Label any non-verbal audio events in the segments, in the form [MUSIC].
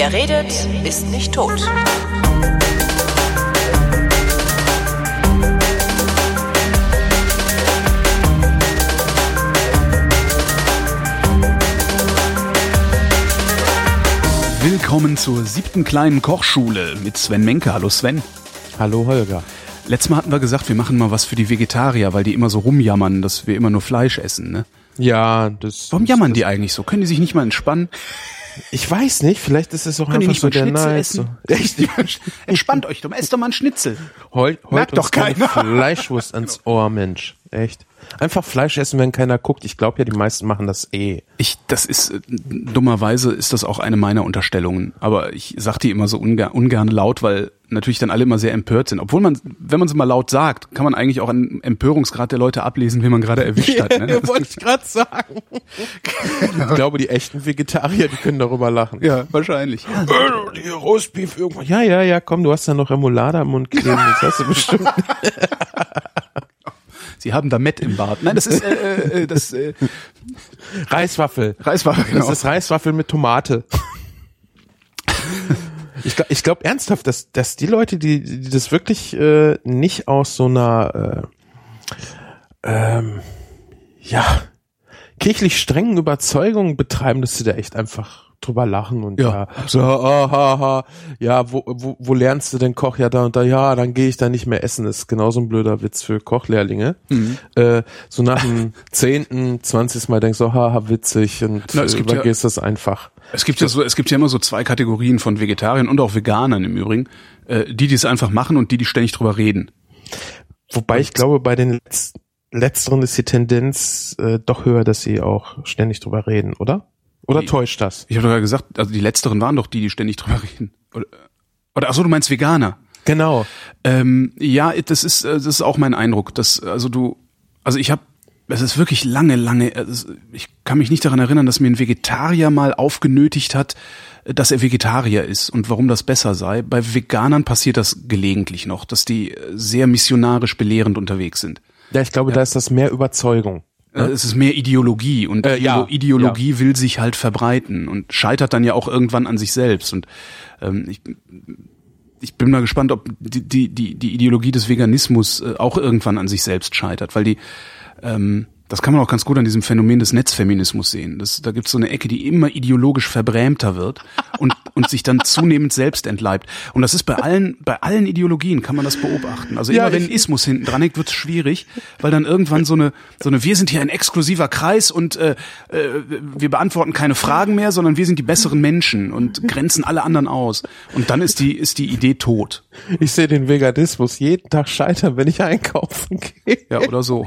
Wer redet, ist nicht tot. Willkommen zur siebten kleinen Kochschule mit Sven Menke. Hallo Sven. Hallo Holger. Letztes Mal hatten wir gesagt, wir machen mal was für die Vegetarier, weil die immer so rumjammern, dass wir immer nur Fleisch essen. Ne? Ja, das. Warum jammern die eigentlich so? Können die sich nicht mal entspannen? Ich weiß nicht, vielleicht ist es auch Können einfach so der Neid. So. [LAUGHS] Entspannt euch, dumm, esst doch mal einen Schnitzel. Heul, heult Merkt uns doch keiner. keine Fleischwurst ans Ohr, Mensch. Echt. Einfach Fleisch essen, wenn keiner guckt. Ich glaube ja, die meisten machen das eh. Ich, das ist äh, dummerweise ist das auch eine meiner Unterstellungen. Aber ich sag die immer so unger ungern laut, weil natürlich dann alle immer sehr empört sind. Obwohl man, wenn man sie mal laut sagt, kann man eigentlich auch einen Empörungsgrad der Leute ablesen, wie man gerade erwischt hat. Ne? [LAUGHS] wollte ich gerade sagen. [LAUGHS] ich glaube, die echten Vegetarier, die können darüber lachen. Ja, wahrscheinlich. Äh, Die Roastbeef irgendwo. Ja, ja, ja, komm, du hast ja noch Remoulade am Mund kleben. Das hast du bestimmt. [LAUGHS] Sie haben da Met im Bart. Nein, das ist äh, äh, das äh, Reiswaffel. Reiswaffel. Genau. Das ist Reiswaffel mit Tomate. Ich glaube ich glaub ernsthaft, dass, dass die Leute, die, die das wirklich äh, nicht aus so einer äh, ähm, ja kirchlich strengen Überzeugung betreiben, dass sie da echt einfach drüber lachen und Ja, ja, so, ah, ha, ha, ja, wo, wo, wo lernst du denn Koch? Ja, da und da, ja, dann gehe ich da nicht mehr essen. Das ist genauso ein blöder Witz für Kochlehrlinge. Mhm. Äh, so nach dem [LAUGHS] zehnten, zwanzigsten Mal denkst du, haha, witzig und Na, es äh, gibt ja- übergehst das einfach. Es gibt ja so, es gibt ja immer so zwei Kategorien von Vegetariern und auch Veganern im Übrigen. Äh, die, die es einfach machen und die, die ständig drüber reden. Wobei ich glaube, bei den Letz Letzteren ist die Tendenz äh, doch höher, dass sie auch ständig drüber reden, oder? Oder Die- täuscht das? Ich habe doch ja gesagt, also die letzteren waren doch die, die ständig drüber [LAUGHS] reden. Oder, oder ach so, du meinst Veganer? Genau. Ähm, ja, das ist, äh, das ist auch mein Eindruck. Dass, also du, also ich habe, es ist wirklich lange, lange, es- ich kann mich nicht daran erinnern, dass mir ein Vegetarier mal aufgenötigt hat, dass er Vegetarier ist und warum das besser sei. Bei Veganern passiert das gelegentlich noch, dass die äh, sehr missionarisch belehrend unterwegs sind. Ja, ich glaube, da ist das mehr Überzeugung. Äh, Es ist mehr Ideologie und Äh, ja, Ideolo- Ideologie will sich halt verbreiten und scheitert dann ja auch irgendwann an sich selbst. Und ähm, ich, ich bin mal gespannt, ob die, die, die, die Ideologie des Veganismus äh, auch irgendwann an sich selbst scheitert, weil die ähm, das kann man auch ganz gut an diesem Phänomen des Netzfeminismus sehen. Das, da gibt es so eine Ecke, die immer ideologisch verbrämter wird und, und sich dann zunehmend selbst entleibt. Und das ist bei allen, bei allen Ideologien kann man das beobachten. Also Ja, immer wenn ein Ismus hinten dran hängt, wird es schwierig, weil dann irgendwann so eine, so eine, wir sind hier ein exklusiver Kreis und äh, äh, wir beantworten keine Fragen mehr, sondern wir sind die besseren Menschen und grenzen alle anderen aus. Und dann ist die, ist die Idee tot. Ich sehe den Veganismus jeden Tag scheitern, wenn ich einkaufen gehe. Ja, oder so.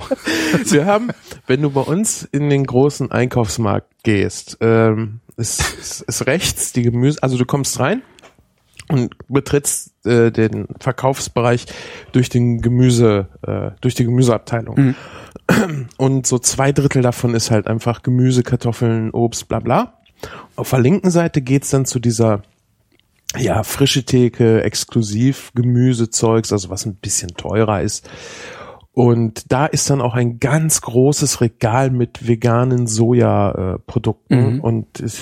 Wir haben, wenn du bei uns in den großen Einkaufsmarkt gehst, ähm, ist, ist, ist rechts die Gemüse, also du kommst rein und betrittst äh, den Verkaufsbereich durch den Gemüse, äh, durch die Gemüseabteilung. Und so zwei Drittel davon ist halt einfach Gemüse, Kartoffeln, Obst, bla bla. Auf der linken Seite geht's dann zu dieser ja, frische Theke, exklusiv Gemüsezeugs, also was ein bisschen teurer ist. Und da ist dann auch ein ganz großes Regal mit veganen Soja-Produkten und ich,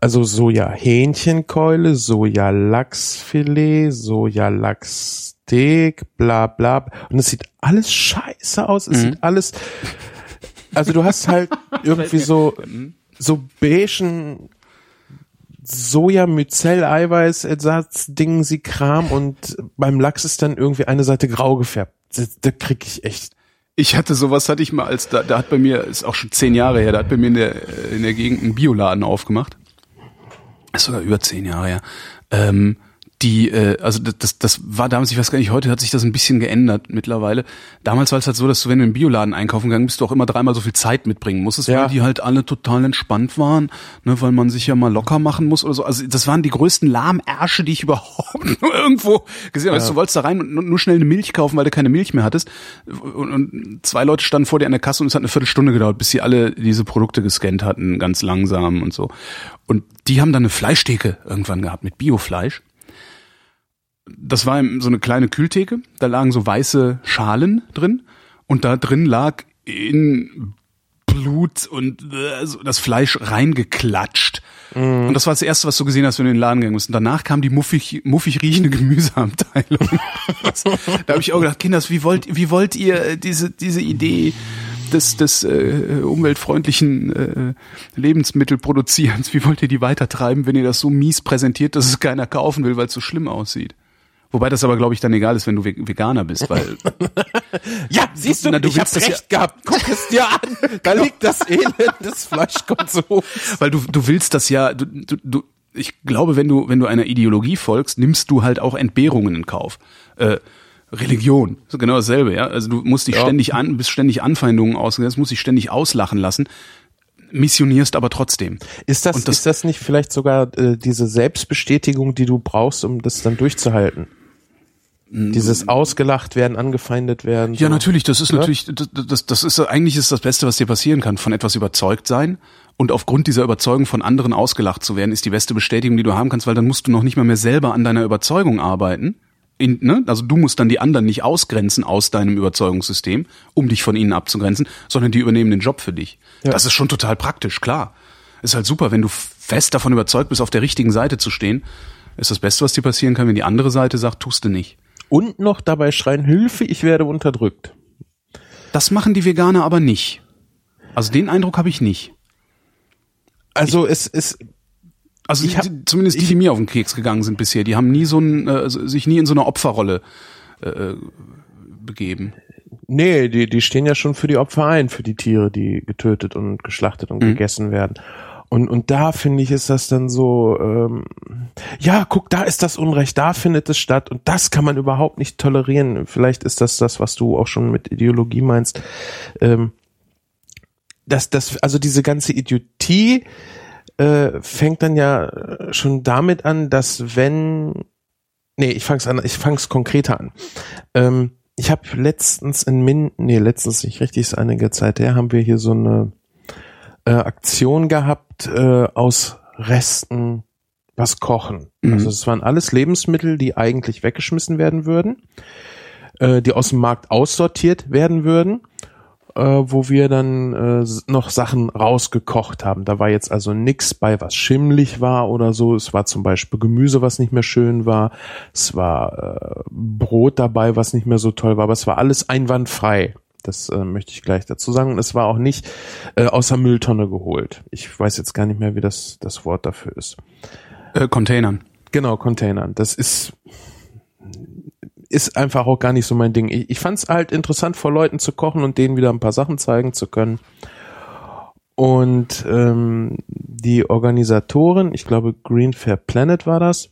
also Soja-Hähnchenkeule, Soja-Lachsfilet, Soja-Lachssteak, bla bla. Und es sieht alles scheiße aus. Es sieht alles. Also du hast halt [LAUGHS] irgendwie so so beigen Soja Eiweiß Ding sie Kram und beim Lachs ist dann irgendwie eine Seite grau gefärbt. Da, da krieg ich echt. Ich hatte sowas, hatte ich mal als, da, da hat bei mir, ist auch schon zehn Jahre her, da hat bei mir in der, in der Gegend ein Bioladen aufgemacht. Ist sogar über zehn Jahre her. Ähm, die, äh, also das, das, war damals, ich weiß gar nicht, heute hat sich das ein bisschen geändert mittlerweile. Damals war es halt so, dass du, wenn du im Bioladen einkaufen gegangen bist, du auch immer dreimal so viel Zeit mitbringen musstest, Ja. weil die halt alle total entspannt waren, ne, weil man sich ja mal locker machen muss oder so. Also das waren die größten Lahmärsche, die ich [LAUGHS] überhaupt nur irgendwo gesehen habe. Weißt du, wolltest da rein und nur- nur schnell eine Milch kaufen, weil du keine Milch mehr hattest. Und, und zwei Leute standen vor dir an der Kasse und es hat eine Viertelstunde gedauert, bis sie alle diese Produkte gescannt hatten, ganz langsam und so. Und die haben dann eine Fleischtheke irgendwann gehabt mit Biofleisch. Das war so eine kleine Kühltheke, da lagen so weiße Schalen drin und da drin lag in Blut und äh, das Fleisch reingeklatscht. Mm. Und das war das Erste, was du gesehen hast, wenn du in den Laden gegangen bist. Und danach kam die muffig, muffig riechende [LAUGHS] Gemüseabteilung. da habe ich auch gedacht, Kinders, wie wollt, wie wollt ihr diese, diese Idee des, des äh, umweltfreundlichen äh, Lebensmittelproduzierens, wie wollt ihr die weitertreiben, wenn ihr das so mies präsentiert, dass es keiner kaufen will, weil es so schlimm aussieht? Wobei das aber, glaube ich, dann egal ist, wenn du Veganer bist, weil. [LAUGHS] ja, siehst du, Na, du ich hab recht ja, gehabt. Guck es dir an. Da liegt das Elend des Fleischkonsums. Weil du, du willst das ja, du, du, du, ich glaube, wenn du, wenn du einer Ideologie folgst, nimmst du halt auch Entbehrungen in Kauf. Äh, Religion, so genau dasselbe, ja. Also du musst dich ja. ständig an, bist ständig Anfeindungen ausgesetzt, musst dich ständig auslachen lassen, missionierst aber trotzdem. Ist das, das ist das nicht vielleicht sogar äh, diese Selbstbestätigung, die du brauchst, um das dann durchzuhalten? Dieses ausgelacht werden, angefeindet werden. Ja, so. natürlich, das ist ja? natürlich, das, das, das ist eigentlich ist das Beste, was dir passieren kann, von etwas überzeugt sein und aufgrund dieser Überzeugung von anderen ausgelacht zu werden, ist die beste Bestätigung, die du haben kannst, weil dann musst du noch nicht mal mehr selber an deiner Überzeugung arbeiten, in, ne? Also du musst dann die anderen nicht ausgrenzen aus deinem Überzeugungssystem, um dich von ihnen abzugrenzen, sondern die übernehmen den Job für dich. Ja. Das ist schon total praktisch, klar. Ist halt super, wenn du fest davon überzeugt bist, auf der richtigen Seite zu stehen. Ist das Beste, was dir passieren kann, wenn die andere Seite sagt, tust du nicht. Und noch dabei schreien, Hilfe, ich werde unterdrückt. Das machen die Veganer aber nicht. Also den Eindruck habe ich nicht. Also ich, es ist also ich hab, zumindest die, die mir auf den Keks gegangen sind bisher, die haben nie so ein, äh, sich nie in so eine Opferrolle äh, begeben. Nee, die, die stehen ja schon für die Opfer ein, für die Tiere, die getötet und geschlachtet und mhm. gegessen werden. Und, und da finde ich, ist das dann so, ähm, ja, guck, da ist das Unrecht, da findet es statt und das kann man überhaupt nicht tolerieren. Vielleicht ist das das, was du auch schon mit Ideologie meinst. Ähm, dass das, also diese ganze Idiotie, äh, fängt dann ja schon damit an, dass wenn nee, ich fang's an, ich fang's konkreter an. Ähm, ich habe letztens in Min, nee, letztens nicht richtig, ist einige Zeit her, haben wir hier so eine äh, Aktion gehabt äh, aus Resten was kochen. Mhm. Also es waren alles Lebensmittel, die eigentlich weggeschmissen werden würden, äh, die aus dem Markt aussortiert werden würden äh, wo wir dann äh, noch Sachen rausgekocht haben. Da war jetzt also nix bei, was schimmlig war oder so. Es war zum Beispiel Gemüse, was nicht mehr schön war. Es war äh, Brot dabei, was nicht mehr so toll war. Aber es war alles einwandfrei. Das äh, möchte ich gleich dazu sagen. Und es war auch nicht äh, aus der Mülltonne geholt. Ich weiß jetzt gar nicht mehr, wie das, das Wort dafür ist. Äh, Containern. Genau, Containern. Das ist ist einfach auch gar nicht so mein Ding. Ich, ich fand es halt interessant, vor Leuten zu kochen und denen wieder ein paar Sachen zeigen zu können. Und ähm, die Organisatorin, ich glaube Green Fair Planet war das,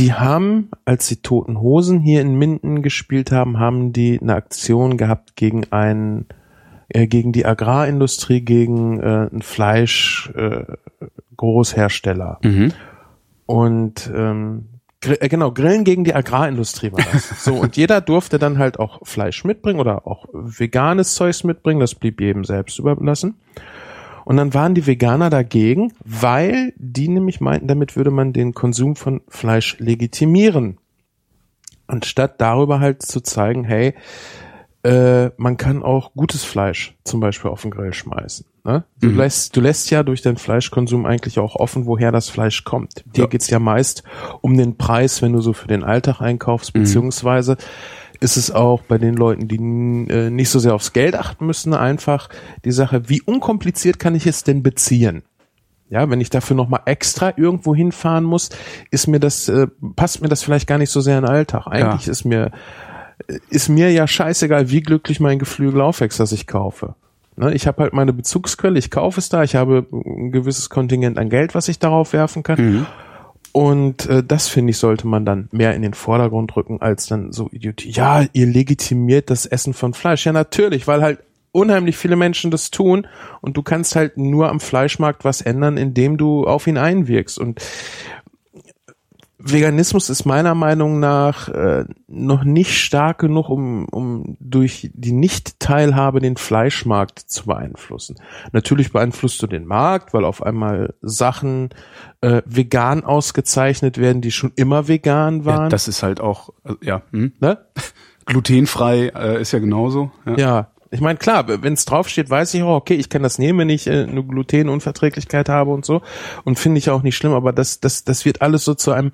die haben, als die Toten Hosen hier in Minden gespielt haben, haben die eine Aktion gehabt gegen einen, äh, gegen die Agrarindustrie, gegen äh, einen Fleisch äh, Großhersteller. Mhm. Und ähm, äh, genau, Grillen gegen die Agrarindustrie war das. [LAUGHS] so, und jeder durfte dann halt auch Fleisch mitbringen oder auch veganes Zeugs mitbringen, das blieb jedem selbst überlassen. Und dann waren die Veganer dagegen, weil die nämlich meinten, damit würde man den Konsum von Fleisch legitimieren. Anstatt darüber halt zu zeigen, hey, äh, man kann auch gutes Fleisch zum Beispiel auf den Grill schmeißen. Ne? Du, mhm. lässt, du lässt ja durch deinen Fleischkonsum eigentlich auch offen, woher das Fleisch kommt. Dir ja. geht's ja meist um den Preis, wenn du so für den Alltag einkaufst, mhm. Ist es auch bei den Leuten, die äh, nicht so sehr aufs Geld achten müssen, einfach die Sache, wie unkompliziert kann ich es denn beziehen? Ja, wenn ich dafür nochmal extra irgendwo hinfahren muss, ist mir das, äh, passt mir das vielleicht gar nicht so sehr in den Alltag. Eigentlich ja. ist mir, ist mir ja scheißegal, wie glücklich mein Geflügel aufwächst, das ich kaufe. Ne, ich habe halt meine Bezugsquelle, ich kaufe es da, ich habe ein gewisses Kontingent an Geld, was ich darauf werfen kann. Mhm. Und äh, das finde ich, sollte man dann mehr in den Vordergrund rücken, als dann so Idiotie. Ja, ihr legitimiert das Essen von Fleisch. Ja, natürlich, weil halt unheimlich viele Menschen das tun und du kannst halt nur am Fleischmarkt was ändern, indem du auf ihn einwirkst. Und Veganismus ist meiner Meinung nach äh, noch nicht stark genug, um, um durch die Nicht-Teilhabe den Fleischmarkt zu beeinflussen. Natürlich beeinflusst du den Markt, weil auf einmal Sachen äh, vegan ausgezeichnet werden, die schon immer vegan waren. Ja, das ist halt auch, äh, ja, hm? ne? [LAUGHS] glutenfrei äh, ist ja genauso. Ja. ja. Ich meine, klar, wenn es draufsteht, weiß ich auch, okay, ich kann das nehmen, wenn ich äh, eine Glutenunverträglichkeit habe und so. Und finde ich auch nicht schlimm, aber das, das, das wird alles so zu einem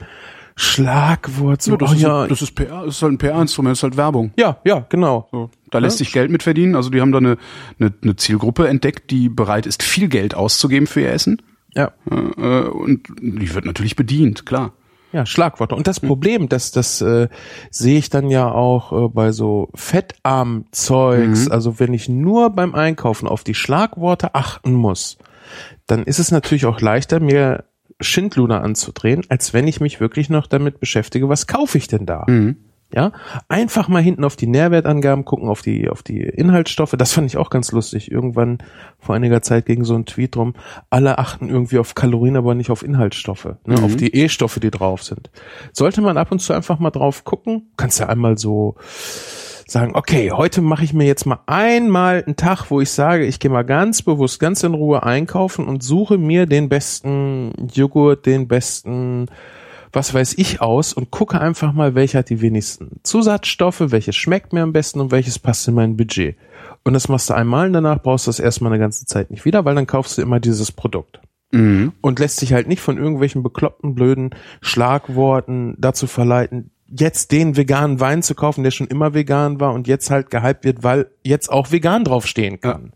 Schlagwort. So, Ja, das, oh, ist, ja, das ist PR, das ist halt ein PR-Instrument, das ist halt Werbung. ja, ja, genau. So, da lässt sich Geld mit verdienen. Also die haben da eine, eine, eine Zielgruppe entdeckt, die bereit ist, viel Geld auszugeben für ihr Essen. Ja. Äh, und die wird natürlich bedient, klar. Ja, Schlagworte. Und das Problem, das, das äh, sehe ich dann ja auch äh, bei so fettarmen Zeugs. Also wenn ich nur beim Einkaufen auf die Schlagworte achten muss, dann ist es natürlich auch leichter, mir Schindluder anzudrehen, als wenn ich mich wirklich noch damit beschäftige, was kaufe ich denn da? Ja, einfach mal hinten auf die Nährwertangaben gucken, auf die, auf die Inhaltsstoffe. Das fand ich auch ganz lustig. Irgendwann vor einiger Zeit ging so ein Tweet drum. Alle achten irgendwie auf Kalorien, aber nicht auf Inhaltsstoffe, ne, auf die E-Stoffe, die drauf sind. Sollte man ab und zu einfach mal drauf gucken. Kannst ja einmal so sagen, okay, heute mache ich mir jetzt mal einmal einen Tag, wo ich sage, ich gehe mal ganz bewusst, ganz in Ruhe einkaufen und suche mir den besten Joghurt, den besten was weiß ich aus und gucke einfach mal, welcher hat die wenigsten Zusatzstoffe, welches schmeckt mir am besten und welches passt in mein Budget. Und das machst du einmal und danach brauchst du das erstmal eine ganze Zeit nicht wieder, weil dann kaufst du immer dieses Produkt. Und lässt sich halt nicht von irgendwelchen bekloppten, blöden Schlagworten dazu verleiten, jetzt den veganen Wein zu kaufen, der schon immer vegan war und jetzt halt gehypt wird, weil jetzt auch vegan draufstehen kann.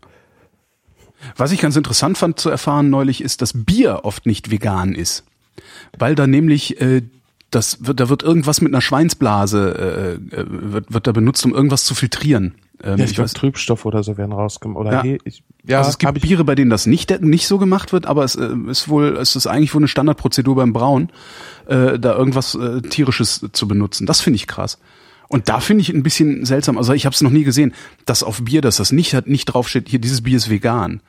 Was ich ganz interessant fand zu erfahren neulich ist, dass Bier oft nicht vegan ist. Weil da nämlich äh, das wird, da wird irgendwas mit einer Schweinsblase äh, äh, wird, wird da benutzt, um irgendwas zu filtrieren. Ähm, Ja, ich glaube, Trübstoff oder so werden rausgekommen. Oder Ja. hey, ich, ja, also es gibt ich, Biere, bei denen das nicht nicht so gemacht wird, aber es äh, ist wohl es ist eigentlich wohl eine Standardprozedur beim Brauen, äh, da irgendwas äh, tierisches zu benutzen. Das finde ich krass. Und da finde ich ein bisschen seltsam. Also ich habe es noch nie gesehen, dass auf Bier, dass das nicht hat nicht draufsteht, hier dieses Bier ist vegan.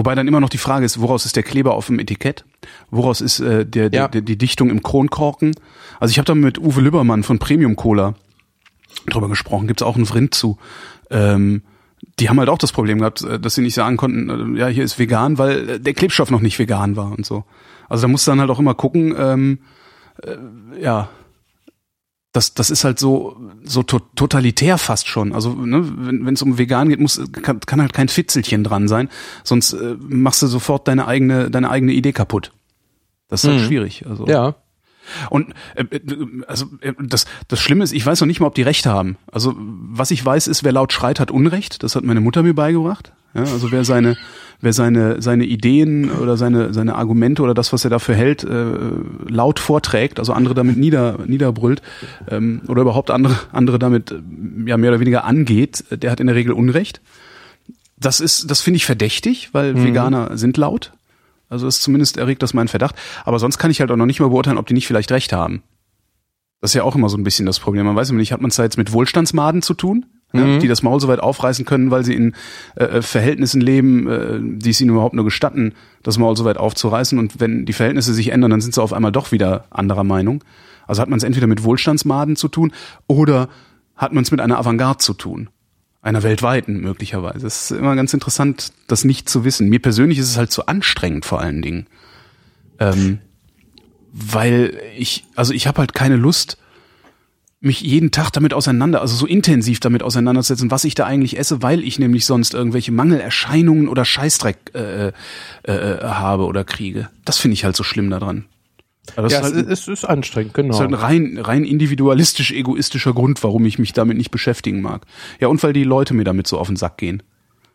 Wobei dann immer noch die Frage ist, woraus ist der Kleber auf dem Etikett? Woraus ist äh, der, der, Ja. der, die Dichtung im Kronkorken? Also ich habe da mit Uwe Lübbermann von Premium Cola drüber gesprochen, gibt's auch einen Vrind zu. Ähm, die haben halt auch das Problem gehabt, äh, dass sie nicht sagen konnten, äh, ja, hier ist vegan, weil äh, der Klebstoff noch nicht vegan war und so. Also da musst du dann halt auch immer gucken, ähm, äh, ja, das, das ist halt so, so to totalitär fast schon. Also, ne, wenn es um vegan geht, muss, kann, kann halt kein Fitzelchen dran sein, sonst äh, machst du sofort deine eigene, deine eigene Idee kaputt. Das ist halt Mhm. schwierig. Also. ja. Und äh, äh, also äh, das, das Schlimme ist, ich weiß noch nicht mal, ob die Rechte haben. Also was ich weiß, ist, wer laut schreit, hat Unrecht. Das hat meine Mutter mir beigebracht. Ja, also wer seine, wer seine, seine Ideen oder seine, seine Argumente oder das, was er dafür hält, äh, laut vorträgt, also andere damit nieder, niederbrüllt ähm, oder überhaupt andere, andere damit äh, ja mehr oder weniger angeht, der hat in der Regel Unrecht. Das ist, das finde ich verdächtig, weil Veganer sind laut. Also ist zumindest erregt das meinen Verdacht. Aber sonst kann ich halt auch noch nicht mal beurteilen, ob die nicht vielleicht recht haben. Das ist ja auch immer so ein bisschen das Problem. Man weiß immer nicht, hat man es da jetzt mit Wohlstandsmaden zu tun, ne, die das Maul so weit aufreißen können, weil sie in äh, Verhältnissen leben, äh, die es ihnen überhaupt nur gestatten, das Maul so weit aufzureißen. Und wenn die Verhältnisse sich ändern, dann sind sie auf einmal doch wieder anderer Meinung. Also hat man es entweder mit Wohlstandsmaden zu tun oder hat man es mit einer Avantgarde zu tun. Einer weltweiten möglicherweise. Es ist immer ganz interessant, das nicht zu wissen. Mir persönlich ist es halt zu anstrengend vor allen Dingen. Ähm, weil ich, also ich habe halt keine Lust, mich jeden Tag damit auseinander, also so intensiv damit auseinanderzusetzen, was ich da eigentlich esse, weil ich nämlich sonst irgendwelche Mangelerscheinungen oder Scheißdreck äh, äh, äh, habe oder kriege. Das finde ich halt so schlimm daran. Aber das Ja, ist halt, es, ist, es ist anstrengend, genau. das ist halt ein rein, rein individualistisch egoistischer Grund, warum ich mich damit nicht beschäftigen mag. Ja, und weil die Leute mir damit so auf den Sack gehen.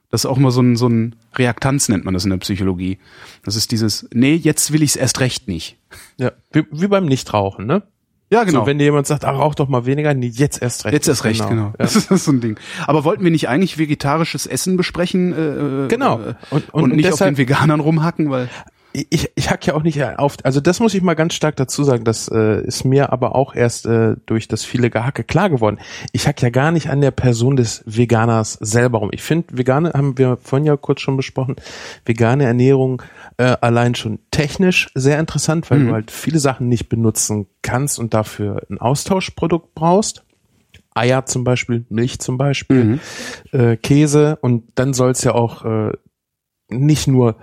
Das ist auch immer so ein, so ein Reaktanz, nennt man das in der Psychologie. Das ist dieses, nee, jetzt will ich's erst recht nicht. ja, wie, wie beim Nichtrauchen, ne? Ja, genau. So, wenn dir jemand sagt, ah, rauch doch mal weniger, nee, jetzt erst recht. Jetzt erst recht, genau. Ja. [LAUGHS] Das ist so ein Ding. Aber wollten wir nicht eigentlich vegetarisches Essen besprechen? Äh, Genau. Äh, Und- und, und nicht auf deshalb- den Veganern rumhacken, weil ich, ich hack ja auch nicht auf, also das muss ich mal ganz stark dazu sagen, das äh, ist mir aber auch erst äh, durch das viele Gehacke klar geworden. Ich hack ja gar nicht an der Person des Veganers selber rum. Ich finde, vegane, haben wir vorhin ja kurz schon besprochen, vegane Ernährung äh, allein schon technisch sehr interessant, weil du halt viele Sachen nicht benutzen kannst und dafür ein Austauschprodukt brauchst. Eier zum Beispiel, Milch zum Beispiel, äh, Käse und dann soll es ja auch äh, nicht nur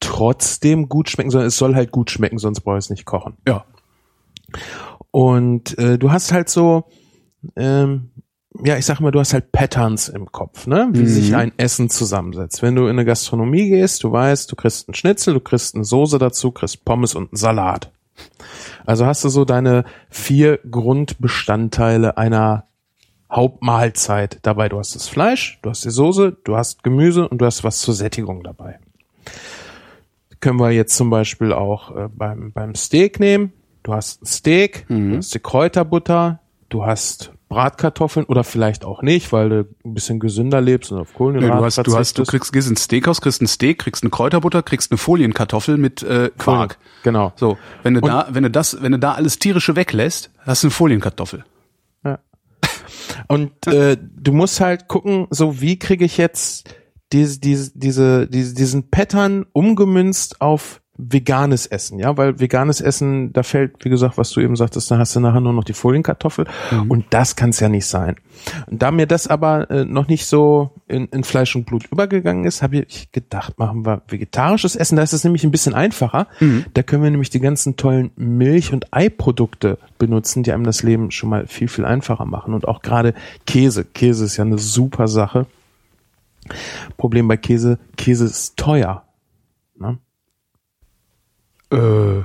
trotzdem gut schmecken, sondern es soll halt gut schmecken, sonst brauche ich es nicht kochen. ja. Und äh, du hast halt so, ähm, ja, ich sag mal, du hast halt Patterns im Kopf, ne? Wie Mhm. sich ein Essen zusammensetzt. Wenn du in eine Gastronomie gehst, du weißt, du kriegst einen Schnitzel, du kriegst eine Soße dazu, kriegst Pommes und einen Salat. Also hast du so deine vier Grundbestandteile einer Hauptmahlzeit dabei. Du hast das Fleisch, du hast die Soße, du hast Gemüse und du hast was zur Sättigung dabei. Können wir jetzt zum Beispiel auch äh, beim, beim Steak nehmen. Du hast ein Steak, du hast die Kräuterbutter, du hast Bratkartoffeln oder vielleicht auch nicht, weil du ein bisschen gesünder lebst und auf Kohlenhydrate du hast, du hast, du kriegst, gehst ins Steakhouse, kriegst ein Steak, kriegst eine Kräuterbutter, kriegst eine Folienkartoffel mit äh, Quark. Genau. So, wenn du da, wenn du das, wenn du da alles tierische weglässt, hast du eine Folienkartoffel. Ja. Und äh, du musst halt gucken, so wie kriege ich jetzt diese, diese, diese, diese, diesen Pattern umgemünzt auf veganes Essen, ja, weil veganes Essen, da fällt, wie gesagt, was du eben sagtest, da hast du nachher nur noch die Folienkartoffel und das kann es ja nicht sein. Und da mir das aber äh, noch nicht so in, in Fleisch und Blut übergegangen ist, habe ich gedacht, machen wir vegetarisches Essen, da ist es nämlich ein bisschen einfacher. Da können wir nämlich die ganzen tollen Milch- und Eiprodukte benutzen, die einem das Leben schon mal viel, viel einfacher machen. Und auch gerade Käse. Käse ist ja eine super Sache. Problem bei Käse, Käse ist teuer. Ne? Äh,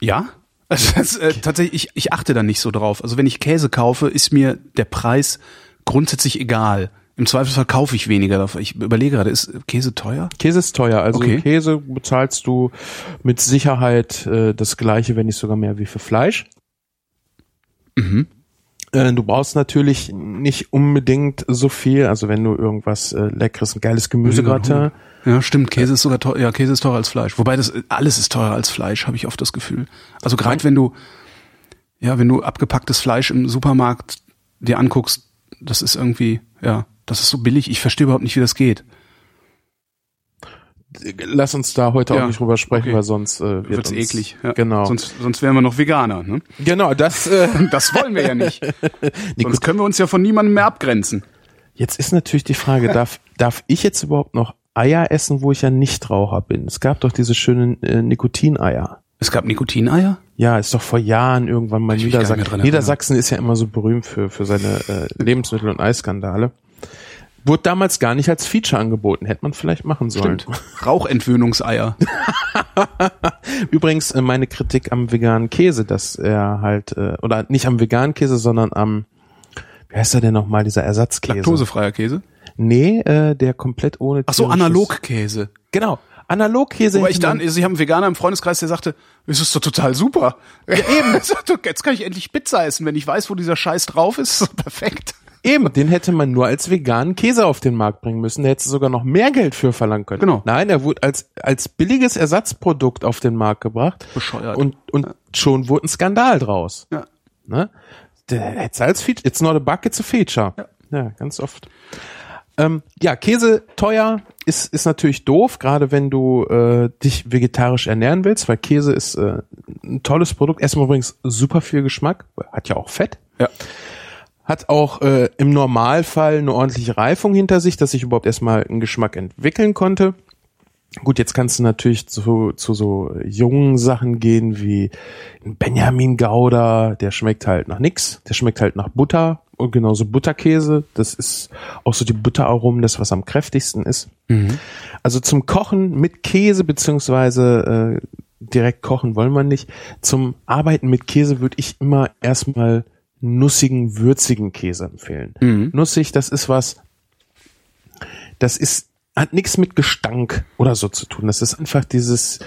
ja. [LAUGHS] Also das, äh, tatsächlich, ich, ich achte da nicht so drauf. Also wenn ich Käse kaufe, ist mir der Preis grundsätzlich egal. Im Zweifelsfall kaufe ich weniger davon. Ich überlege gerade, ist Käse teuer? Käse ist teuer. Also Okay. Käse bezahlst du mit Sicherheit äh, das gleiche, wenn nicht sogar mehr wie für Fleisch. Mhm. Äh, du brauchst natürlich nicht unbedingt so viel. Also wenn du irgendwas äh, leckeres, ein geiles Gemüsegratin. Ja, stimmt. Käse ist sogar teuer. Ja, Käse ist teurer als Fleisch. Wobei das alles ist teurer als Fleisch, habe ich oft das Gefühl. Also gerade wenn du ja, wenn du abgepacktes Fleisch im Supermarkt dir anguckst, das ist irgendwie ja, das ist so billig. Ich verstehe überhaupt nicht, wie das geht. Lass uns da heute Ja, auch nicht drüber sprechen, okay. weil sonst äh, wird Wird's uns, eklig. Ja. Genau. Sonst sonst wären wir noch Veganer. Ne? genau, das. Äh, [LAUGHS] Das wollen wir ja nicht. [LAUGHS] nee, Sonst gut. können wir uns ja von niemandem mehr abgrenzen. Jetzt ist natürlich die Frage, darf, [LAUGHS] darf ich jetzt überhaupt noch Eier essen, wo ich ja Nichtraucher bin? Es gab doch diese schönen äh, Nikotineier. Es gab Nikotineier? Ja, ist doch vor Jahren irgendwann mal nicht Niedersachsen. Niedersachsen ist ja immer so berühmt für, für seine äh, Lebensmittel- und Eisskandale. Wurde damals gar nicht als Feature angeboten. Hätte man vielleicht machen sollen. Rauchentwöhnungseier. [LAUGHS] Übrigens äh, meine Kritik am veganen Käse, dass er halt, äh, oder nicht am veganen Käse, sondern am, wie heißt er denn nochmal, dieser Ersatzkäse? Laktosefreier Käse. Nee, äh, der komplett ohne Ach so, Analogkäse. Genau. Analogkäse. Wobei ich dann, also ich habe einen Veganer im Freundeskreis, der sagte, das ist doch total super. Ja, eben. [LAUGHS] Jetzt kann ich endlich Pizza essen. Wenn ich weiß, wo dieser Scheiß drauf ist, [LAUGHS] perfekt. Eben, den hätte man nur als veganen Käse auf den Markt bringen müssen. Da hätte sogar noch mehr Geld für verlangen können. Genau. Nein, er wurde als, als billiges Ersatzprodukt auf den Markt gebracht. Bescheuert. Und, und schon wurde ein Skandal draus. Ja. Ne? Der hätte als Feature, it's not a bug, it's a feature. Ja, ja ganz oft. Ähm, ja, Käse teuer ist, ist natürlich doof, gerade wenn du äh, dich vegetarisch ernähren willst, weil Käse ist äh, ein tolles Produkt. Erstmal übrigens super viel Geschmack, hat ja auch Fett Ja. Hat auch äh, im Normalfall eine ordentliche Reifung hinter sich, dass ich überhaupt erstmal einen Geschmack entwickeln konnte. Gut, jetzt kannst du natürlich zu, zu so jungen Sachen gehen wie ein Benjamin Gouda, der schmeckt halt nach nix, der schmeckt halt nach Butter und genauso Butterkäse, das ist auch so die Butteraromen, das was am kräftigsten ist. Also zum Kochen mit Käse beziehungsweise äh, direkt kochen wollen wir nicht. Zum Arbeiten mit Käse würde ich immer erstmal nussigen, würzigen Käse empfehlen. Nussig, das ist was, das ist, hat nichts mit Gestank oder so zu tun. Das ist einfach dieses,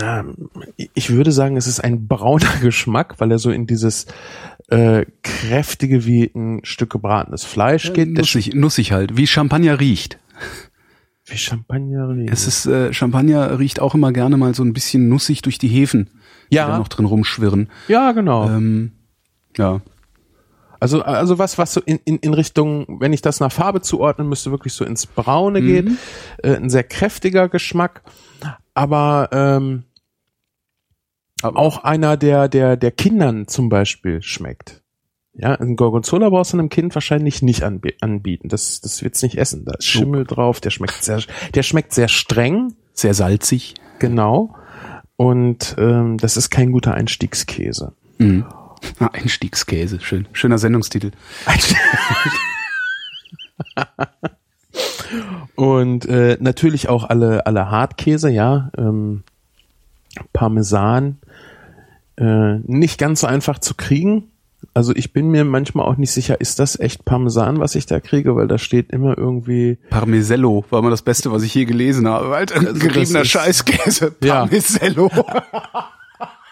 ähm, ich würde sagen, es ist ein brauner [LAUGHS] Geschmack, weil er so in dieses äh, kräftige wie ein Stück gebratenes Fleisch geht. Nussig, nussig halt, wie Champagner riecht. wie Champagner. Es ist, äh, Champagner riecht auch immer gerne mal so ein bisschen nussig durch die Hefen, die Ja. da noch drin rumschwirren. ja, genau. Ähm, ja. Also, also was, was so in, in, in Richtung, wenn ich das nach Farbe zuordnen müsste, wirklich so ins Braune geht. Äh, ein sehr kräftiger Geschmack, aber ähm, auch einer, der, der, der Kindern zum Beispiel schmeckt. Ja, ein Gorgonzola brauchst du einem Kind wahrscheinlich nicht anbi anbieten. Das, das wird's nicht essen. Da ist Schimmel drauf, der schmeckt sehr, der schmeckt sehr streng, Sehr salzig. genau. Und ähm, das ist kein guter Einstiegskäse. Mhm. Ah, Einstiegskäse, schön. Schöner Sendungstitel. [LAUGHS] Und äh, natürlich auch alle, alle Hartkäse, ja. Ähm, Parmesan. Äh, nicht ganz so einfach zu kriegen. Also ich bin mir manchmal auch nicht sicher, ist das echt Parmesan, was ich da kriege, weil da steht immer irgendwie. Parmesello war mal das Beste, was ich je gelesen habe. Alter, Also geriebener Scheißkäse. Ja. [LAUGHS]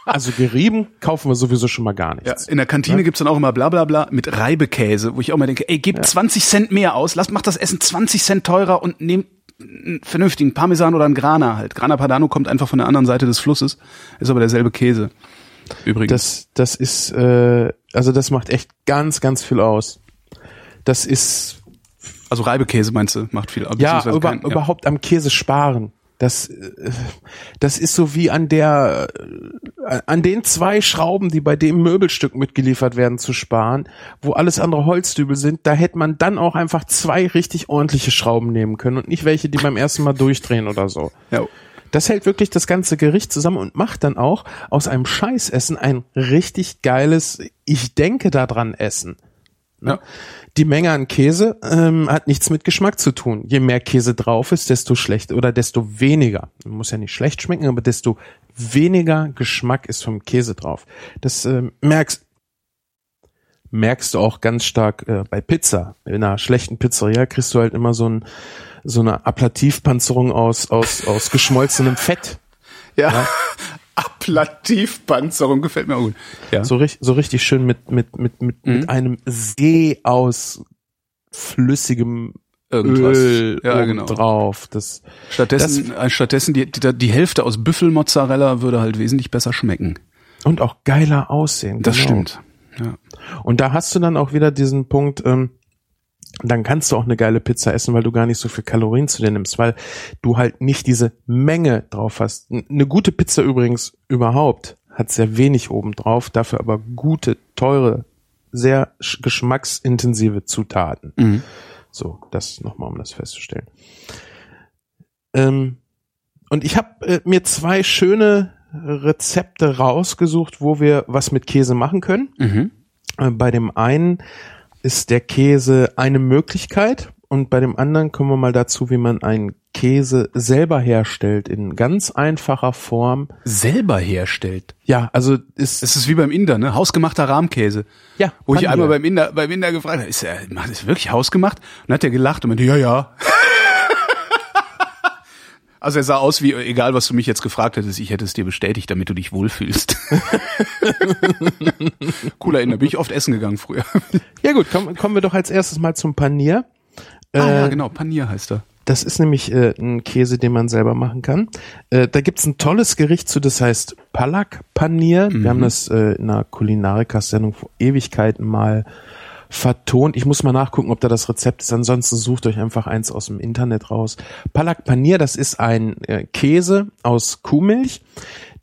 Also gerieben kaufen wir sowieso schon mal gar Ja, nichts. in der Kantine gibt's dann auch immer bla bla bla mit Reibekäse, wo ich auch mal denke, ey, gib 20 Cent mehr aus, lass, mach das Essen 20 Cent teurer und nehmt einen vernünftigen Parmesan oder einen Grana halt. Grana Padano kommt einfach von der anderen Seite des Flusses, ist aber derselbe Käse. Übrigens. Das, das ist, äh, also das macht echt ganz, ganz viel aus. Das ist also Reibekäse meinst du, macht viel. ja, über, kein- überhaupt am Käse sparen. Das, äh, das ist so wie an der, äh, an den zwei Schrauben, die bei dem Möbelstück mitgeliefert werden, zu sparen, wo alles andere Holzdübel sind. Da hätte man dann auch einfach zwei richtig ordentliche Schrauben nehmen können und nicht welche, die beim ersten Mal durchdrehen oder so. Ja. Das hält wirklich das ganze Gericht zusammen und macht dann auch aus einem Scheißessen ein richtig geiles, ich denke daran Essen. Ja. Die Menge an Käse ähm, hat nichts mit Geschmack zu tun. Je mehr Käse drauf ist, desto schlecht oder desto weniger. Muss ja nicht schlecht schmecken, aber desto weniger Geschmack ist vom Käse drauf. Das ähm, merkst merkst du auch ganz stark äh, bei Pizza. In einer schlechten Pizzeria kriegst du halt immer so ein so eine Ablativpanzerung aus aus aus geschmolzenem Fett. Ja. [LAUGHS] Ablativpanzerung gefällt mir auch gut. Ja. So, richtig so richtig schön mit mit mit mit, Mhm. mit einem See aus flüssigem Irgendwas. Öl Ja, genau. drauf. Das Stattdessen, äh, stattdessen die, die, die Hälfte aus Büffelmozzarella würde halt wesentlich besser schmecken. und auch geiler aussehen. Das genau. stimmt. Ja. Und da hast du dann auch wieder diesen Punkt, ähm, dann kannst du auch eine geile Pizza essen, weil du gar nicht so viel Kalorien zu dir nimmst, weil du halt nicht diese Menge drauf hast. Eine gute Pizza übrigens überhaupt hat sehr wenig oben drauf, dafür aber gute, teure, sehr sch- geschmacksintensive Zutaten. Mhm. So, das nochmal, um das festzustellen. Ähm, und ich habe äh, mir zwei schöne Rezepte rausgesucht, wo wir was mit Käse machen können. Mhm. Äh, Bei dem einen ist der Käse eine Möglichkeit und bei dem anderen kommen wir mal dazu, wie man einen Käse selber herstellt in ganz einfacher Form. Selber herstellt. Ja, also ist Es ist wie beim Inder, ne? Hausgemachter Rahmkäse. ja, Wo ich einmal beim Inder, beim Inder gefragt habe, ist er, macht das wirklich hausgemacht? Und dann hat er gelacht und meinte, ja, ja. Also er sah aus wie, egal was du mich jetzt gefragt hättest, ich hätte es dir bestätigt, damit du dich wohlfühlst. [LAUGHS] Cooler Inder, bin ich oft essen gegangen früher. ja gut, kommen, kommen wir doch als erstes mal zum Panier. ah, ja, Äh, genau, Panier heißt er. Das ist nämlich äh, ein Käse, den man selber machen kann. Äh, da gibt's ein tolles Gericht zu, das heißt Palak Panier. Wir haben das äh, in einer Kulinarikas-Sendung vor Ewigkeiten mal vertont. Ich muss mal nachgucken, ob da das Rezept ist. Ansonsten sucht euch einfach eins aus dem Internet raus. Palak Panier, das ist ein äh, Käse aus Kuhmilch.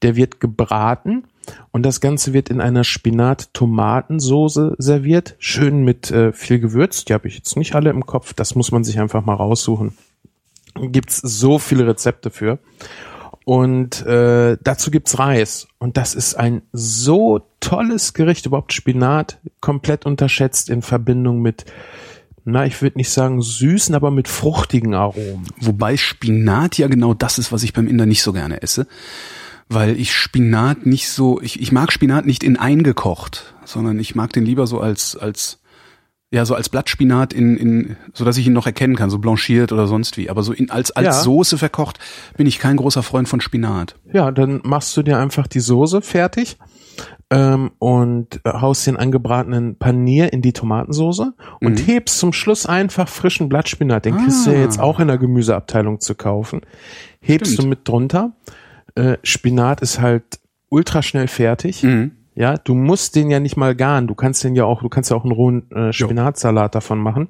Der wird gebraten und das Ganze wird in einer Spinat-Tomatensoße serviert. Schön mit äh, viel Gewürz. Die habe ich jetzt nicht alle im Kopf. Das muss man sich einfach mal raussuchen. Gibt's so viele Rezepte für. Und äh, dazu gibt's Reis. Und das ist ein so tolles Gericht. Überhaupt Spinat komplett unterschätzt in Verbindung mit, na, ich würde nicht sagen süßen, aber mit fruchtigen Aromen. Wobei Spinat ja genau das ist, was ich beim Inder nicht so gerne esse. Weil ich Spinat nicht so, ich, ich mag Spinat nicht in eingekocht, sondern ich mag den lieber so als, als, ja, so als Blattspinat in, in, so dass ich ihn noch erkennen kann, so blanchiert oder sonst wie. Aber so in, als, als Ja. Soße verkocht bin ich kein großer Freund von Spinat. Ja, dann machst du dir einfach die Soße fertig ähm, und äh, haust den angebratenen Panier in die Tomatensoße und hebst zum Schluss einfach frischen Blattspinat. Den kriegst du ja Ah. jetzt auch in der Gemüseabteilung zu kaufen. Hebst Stimmt. du mit drunter. Äh, Spinat ist halt ultra schnell fertig. Mhm. Ja, du musst den ja nicht mal garen. Du kannst den ja auch, du kannst ja auch einen rohen äh, Spinatsalat davon machen.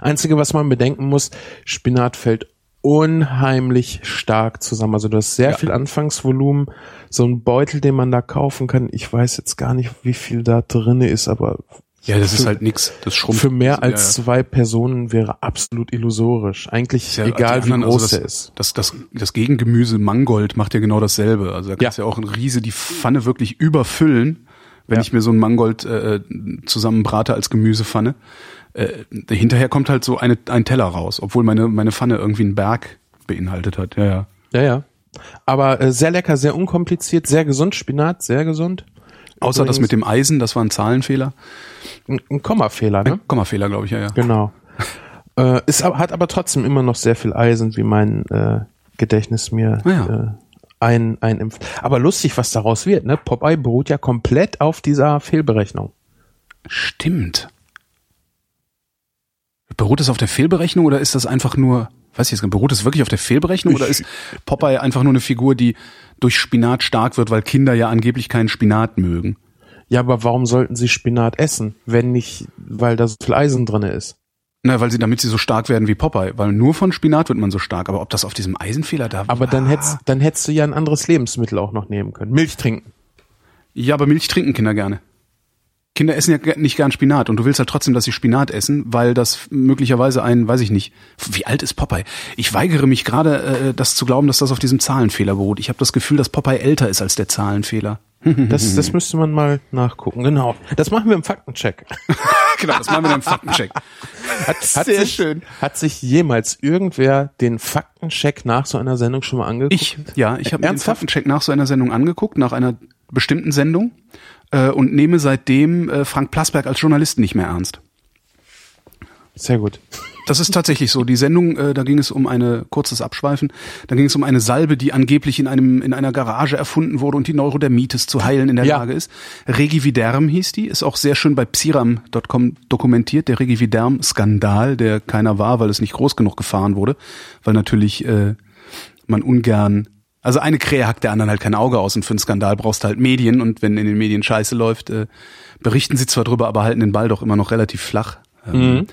Einzige, was man bedenken muss, Spinat fällt unheimlich stark zusammen. Also du hast sehr Ja. viel Anfangsvolumen. So ein Beutel, den man da kaufen kann. Ich weiß jetzt gar nicht, wie viel da drinne ist, aber Ja, das ist für, halt nix. Das schrumpft. für mehr als Ja, zwei Personen wäre absolut illusorisch. Eigentlich ja. Ja, egal, die wie anderen, groß also der das, ist. Das, das, das Gegengemüse Mangold macht ja genau dasselbe. Also da kannst du ja. auch ein Riese die Pfanne wirklich überfüllen wenn Ja. ich mir so ein Mangold äh, zusammenbrate als Gemüsepfanne. Äh, hinterher kommt halt so eine, ein Teller raus, obwohl meine, meine Pfanne irgendwie einen Berg beinhaltet hat. Ja, ja. Ja, ja. Aber äh, sehr lecker, sehr unkompliziert, sehr gesund. Spinat, sehr gesund. Außer das mit dem Eisen, das war ein Zahlenfehler. Ein, ein Kommafehler, ne? Kommafehler, glaube ich, ja, ja. Genau. [LAUGHS] äh, ist, hat aber trotzdem immer noch sehr viel Eisen, wie mein äh, Gedächtnis mir Ah ja. äh, ein, einimpft. Aber lustig, was daraus wird. Ne? Popeye beruht ja komplett auf dieser Fehlberechnung. Stimmt. Beruht es auf der Fehlberechnung oder ist das einfach nur, weiß ich jetzt, beruht es wirklich auf der Fehlberechnung oder ist Popeye einfach nur eine Figur, die durch Spinat stark wird, weil Kinder ja angeblich keinen Spinat mögen? Ja, aber warum sollten sie Spinat essen, wenn nicht, weil da so viel Eisen drinne ist? Na, weil sie, damit sie so stark werden wie Popeye, weil nur von Spinat wird man so stark. Aber ob das auf diesem Eisenfehler da Aber dann hättest, dann hättest du ja ein anderes Lebensmittel auch noch nehmen können. Milch trinken. Ja, aber Milch trinken Kinder gerne. Kinder essen ja nicht gern Spinat und du willst halt trotzdem, dass sie Spinat essen, weil das möglicherweise ein, weiß ich nicht, wie alt ist Popeye? Ich weigere mich gerade, äh, das zu glauben, dass das auf diesem Zahlenfehler beruht. Ich habe das Gefühl, dass Popeye älter ist als der Zahlenfehler. [LAUGHS] Das, das müsste man mal nachgucken. Genau. Das machen wir im Faktencheck. [LAUGHS] genau, das machen wir im Faktencheck. Hat, hat, Sehr sich, schön. hat sich jemals irgendwer den Faktencheck nach so einer Sendung schon mal angeguckt? Ich, ja, ich habe mir den? Faktencheck nach so einer Sendung angeguckt, nach einer bestimmten Sendung äh, und nehme seitdem äh, Frank Plasberg als Journalisten nicht mehr ernst. Sehr gut. Das ist tatsächlich so. Die Sendung, äh, da ging es um eine, kurzes Abschweifen, da ging es um eine Salbe, die angeblich in einem, in einer Garage erfunden wurde und die Neurodermitis zu heilen in der Ja. Lage ist. Regividerm hieß die, ist auch sehr schön bei psiram.com dokumentiert, der Regividerm-Skandal, der keiner war, weil es nicht groß genug gefahren wurde, weil natürlich äh, man ungern also eine Krähe hackt der anderen halt kein Auge aus und für einen Skandal brauchst du halt Medien und wenn in den Medien Scheiße läuft, äh, berichten sie zwar drüber, aber halten den Ball doch immer noch relativ flach. Ähm,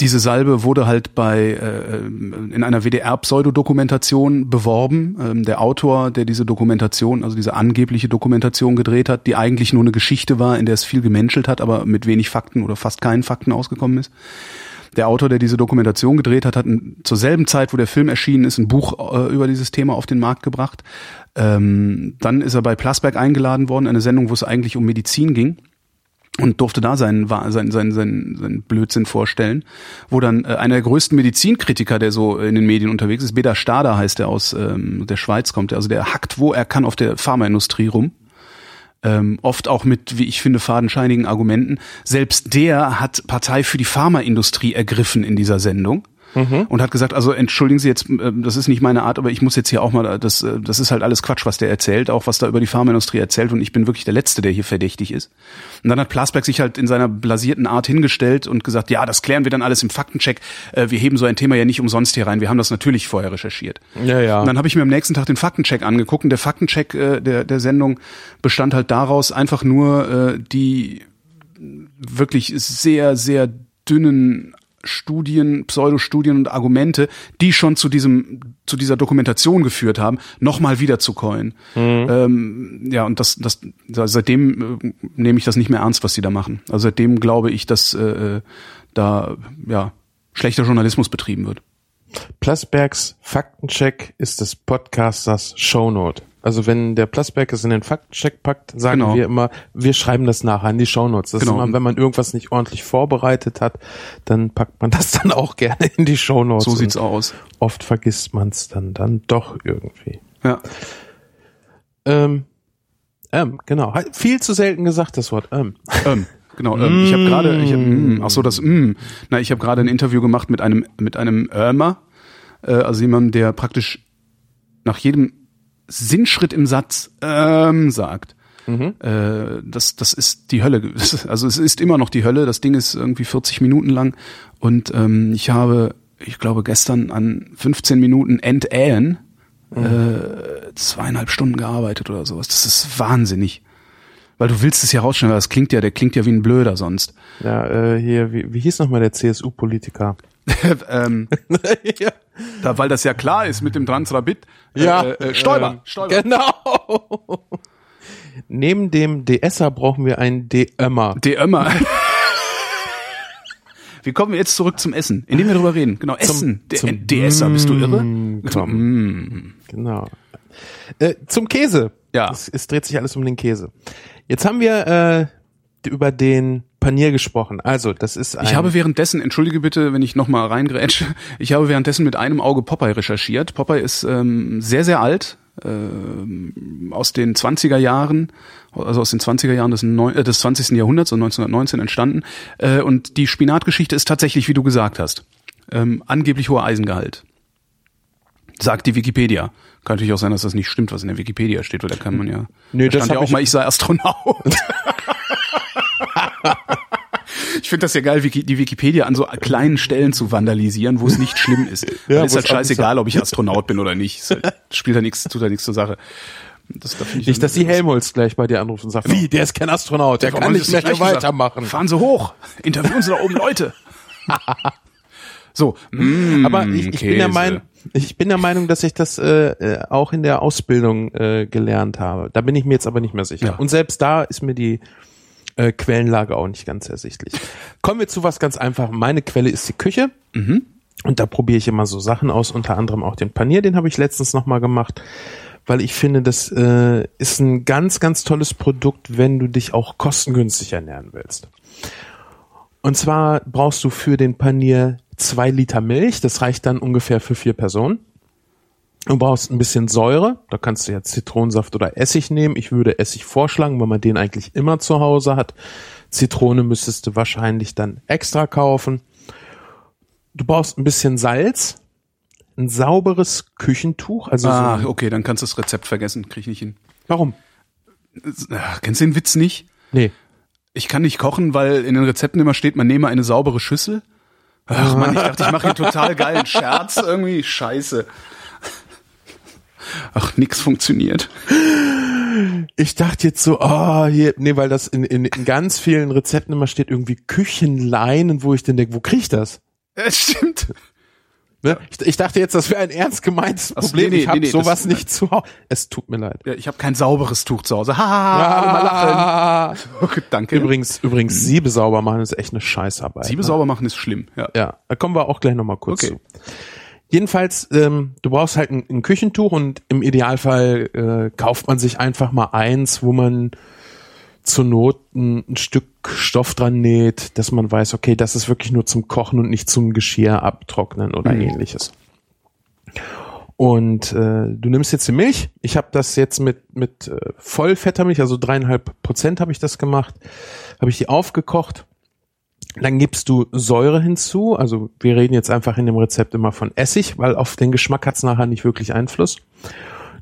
diese Salbe wurde halt bei äh, in einer WDR-Pseudodokumentation beworben. Ähm, der Autor, der diese Dokumentation, also diese angebliche Dokumentation gedreht hat, die eigentlich nur eine Geschichte war, in der es viel gemenschelt hat, aber mit wenig Fakten oder fast keinen Fakten ausgekommen ist. Der Autor, der diese Dokumentation gedreht hat, hat zur selben Zeit, wo der Film erschienen ist, ein Buch äh, über dieses Thema auf den Markt gebracht. Ähm, dann ist er bei Plasberg eingeladen worden, eine Sendung, wo es eigentlich um Medizin ging und durfte da seinen, seinen, seinen, seinen, seinen Blödsinn vorstellen, wo dann äh, einer der größten Medizinkritiker, der so in den Medien unterwegs ist, Beda Stader heißt der aus ähm, der Schweiz kommt, also der hackt, wo er kann auf der Pharmaindustrie rum. Ähm, oft auch mit, wie ich finde, fadenscheinigen Argumenten. Selbst der hat Partei für die Pharmaindustrie ergriffen in dieser Sendung. Und hat gesagt, also entschuldigen Sie jetzt, äh, das ist nicht meine Art, aber ich muss jetzt hier auch mal, das, äh, das ist halt alles Quatsch, was der erzählt, auch was da über die Pharmaindustrie erzählt und ich bin wirklich der Letzte, der hier verdächtig ist. Und dann hat Plasberg sich halt in seiner blasierten Art hingestellt und gesagt, ja, das klären wir dann alles im Faktencheck. Äh, Wir heben so ein Thema ja nicht umsonst hier rein, wir haben das natürlich vorher recherchiert. Ja, ja. Und dann habe ich mir am nächsten Tag den Faktencheck angeguckt und der Faktencheck äh, der, der Sendung bestand halt daraus, einfach nur äh, die wirklich sehr, sehr dünnen Studien, Pseudostudien und Argumente, die schon zu diesem, zu dieser Dokumentation geführt haben, nochmal wieder zu coin. Ähm, ja, und das, das, seitdem äh, nehme ich das nicht mehr ernst, was die da machen. Also seitdem glaube ich, dass äh, da ja schlechter Journalismus betrieben wird. Plasbergs Faktencheck ist des Podcasters Shownote. Also wenn der Plasberg es in den Faktencheck packt, sagen Genau. wir immer, wir schreiben das nachher in die Shownotes. Das Genau. ist immer, wenn man irgendwas nicht ordentlich vorbereitet hat, dann packt man [LAUGHS] das dann auch gerne in die Shownotes. So sieht's aus. Oft vergisst man es dann, dann doch irgendwie. Ja. Ähm, ähm, genau. Viel zu selten gesagt, das Wort ähm. Ähm, genau. Ähm, ich habe gerade, ich hab, mm, ach so das. Mm, na, ich habe gerade ein Interview gemacht mit einem mit einem Ömer, äh, also jemandem, der praktisch nach jedem Sinnschritt im Satz ähm sagt. Äh, das, das ist die Hölle. [LAUGHS] Also es ist immer noch die Hölle. Das Ding ist irgendwie 40 Minuten lang und ähm, ich habe, ich glaube, gestern an 15 Minuten Entähen äh, zweieinhalb Stunden gearbeitet oder sowas. Das ist wahnsinnig. Weil du willst es ja rausschneiden, weil das klingt ja, der klingt ja wie ein Blöder sonst. Ja, äh, hier, wie, wie hieß nochmal der CSU-Politiker? [LAUGHS] ähm, [LAUGHS] ja. Da, weil das ja klar ist mit dem Transrabit. Ja, Äh, äh, Stoiber, ähm, Stoiber. Genau. Neben dem DSer brauchen wir einen DÖmmer. Der Ömmer. [LAUGHS] Wie kommen wir jetzt zurück zum Essen? Indem wir drüber reden. Genau, Essen. Zum- DSer, bist du irre? Mm, komm. Genau. Äh, zum Käse. Ja. Es, es dreht sich alles um den Käse. Jetzt haben wir äh, über den Panier gesprochen. Also, das ist ein Ich habe währenddessen, entschuldige bitte, wenn ich nochmal reingrätsche, ich habe währenddessen mit einem Auge Popeye recherchiert. Popeye ist ähm, sehr, sehr alt, ähm, aus den 20er Jahren, also aus den 20er Jahren des, äh, des 20. Jahrhunderts, so 1919 entstanden. Äh, und die Spinatgeschichte ist tatsächlich, wie du gesagt hast, ähm, angeblich hoher Eisengehalt. Sagt die Wikipedia. Kann natürlich auch sein, dass das nicht stimmt, was in der Wikipedia steht, weil da kann man ja. Nö, da das stand ja auch mal, ich sei Astronaut. [LAUGHS] [LAUGHS] Ich finde das ja geil, die Wikipedia an so kleinen Stellen zu vandalisieren, wo es nicht schlimm ist. [LAUGHS] Ja, Dann ist halt scheißegal, ob ich [LAUGHS] Astronaut bin oder nicht. Halt- spielt da nichts, tut da nichts zur Sache. Das, da nicht, dass die Helmholtz gleich bei dir anruft und sagt, wie, der ist kein Astronaut, der Warum kann nicht mehr weitermachen. Fahren Sie hoch, interviewen Sie da oben Leute. so, mm, Aber ich, ich bin der. Meinung, ich bin der Meinung, dass ich das äh, äh, auch in der Ausbildung äh, gelernt habe. Da bin ich mir jetzt aber nicht mehr sicher. Ja. Und selbst da ist mir die äh, Quellenlage auch nicht ganz ersichtlich. Kommen wir zu was ganz Einfachem. Meine Quelle ist die Küche. Und da probiere ich immer so Sachen aus, unter anderem auch den Panier, den habe ich letztens nochmal gemacht, weil ich finde, das äh, ist ein ganz, ganz tolles Produkt, wenn du dich auch kostengünstig ernähren willst. Und zwar brauchst du für den Panier zwei Liter Milch, das reicht dann ungefähr für vier Personen. Du brauchst ein bisschen Säure, da kannst du jetzt Zitronensaft oder Essig nehmen. Ich würde Essig vorschlagen, weil man den eigentlich immer zu Hause hat. Zitrone müsstest du wahrscheinlich dann extra kaufen. Du brauchst ein bisschen Salz, ein sauberes Küchentuch, also Ah, so, okay, dann kannst du das Rezept vergessen, krieg ich nicht hin. warum? Ach, kennst du den Witz nicht? Nee. Ich kann nicht kochen, weil in den Rezepten immer steht, man nehme eine saubere Schüssel. Ach man, ich dachte, ich mache hier total geilen Scherz irgendwie. Scheiße. Ach, nix funktioniert. Ich dachte jetzt so, ah, hier, nee, weil das in, in, in ganz vielen Rezepten immer steht irgendwie Küchenleinen, wo ich denn denke, wo krieg ich das? [LAUGHS] Es stimmt. Ne? Ich, ich dachte jetzt, das wäre ein ernst gemeintes Problem. nee, nee, ich habe nee, nee, sowas das- nicht zu Hause. Es tut mir leid. Ja, ich habe kein sauberes Tuch zu Hause. [LAUGHS] Ha, ha, ha. Ah, [LAUGHS] Okay, danke. übrigens, übrigens, Siebe sauber machen ist echt eine Scheißarbeit. Siebe ne? sauber machen ist schlimm. Ja. Ja, da kommen wir auch gleich nochmal kurz Okay. zu. Jedenfalls, ähm, du brauchst halt ein, ein Küchentuch und im Idealfall äh, kauft man sich einfach mal eins, wo man zur Not ein, ein Stück Stoff dran näht, dass man weiß, okay, das ist wirklich nur zum Kochen und nicht zum Geschirr abtrocknen oder ähnliches. Und äh, du nimmst jetzt die Milch. Ich habe das jetzt mit mit äh, vollfetter Milch, also dreieinhalb Prozent habe ich das gemacht. Habe ich die aufgekocht. Dann gibst du Säure hinzu. Also wir reden jetzt einfach in dem Rezept immer von Essig, weil auf den Geschmack hat's nachher nicht wirklich Einfluss.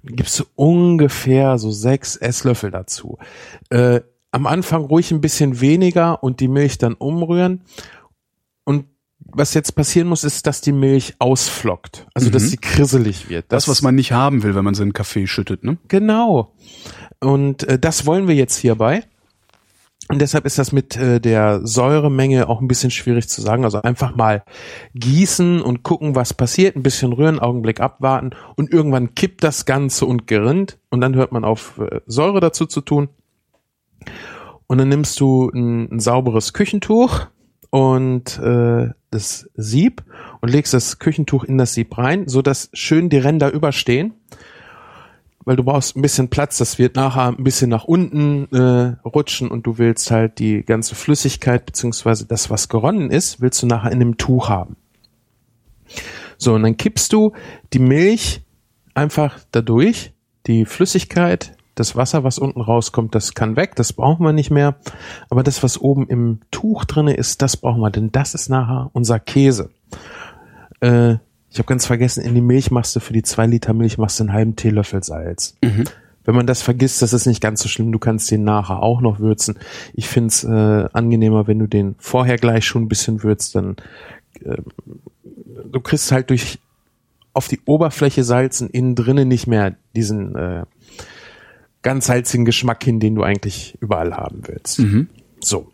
Dann gibst du ungefähr so sechs Esslöffel dazu. Äh, am Anfang ruhig ein bisschen weniger und die Milch dann umrühren. Und was jetzt passieren muss, ist, dass die Milch ausflockt. Also, dass sie krisselig wird. Das, was man nicht haben will, wenn man seinen Kaffee schüttet, ne? Genau. Und äh, das wollen wir jetzt hierbei. Und deshalb ist das mit äh, der Säuremenge auch ein bisschen schwierig zu sagen. Also einfach mal gießen und gucken, was passiert, ein bisschen rühren, Augenblick abwarten und irgendwann kippt das Ganze und gerinnt und dann hört man auf, äh, Säure dazu zu tun. Und dann nimmst du ein, ein sauberes Küchentuch und äh, das Sieb und legst das Küchentuch in das Sieb rein, so dass schön die Ränder überstehen weil du brauchst ein bisschen Platz, das wird nachher ein bisschen nach unten äh, rutschen und du willst halt die ganze Flüssigkeit beziehungsweise das, was geronnen ist, willst du nachher in einem Tuch haben. So, und dann kippst du die Milch einfach dadurch, die Flüssigkeit, das Wasser, was unten rauskommt, das kann weg, das brauchen wir nicht mehr. Aber das, was oben im Tuch drinne ist, das brauchen wir, denn das ist nachher unser Käse. Äh, ich habe ganz vergessen, in die Milch machst du für die zwei Liter Milch machst du einen halben Teelöffel Salz. Wenn man das vergisst, das ist nicht ganz so schlimm. Du kannst den nachher auch noch würzen. Ich find's äh, angenehmer, wenn du den vorher gleich schon ein bisschen würzt, dann äh, du kriegst halt durch auf die Oberfläche salzen, innen drinnen nicht mehr diesen äh, ganz salzigen Geschmack hin, den du eigentlich überall haben willst. So.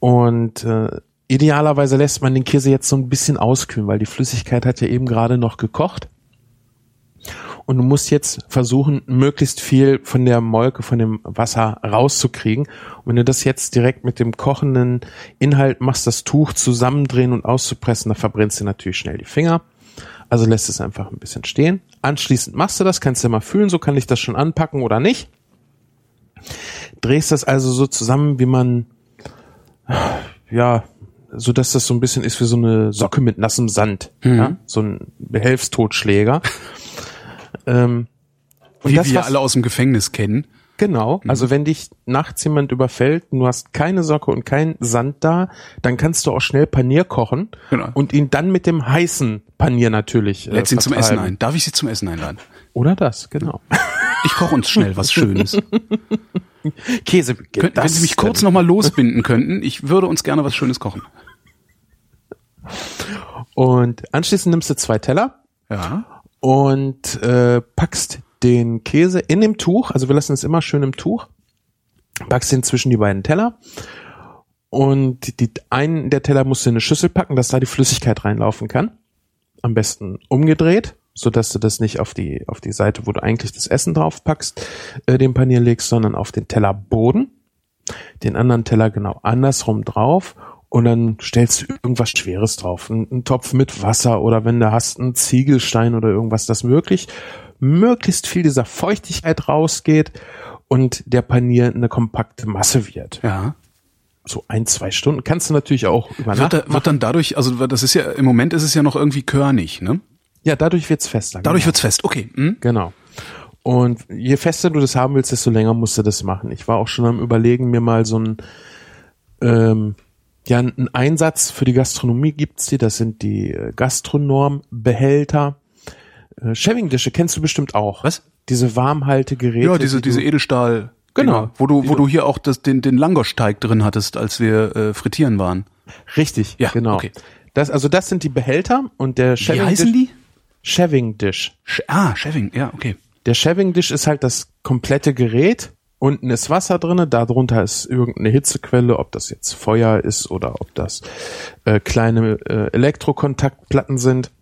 Und äh, idealerweise lässt man den Käse jetzt so ein bisschen auskühlen, weil die Flüssigkeit hat ja eben gerade noch gekocht. Und du musst jetzt versuchen, möglichst viel von der Molke, von dem Wasser rauszukriegen. Und wenn du das jetzt direkt mit dem kochenden Inhalt machst, das Tuch zusammendrehen und auszupressen, dann verbrennst du natürlich schnell die Finger. Also lässt es einfach ein bisschen stehen. Anschließend machst du das, kannst du mal fühlen, so kann ich das schon anpacken oder nicht. Drehst das also so zusammen, wie man, ja, so dass das so ein bisschen ist wie so eine Socke mit nassem Sand. Mhm. Ja? So ein Behelfstotschläger. ähm, und Wie das, wir was- alle aus dem Gefängnis kennen. Genau. Mhm. Also wenn dich nachts jemand überfällt, und du hast keine Socke und kein Sand da, dann kannst du auch schnell Panier kochen Genau. und ihn dann mit dem heißen Panier natürlich äh, Lädst ihn zum Essen ein. Darf ich Sie zum Essen einladen? Oder das, genau. Ich koche uns schnell was Schönes. [LAUGHS] Käse. Könnt, wenn Sie mich kurz noch nochmal losbinden könnten, ich würde uns gerne was Schönes kochen. und anschließend nimmst du zwei Teller Ja. und äh, packst den Käse in dem Tuch, also wir lassen es immer schön im Tuch, packst den zwischen die beiden Teller und die, einen der Teller musst du in eine Schüssel packen, dass da die Flüssigkeit reinlaufen kann. Am besten umgedreht, so dass du das nicht auf die auf die Seite, wo du eigentlich das Essen drauf packst, äh, den Panier legst, sondern auf den Tellerboden. Den anderen Teller genau andersrum drauf und dann stellst du irgendwas Schweres drauf. Ein, ein Topf mit Wasser oder wenn du hast einen Ziegelstein oder irgendwas, das wirklich möglichst viel dieser Feuchtigkeit rausgeht und der Panier eine kompakte Masse wird. Ja. So ein, zwei Stunden. Kannst du natürlich auch über Wird, Nacht da, wird dann dadurch, also das ist ja, im Moment ist es ja noch irgendwie körnig, ne? Ja, dadurch wird's fester. Dadurch genau. wird's fest. Okay. Hm? Genau. Und je fester du das haben willst, desto länger musst du das machen. Ich war auch schon am überlegen, mir mal so ein ähm, ja, einen Einsatz für die Gastronomie gibt's die, das sind die äh, Gastronorm-Behälter. Äh, Shaving-Dische kennst du bestimmt auch. Was? Diese Warmhaltegeräte. Ja, diese, die diese Edelstahl. Genau. Wo du, wo du- hier auch das, den, den Langosteig drin hattest, als wir äh, frittieren waren. Richtig, Ja, genau. okay. Das, also das sind die Behälter und der Wie heißen die? Shaving-Dish. Sch ah, Shaving, ja, okay. Der Shaving Dish ist halt das komplette Gerät. Unten ist Wasser drinne, darunter ist irgendeine Hitzequelle, ob das jetzt Feuer ist oder ob das äh, kleine äh, Elektrokontaktplatten sind.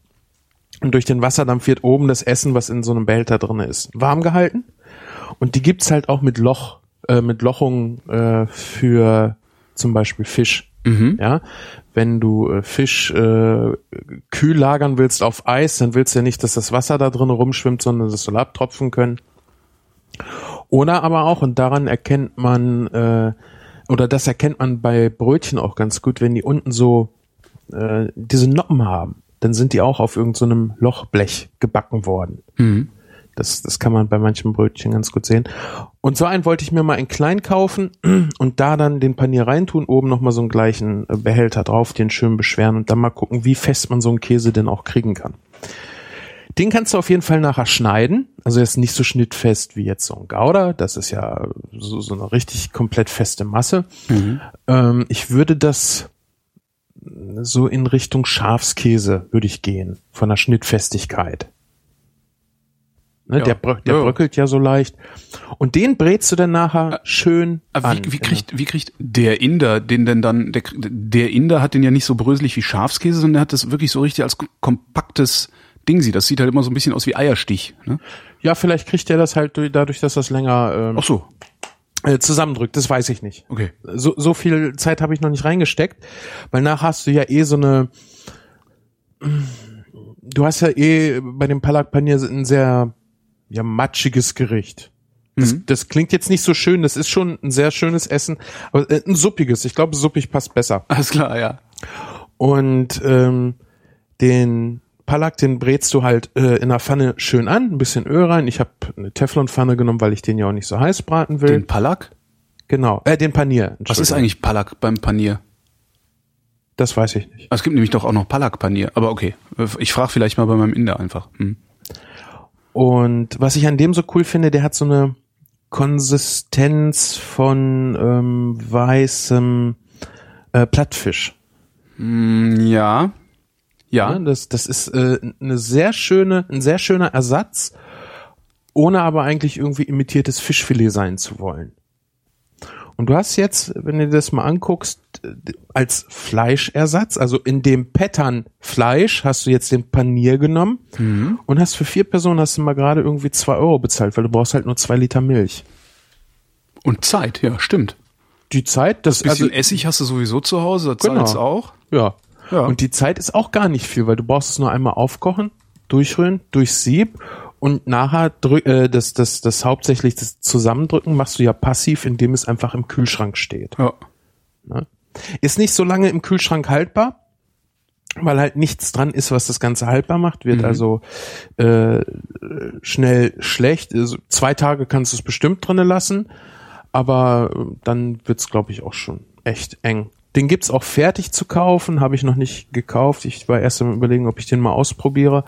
Und durch den Wasserdampf wird oben das Essen, was in so einem Behälter drinne ist, warm gehalten. Und die gibt's halt auch mit Loch, äh, mit Lochungen äh, für zum Beispiel Fisch. Ja, wenn du äh, Fisch äh, kühl lagern willst auf Eis, dann willst du ja nicht, dass das Wasser da drin rumschwimmt, sondern das soll abtropfen können. Oder aber auch, und daran erkennt man, äh, oder das erkennt man bei Brötchen auch ganz gut, wenn die unten so äh, diese Noppen haben, dann sind die auch auf irgendeinem Lochblech gebacken worden. Das, das kann man bei manchen Brötchen ganz gut sehen. Und so einen wollte ich mir mal in klein kaufen [CLEARS THROAT] und da dann den Panier reintun, oben nochmal so einen gleichen äh, Behälter drauf, den schön beschweren und dann mal gucken, wie fest man so einen Käse denn auch kriegen kann. Den kannst du auf jeden Fall nachher schneiden. Also er ist nicht so schnittfest wie jetzt so ein Gouda. Das ist ja so, so eine richtig komplett feste Masse. Ähm, ich würde das so in Richtung Schafskäse würde ich gehen, von der Schnittfestigkeit. Ne, Ja. Der, brö der Ja. bröckelt ja so leicht. Und den brätst du dann nachher schön Aber an. wie, wie, kriegt, wie kriegt der Inder den denn dann, der, der Inder hat den ja nicht so bröselig wie Schafskäse, sondern der hat das wirklich so richtig als kompaktes Ding. Das sieht halt immer so ein bisschen aus wie Eierstich. Ne? Ja, vielleicht kriegt er das halt durch, dadurch, dass das länger ähm, Ach so, äh, zusammendrückt. Das weiß ich nicht. okay. so, so viel Zeit habe ich noch nicht reingesteckt, weil nach hast du ja eh so eine, du hast ja eh bei dem Palak Panier ein sehr, ja, matschiges Gericht. Das, das klingt jetzt nicht so schön, das ist schon ein sehr schönes Essen, aber äh, ein suppiges. Ich glaube, suppig passt besser. Alles klar, ja. Und ähm, den Palak, den brätst du halt äh, in der Pfanne schön an, ein bisschen Öl rein. Ich habe eine Teflonpfanne genommen, weil ich den ja auch nicht so heiß braten will. Den Palak? genau, äh, den Panier. Was ist eigentlich Palak beim Panier? Das weiß ich nicht. Es gibt nämlich doch auch noch Palak-Panier. Aber okay, ich frage vielleicht mal bei meinem Inder einfach. Hm. Und was ich an dem so cool finde, der hat so eine Konsistenz von ähm, weißem äh, Plattfisch. Mm, Ja. Ja. Das, das ist äh, eine sehr schöne, ein sehr schöner Ersatz, ohne aber eigentlich irgendwie imitiertes Fischfilet sein zu wollen. Und du hast jetzt, wenn du das mal anguckst, als Fleischersatz, also in dem Pattern Fleisch, hast du jetzt den Panier genommen und hast für vier Personen hast du mal gerade irgendwie zwei Euro bezahlt, weil du brauchst halt nur zwei Liter Milch. Und Zeit, ja, stimmt. Die Zeit, das Bisschen also, Essig hast du sowieso zu Hause, Genau. Salz auch. ja. Ja. Und die Zeit ist auch gar nicht viel, weil du brauchst es nur einmal aufkochen durchrühren, durchs Sieb und nachher drück, äh, das, das, das hauptsächlich das Zusammendrücken machst du ja passiv, indem es einfach im Kühlschrank steht. Ja. Ne? Ist nicht so lange im Kühlschrank haltbar, weil halt nichts dran ist, was das Ganze haltbar macht, wird Mhm. also äh, schnell schlecht. Also zwei Tage kannst du es bestimmt drinnen lassen, aber äh, dann wird's es, glaube ich, auch schon echt eng. Den gibt's auch fertig zu kaufen, habe ich noch nicht gekauft. Ich war erst am überlegen, ob ich den mal ausprobiere.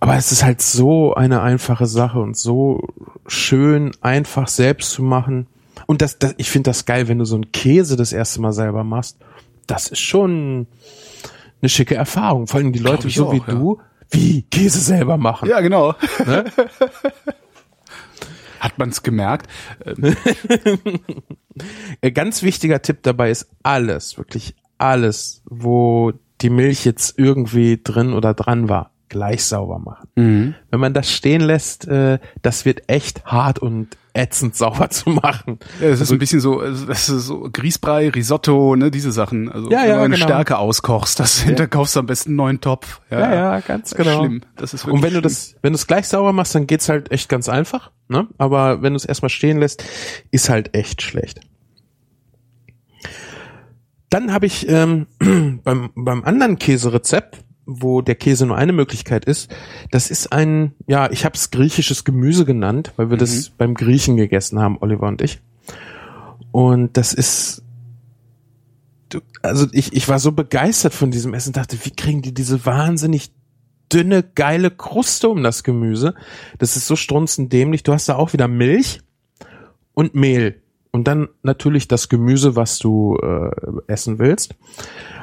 Aber es ist halt so eine einfache Sache und so schön einfach selbst zu machen. Und das, das ich finde das geil, wenn du so einen Käse das erste Mal selber machst. Das ist schon eine schicke Erfahrung. Vor allem die Leute so auch, wie ja. du, wie Käse selber machen. Ja, genau. Ne? [LAUGHS] Hat man's gemerkt? [LAUGHS] Äh, Ganz wichtiger Tipp dabei ist alles, wirklich alles, wo die Milch jetzt irgendwie drin oder dran war, gleich sauber machen. Wenn man das stehen lässt, äh, das wird echt hart und ätzend [LAUGHS] sauber zu machen. Ja, das ist ein bisschen so, also das ist so Grießbrei, Risotto, ne, diese Sachen. Also Ja, wenn ja, du eine genau. Stärke auskochst, das hinter kaufst du am besten einen neuen Topf. Ja, ja, ganz genau. Schlimm. Das ist wirklich Und wenn du schlimm. das, wenn du es gleich sauber machst, dann geht's halt echt ganz einfach. Ne? Aber wenn du es erstmal stehen lässt, ist halt echt schlecht. Dann habe ich ähm, [CLEARS THROAT] beim, beim anderen Käserezept, wo der Käse nur eine Möglichkeit ist, das ist ein, ja, ich habe es griechisches Gemüse genannt, weil wir das beim Griechen gegessen haben, Oliver und ich. Und das ist, du, also ich, ich war so begeistert von diesem Essen, dachte, wie kriegen die diese wahnsinnig dünne, geile Kruste um das Gemüse? Das ist so strunzend dämlich. Du hast da auch wieder Milch und Mehl. Und dann natürlich das Gemüse, was du äh, essen willst.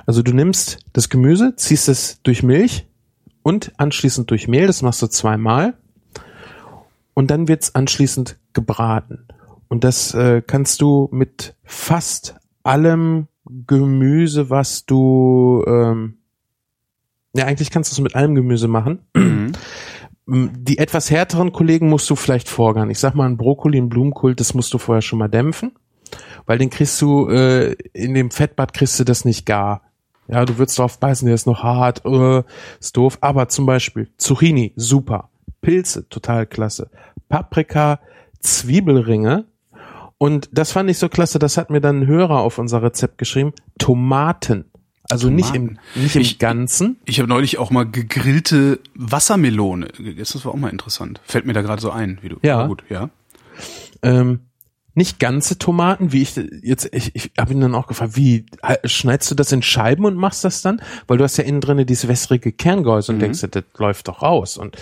Also du nimmst das Gemüse, ziehst es durch Milch und anschließend durch Mehl. Das machst du zweimal. Und dann wird's anschließend gebraten. Und das äh, kannst du mit fast allem Gemüse, was du ähm, ja, eigentlich kannst du es mit allem Gemüse machen. Mhm. Die etwas härteren Kollegen musst du vielleicht vorgaren. Ich sag mal, ein Brokkoli, ein Blumenkohl, das musst du vorher schon mal dämpfen, weil den kriegst du äh, in dem Fettbad kriegst du das nicht gar. Ja, du würdest drauf beißen, der ist noch hart, äh, ist doof. Aber zum Beispiel Zucchini, super. Pilze, total klasse. Paprika, Zwiebelringe. Und das fand ich so klasse, das hat mir dann ein Hörer auf unser Rezept geschrieben. Tomaten. Also nicht im, nicht im Ich- Ganzen. Ich habe neulich auch mal gegrillte Wassermelone gegessen. Das war auch mal interessant. Fällt mir da gerade so ein, wie du. Ja. Gut, ja. ähm, nicht ganze Tomaten, wie ich jetzt, ich, ich habe ihn dann auch gefragt, wie äh, schneidest du das in Scheiben und machst das dann? Weil du hast ja innen drinne dieses wässrige Kerngehäuse und denkst, dir, das läuft doch raus. Und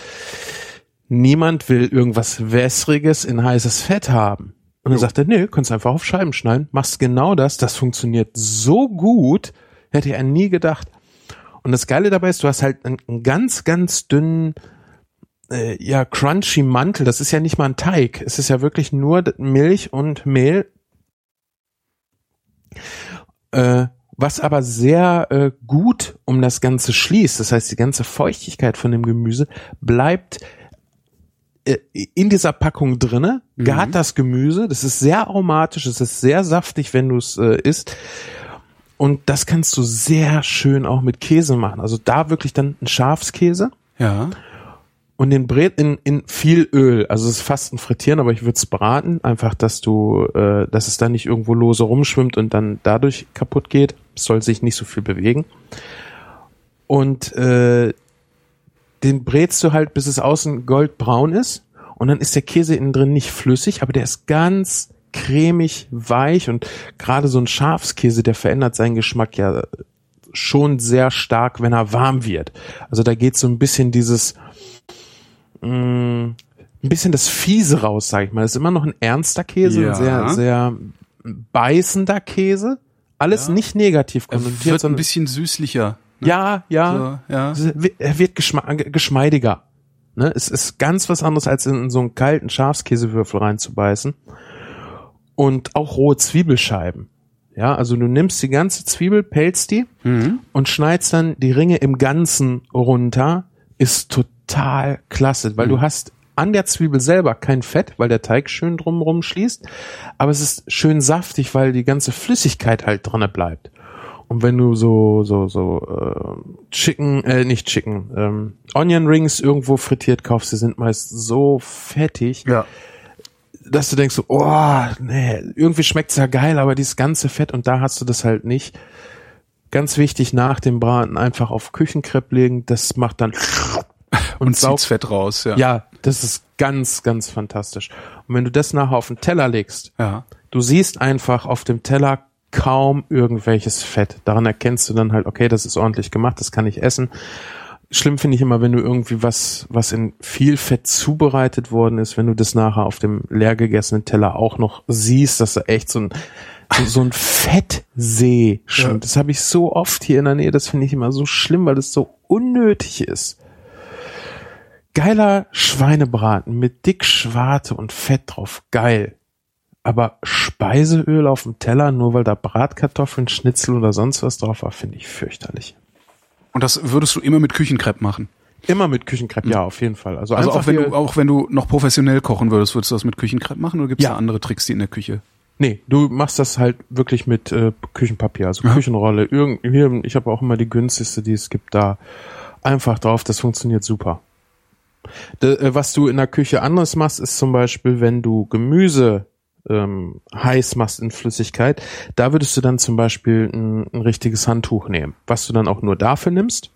niemand will irgendwas wässriges in heißes Fett haben. Und dann sagt er, nee, kannst einfach auf Scheiben schneiden, machst genau das, das funktioniert so gut, hätte er nie gedacht. Und das Geile dabei ist, du hast halt einen, ganz, ganz dünnen, äh, ja, crunchy Mantel. Das ist ja nicht mal ein Teig. Es ist ja wirklich nur Milch und Mehl. Äh, was aber sehr äh, gut um das Ganze schließt. Das heißt, die ganze Feuchtigkeit von dem Gemüse bleibt äh, in dieser Packung drinne, gart das Gemüse. Das ist sehr aromatisch, es ist sehr saftig, wenn du es äh, isst. Und das kannst du sehr schön auch mit Käse machen. Also da wirklich dann ein Schafskäse Ja. und den brät in, in viel Öl. Also es ist fast ein Frittieren, aber ich würde es braten. Einfach, dass du, äh, dass es dann nicht irgendwo lose rumschwimmt und dann dadurch kaputt geht. Es soll sich nicht so viel bewegen. Und äh, den brätst du halt, bis es außen goldbraun ist. Und dann ist der Käse innen drin nicht flüssig, aber der ist ganz cremig, weich und gerade so ein Schafskäse, der verändert seinen Geschmack ja schon sehr stark, wenn er warm wird. Also da geht so ein bisschen dieses, mh, ein bisschen das Fiese raus, sag ich mal. Das ist immer noch ein ernster Käse, Ja. ein sehr, sehr beißender Käse. Alles nicht negativ Er konnotiert, wird ein sondern bisschen süßlicher. ja, ja, So, ja. er wird geschmeidiger. Ne? Es ist ganz was anderes, als in so einen kalten Schafskäsewürfel reinzubeißen. Und auch rohe Zwiebelscheiben. Ja, also du nimmst die ganze Zwiebel, pelzt die Mhm. und schneidest dann die Ringe im Ganzen runter. Ist total klasse, weil du hast an der Zwiebel selber kein Fett, weil der Teig schön drumherum schließt. Aber es ist schön saftig, weil die ganze Flüssigkeit halt drinne bleibt. Und wenn du so, so, so, äh, Chicken, äh, nicht Chicken, ähm, Onion Rings irgendwo frittiert kaufst, die sind meist so fettig, Ja. Dass du denkst so, oh, nee, irgendwie schmeckt's ja geil, aber dieses ganze Fett und da hast du das halt nicht. Ganz wichtig, nach dem Braten einfach auf Küchenkrepp legen, das macht dann [LAUGHS] Und, saugt- zieht's Fett raus, ja. ja, das ist ganz, ganz fantastisch. Und wenn du das nachher auf den Teller legst, Ja. du siehst einfach auf dem Teller kaum irgendwelches Fett. Daran erkennst du dann halt, okay, das ist ordentlich gemacht, das kann ich essen. Schlimm finde ich immer, wenn du irgendwie was, was in viel Fett zubereitet worden ist, wenn du das nachher auf dem leer gegessenen Teller auch noch siehst, dass da echt so ein, so, so ein Fettsee schon. Ja. Das habe ich so oft hier in der Nähe, das finde ich immer so schlimm, weil das so unnötig ist. Geiler Schweinebraten mit dick Schwarte und Fett drauf. Geil. Aber Speiseöl auf dem Teller, nur weil da Bratkartoffeln, Schnitzel oder sonst was drauf war, finde ich fürchterlich. Und das würdest du immer mit Küchenkrepp machen. Immer mit Küchenkrepp, ja, auf jeden Fall. Also, Also auch wenn du, auch wenn du noch professionell kochen würdest, würdest du das mit Küchenkrepp machen oder gibt es Ja. da andere Tricks, die in der Küche? Nee, du machst das halt wirklich mit äh, Küchenpapier, also Küchenrolle. Irgend, hier, ich habe auch immer die günstigste, die es gibt, da einfach drauf. Das funktioniert super. De, äh, was du in der Küche anderes machst, ist zum Beispiel, wenn du Gemüse ähm, heiß machst in Flüssigkeit, da würdest du dann zum Beispiel ein, ein richtiges Handtuch nehmen, was du dann auch nur dafür nimmst.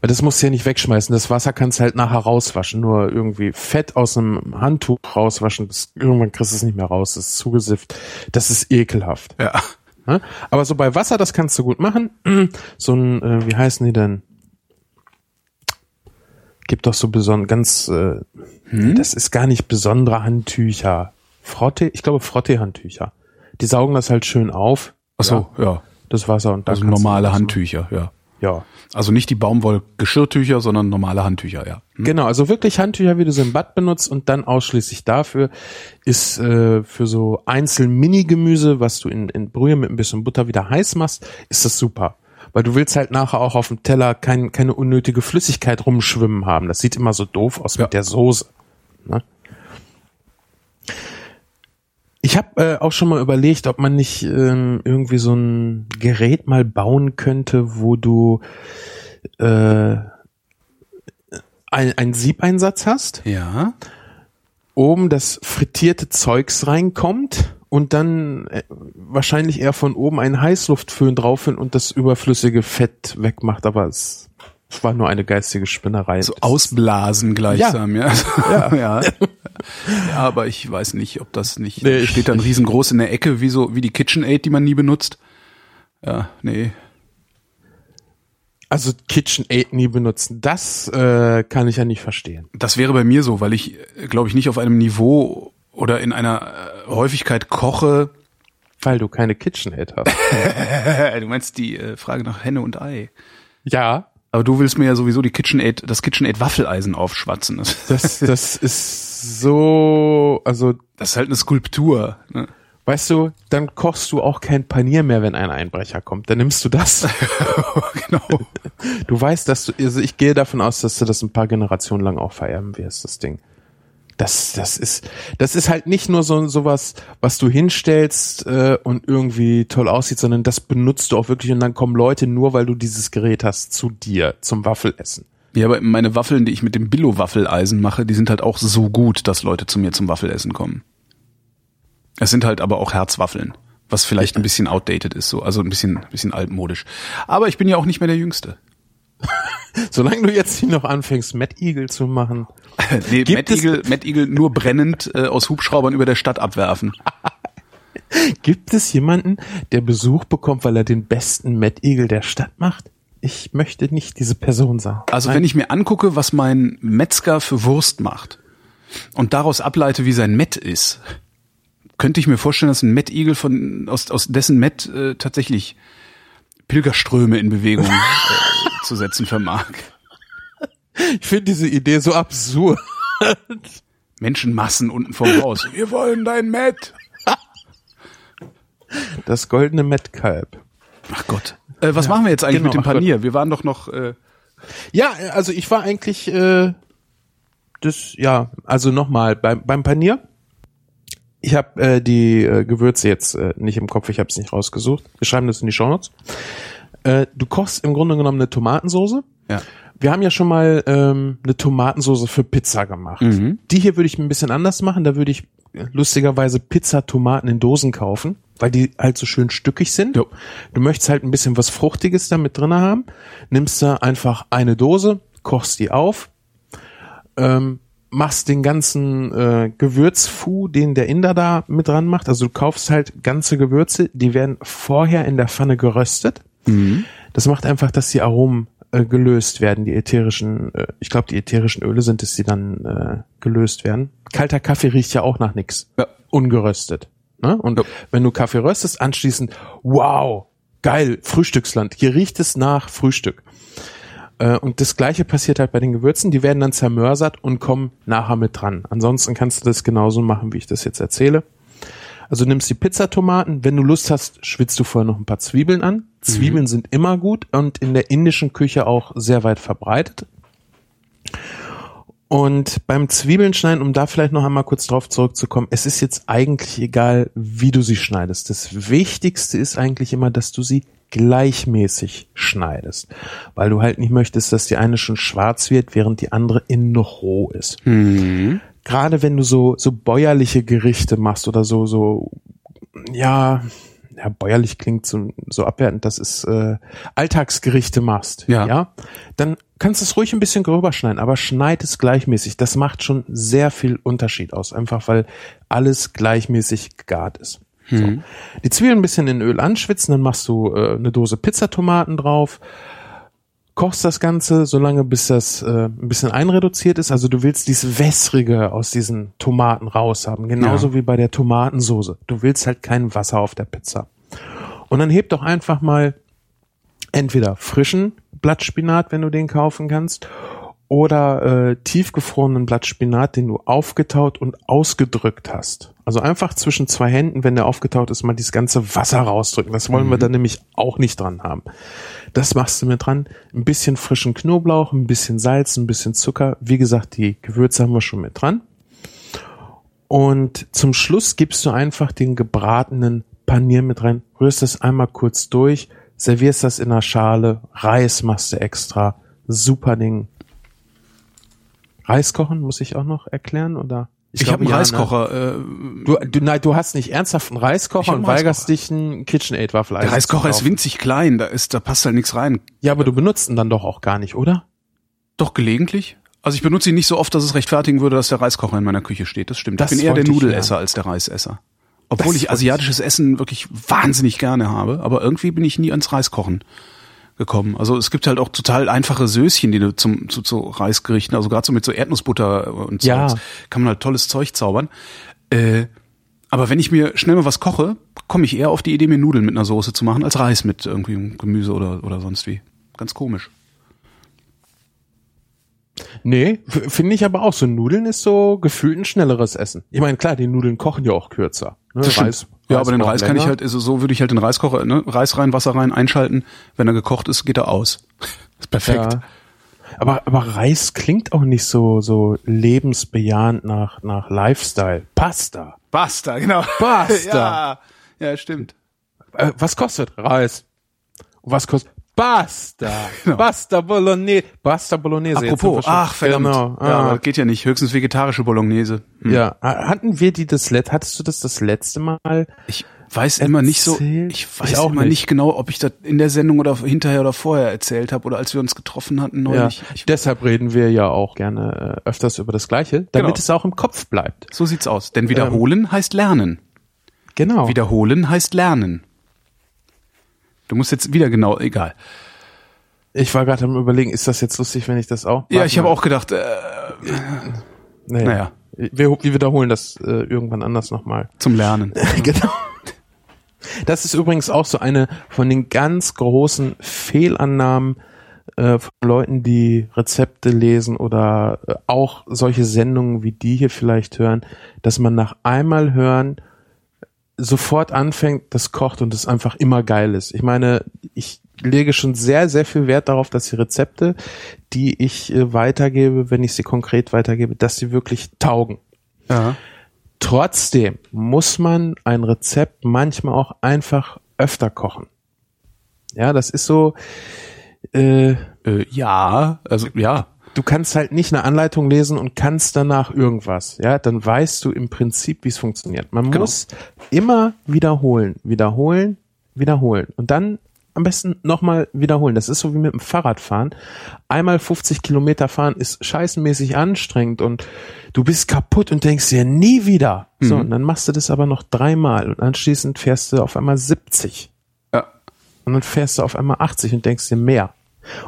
Weil das musst du ja nicht wegschmeißen. Das Wasser kannst du halt nachher rauswaschen. Nur irgendwie Fett aus einem Handtuch rauswaschen, das, irgendwann kriegst du es nicht mehr raus. Das ist zugesifft. Das ist ekelhaft. Ja. Ne? Aber so bei Wasser, das kannst du gut machen. [CLEARS THROAT] So ein, äh, wie heißen die denn? Gibt doch so beson ganz, äh, das ist gar nicht besondere Handtücher. Frotte, ich glaube Frotte-Handtücher. Die saugen das halt schön auf. Ach so, ja. Das Wasser und dann Also normale Handtücher, ja. Ja. Also nicht die Baumwoll-Geschirrtücher, sondern normale Handtücher, ja. Hm? Genau, also wirklich Handtücher, wie du sie im Bad benutzt und dann ausschließlich dafür ist äh, für so einzeln Mini-Gemüse, was du in, in Brühe mit ein bisschen Butter wieder heiß machst, ist das super. Weil du willst halt nachher auch auf dem Teller kein, keine unnötige Flüssigkeit rumschwimmen haben. Das sieht immer so doof aus Ja. mit der Soße. Ne? Ich habe äh, auch schon mal überlegt, ob man nicht ähm, irgendwie so ein Gerät mal bauen könnte, wo du äh, ein, einen Siebeinsatz hast, Ja. oben das frittierte Zeugs reinkommt und dann äh, wahrscheinlich eher von oben einen Heißluftföhn drauf und das überflüssige Fett wegmacht, aber es, es war nur eine geistige Spinnerei. So ausblasen gleichsam, ja. Ja. ja. [LAUGHS] ja. aber ich weiß nicht, ob das nicht Nee, steht dann riesengroß in der Ecke, wie so wie die KitchenAid, die man nie benutzt. Ja, nee. Also KitchenAid nie benutzen, das äh, kann ich ja nicht verstehen. Das wäre bei mir so, weil ich, glaube ich, nicht auf einem Niveau oder in einer äh, Häufigkeit koche. Weil du keine KitchenAid hast. [LAUGHS] du meinst die äh, Frage nach Henne und Ei. ja, Aber du willst mir ja sowieso die KitchenAid, das KitchenAid Waffeleisen aufschwatzen. [LAUGHS] Das, das, ist so, also das ist halt eine Skulptur. Ne? weißt du, dann kochst du auch kein Panier mehr, wenn ein Einbrecher kommt. Dann nimmst du das. [LAUGHS] genau. Du weißt, dass du, also ich gehe davon aus, dass du das ein paar Generationen lang auch vererben wirst, das Ding. Das, das ist, das ist halt nicht nur so sowas, was du hinstellst äh, und irgendwie toll aussieht, sondern das benutzt du auch wirklich und dann kommen Leute nur, weil du dieses Gerät hast, zu dir zum Waffelessen. Ja, aber meine Waffeln, die ich mit dem Billo-Waffeleisen mache, die sind halt auch so gut, dass Leute zu mir zum Waffelessen kommen. Es sind halt aber auch Herzwaffeln, was vielleicht ein bisschen outdated ist, so, also ein bisschen, ein bisschen altmodisch. Aber ich bin ja auch nicht mehr der Jüngste. [LAUGHS] Solange du jetzt nicht noch anfängst, Mad Eagle zu machen. [LAUGHS] nee, es- Eagle, Mad Eagle nur brennend äh, aus Hubschraubern über der Stadt abwerfen. [LAUGHS] Gibt es jemanden, der Besuch bekommt, weil er den besten Mad Eagle der Stadt macht? Ich möchte nicht diese Person sein. Also wenn ich mir angucke, was mein Metzger für Wurst macht und daraus ableite, wie sein Met ist, könnte ich mir vorstellen, dass ein Met Eagle von aus, aus dessen Met äh, tatsächlich Pilgerströme in Bewegung zu setzen vermag. Ich finde diese Idee so absurd. Menschenmassen unten vom Haus. Wir wollen dein Met. Das goldene Metkalb. Ach Gott. Äh, was machen wir jetzt eigentlich genau, mit dem ach Gott. Panier? Wir waren doch noch. Äh, Ja, also ich war eigentlich äh, das, ja, also nochmal, beim, beim Panier Ich habe äh, die äh, Gewürze jetzt äh, nicht im Kopf, ich habe es nicht rausgesucht. Wir schreiben das in die Shownotes. Äh, du kochst im Grunde genommen eine Tomatensoße. Ja. Wir haben ja schon mal ähm, eine Tomatensoße für Pizza gemacht. Mhm. Die hier würde ich ein bisschen anders machen. Da würde ich äh, lustigerweise Pizzatomaten in Dosen kaufen, weil die halt so schön stückig sind. Jo. Du möchtest halt ein bisschen was Fruchtiges da mit drin haben. Nimmst da einfach eine Dose, kochst die auf, ähm, machst den ganzen äh, Gewürzfu, den der Inder da mit dran macht. Also du kaufst halt ganze Gewürze, die werden vorher in der Pfanne geröstet. Das macht einfach, dass die Aromen äh, gelöst werden, die ätherischen, äh, ich glaube, die ätherischen Öle sind es, die dann äh, gelöst werden. Kalter Kaffee riecht ja auch nach nix. Ja. Ungeröstet. Ne? Und Ja. wenn du Kaffee röstest, anschließend, wow, geil, Frühstücksland. Hier riecht es nach Frühstück. Äh, Und das gleiche passiert halt bei den Gewürzen, die werden dann zermörsert und kommen nachher mit dran. Ansonsten kannst du das genauso machen, wie ich das jetzt erzähle. Also du nimmst die Pizzatomaten, wenn du Lust hast, schwitzt du vorher noch ein paar Zwiebeln an. Zwiebeln sind immer gut und in der indischen Küche auch sehr weit verbreitet. Und beim Zwiebeln schneiden, um da vielleicht noch einmal kurz drauf zurückzukommen, es ist jetzt eigentlich egal, wie du sie schneidest. Das Wichtigste ist eigentlich immer, dass du sie gleichmäßig schneidest, weil du halt nicht möchtest, dass die eine schon schwarz wird, während die andere innen noch roh ist. Gerade wenn du so so bäuerliche Gerichte machst oder so so ja ja bäuerlich klingt so, so abwertend, das ist äh, Alltagsgerichte machst, Ja. ja, dann kannst du es ruhig ein bisschen gröber schneiden, aber schneid es gleichmäßig. Das macht schon sehr viel Unterschied aus, einfach weil alles gleichmäßig gegart ist. So. Die Zwiebeln ein bisschen in Öl anschwitzen, dann machst du äh, eine Dose Pizzatomaten drauf, kochst das Ganze so lange, bis das äh, ein bisschen einreduziert ist. Also du willst dieses Wässrige aus diesen Tomaten raushaben, genauso Ja. wie bei der Tomatensoße. Du willst halt kein Wasser auf der Pizza. Und dann heb doch einfach mal entweder frischen Blattspinat, wenn du den kaufen kannst, oder äh, tiefgefrorenen Blattspinat, den du aufgetaut und ausgedrückt hast. Also einfach zwischen zwei Händen, wenn der aufgetaut ist, mal dieses ganze Wasser rausdrücken. Das wollen wir dann nämlich auch nicht dran haben. Das machst du mit dran. Ein bisschen frischen Knoblauch, ein bisschen Salz, ein bisschen Zucker. Wie gesagt, die Gewürze haben wir schon mit dran. Und zum Schluss gibst du einfach den gebratenen Panier mit rein, rührst das einmal kurz durch, servierst das in einer Schale, Reis machst du extra, super Ding. Reis kochen muss ich auch noch erklären oder? Ich, glaube, habe einen ja, ne? Reiskocher. Äh, Du, du, nein, du hast nicht ernsthaft einen Ich Reiskocher hab und einen weigerst dich einen KitchenAid-Waffel der Reiskocher ist winzig klein, da ist, da passt halt nichts rein. Ja, aber du benutzt ihn dann doch auch gar nicht, oder? Doch gelegentlich. Also ich benutze ihn nicht so oft, dass es rechtfertigen würde, dass der Reiskocher in meiner Küche steht. Das stimmt. Das ich bin eher der ich Nudelesser als der Reisesser. Obwohl Das ich asiatisches Essen wirklich wahnsinnig gerne habe, aber irgendwie bin ich nie ans Reiskochen gekommen. Also es gibt halt auch total einfache Söschen, die du zum zu, zu Reisgerichten, also gerade so mit so Erdnussbutter und so, Ja. kann man halt tolles Zeug zaubern. Äh, aber wenn ich mir schnell mal was koche, komme ich eher auf die Idee, mir Nudeln mit einer Soße zu machen, als Reis mit irgendwie Gemüse oder oder sonst wie. Ganz komisch. Nee, finde ich aber auch. So Nudeln ist so gefühlt ein schnelleres Essen. Ich meine, klar, die Nudeln kochen ja auch kürzer. Ne? Stimmt. Ja, aber den Reis kann ich länger. halt, also so würde ich halt den Reiskocher, ne, Reis rein, Wasser rein, einschalten. Wenn er gekocht ist, geht er aus. [LAUGHS] ist perfekt. Ja. Aber, aber Reis klingt auch nicht so, so lebensbejahend nach, nach Lifestyle. Pasta. Basta, genau. Basta. [LAUGHS] ja, ja, stimmt. Äh, was kostet Reis? Was kostet Pasta? Genau. Pasta Bolognese. Pasta Bolognese. Apropos, ach verdammt. Genau. Ja, Ah. das geht ja nicht. Höchstens vegetarische Bolognese. Hm. Ja, hatten wir die das letzte, hattest du das das letzte Mal? Ich weiß immer nicht so, Erzählt? ich weiß Ich auch immer nicht. nicht. genau, ob ich das in der Sendung oder hinterher oder vorher erzählt habe oder als wir uns getroffen hatten Ja, neulich. Ich, deshalb reden wir ja auch gerne äh, öfters über das Gleiche, damit Genau. es auch im Kopf bleibt. so sieht's aus. Denn wiederholen heißt lernen. Genau. Wiederholen heißt lernen. Du musst jetzt wieder genau, egal. Ich war gerade am überlegen, ist das jetzt lustig, wenn ich das auch? Ja, ich habe auch gedacht, äh, Nee. naja. Wir, wir wiederholen das äh, irgendwann anders nochmal. zum Lernen. [LAUGHS] genau. Das ist übrigens auch so eine von den ganz großen Fehlannahmen äh, von Leuten, die Rezepte lesen oder äh, auch solche Sendungen wie die hier vielleicht hören, dass man nach einmal hören sofort anfängt, das kocht und es einfach immer geil ist. Ich meine, ich lege schon sehr, sehr viel Wert darauf, dass die Rezepte, die ich äh, weitergebe, wenn ich sie konkret weitergebe, dass sie wirklich taugen. Ja. Trotzdem muss man ein Rezept manchmal auch einfach öfter kochen. Ja, das ist so, äh, Äh, ja, also ja. Du kannst halt nicht eine Anleitung lesen und kannst danach irgendwas. Ja, dann weißt du im Prinzip, wie es funktioniert. Man Genau. muss immer wiederholen, wiederholen, wiederholen und dann am besten nochmal wiederholen. Das ist so wie mit dem Fahrradfahren. Einmal 50 Kilometer fahren ist scheißenmäßig anstrengend und du bist kaputt und denkst dir nie wieder. So, und dann machst du das aber noch dreimal und anschließend fährst du auf einmal 70. ja. Und dann fährst du auf einmal 80 und denkst dir mehr.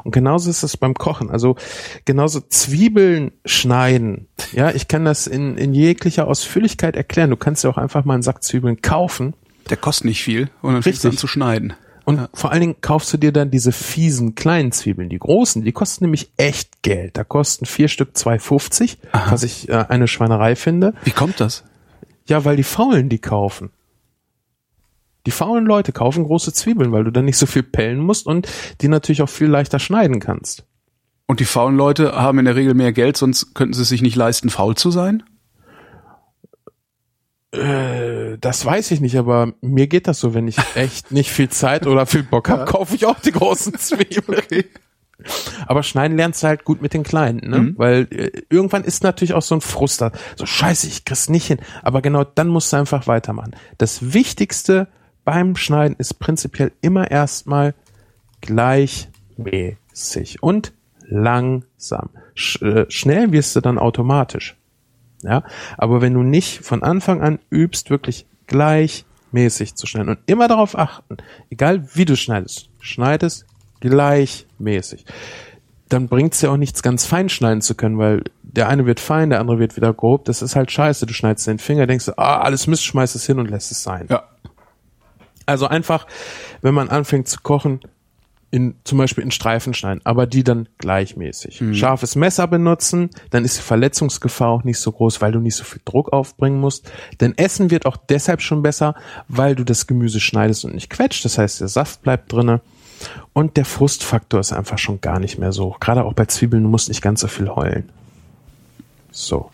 Und genauso ist es beim Kochen. Also genauso Zwiebeln schneiden. Ja, ich kann das in, in jeglicher Ausführlichkeit erklären. Du kannst ja auch einfach mal einen Sack Zwiebeln kaufen. Der kostet nicht viel und dann fängst du an Richtig. zu schneiden. Und vor allen Dingen kaufst du dir dann diese fiesen kleinen Zwiebeln. Die großen, die kosten nämlich echt Geld. Da kosten vier Stück 2,50, was ich äh, eine Schweinerei finde. Wie kommt das? Ja, weil die Faulen die kaufen. Die faulen Leute kaufen große Zwiebeln, weil du dann nicht so viel pellen musst und die natürlich auch viel leichter schneiden kannst. Und die faulen Leute haben in der Regel mehr Geld, sonst könnten sie es sich nicht leisten, faul zu sein? Äh, das weiß ich nicht, aber mir geht das so, wenn ich [LAUGHS] echt nicht viel Zeit oder viel Bock habe, kaufe ich auch die großen Zwiebeln. [LAUGHS] Aber schneiden lernst du halt gut mit den kleinen, ne? Weil äh, irgendwann ist natürlich auch so ein Frust da. So scheiße, ich krieg's nicht hin. Aber genau dann musst du einfach weitermachen. Das Wichtigste beim Schneiden ist prinzipiell immer erstmal gleichmäßig und langsam. Sch äh, schnell wirst du dann automatisch. Ja, aber wenn du nicht von Anfang an übst, wirklich gleichmäßig zu schneiden und immer darauf achten, egal wie du schneidest, schneidest gleichmäßig. Dann bringt's ja auch nichts ganz fein schneiden zu können, weil der eine wird fein, der andere wird wieder grob. Das ist halt scheiße. Du schneidest den Finger, denkst ah, alles Mist, schmeißt es hin und lässt es sein. Ja. Also einfach, wenn man anfängt zu kochen, in, zum Beispiel in Streifen schneiden, aber die dann gleichmäßig. Scharfes Messer benutzen, dann ist die Verletzungsgefahr auch nicht so groß, weil du nicht so viel Druck aufbringen musst. Denn Essen wird auch deshalb schon besser, weil du das Gemüse schneidest und nicht quetscht. Das heißt, der Saft bleibt drinne. Und der Frustfaktor ist einfach schon gar nicht mehr so. hoch. Gerade auch bei Zwiebeln, du musst nicht ganz so viel heulen. So.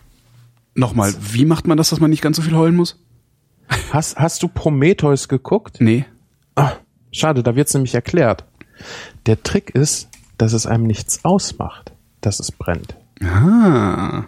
Nochmal, wie macht man das, dass man nicht ganz so viel heulen muss? Hast, hast du Prometheus geguckt? Nee. Ah, schade, da wird's nämlich erklärt. Der Trick ist, dass es einem nichts ausmacht, dass es brennt. Ah.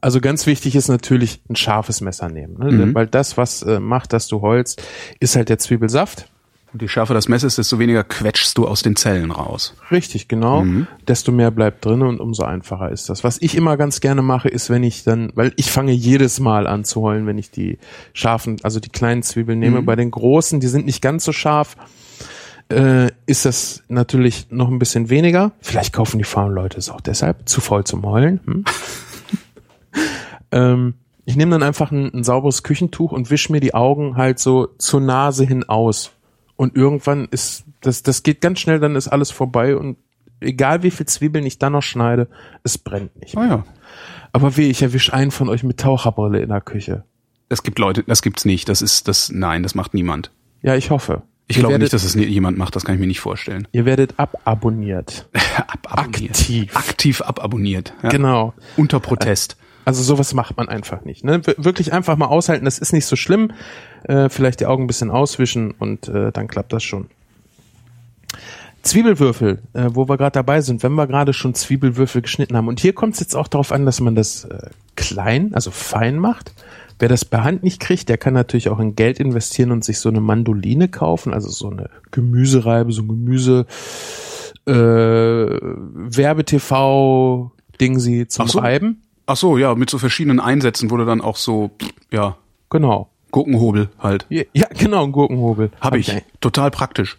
Also ganz wichtig ist natürlich ein scharfes Messer nehmen, ne? Mhm. weil das, was äh, macht, dass du heulst, ist halt der Zwiebelsaft. Und je schärfer das Messer ist, desto weniger quetschst du aus den Zellen raus. Richtig, genau. Desto mehr bleibt drin und umso einfacher ist das. Was ich immer ganz gerne mache, ist, wenn ich dann, weil ich fange jedes Mal an zu heulen, wenn ich die scharfen, also die kleinen Zwiebeln nehme. Bei den großen, die sind nicht ganz so scharf, äh, ist das natürlich noch ein bisschen weniger. Vielleicht kaufen die faulen Leute es auch deshalb. Zu voll zum Heulen. Hm? [LAUGHS] ähm, ich nehme dann einfach ein, ein sauberes Küchentuch und wisch mir die Augen halt so zur Nase hin aus. Und irgendwann ist, das, das geht ganz schnell, dann ist alles vorbei und egal wie viel Zwiebeln ich dann noch schneide, es brennt nicht. Ah ja. Aber wie, ich erwisch einen von euch mit Taucherbrille in der Küche. Es gibt Leute, das gibt's nicht. Das ist das, nein, das macht niemand. Ja, ich hoffe. Ich glaube nicht, dass es jemand macht. Das kann ich mir nicht vorstellen. Ihr werdet ababonniert. [LAUGHS] Ababonniert. Aktiv. Aktiv ababonniert. Ja. Genau. Unter Protest. Also sowas macht man einfach nicht. Ne? Wir- Wirklich einfach mal aushalten, das ist nicht so schlimm. Äh, vielleicht die Augen ein bisschen auswischen und äh, dann klappt das schon. Zwiebelwürfel, äh, wo wir gerade dabei sind, wenn wir gerade schon Zwiebelwürfel geschnitten haben. Und hier kommt es jetzt auch darauf an, dass man das äh, klein, also fein macht. Wer das per Hand nicht kriegt, der kann natürlich auch in Geld investieren und sich so eine Mandoline kaufen, also so eine Gemüsereibe, so ein Gemüse äh, Werbetv Ding zum Ach so. Reiben. Ach so, ja, mit so verschiedenen Einsätzen wurde dann auch so, ja, Genau. Gurkenhobel halt. Ja, ja, genau, ein Gurkenhobel. Hab ich. ein- Total praktisch.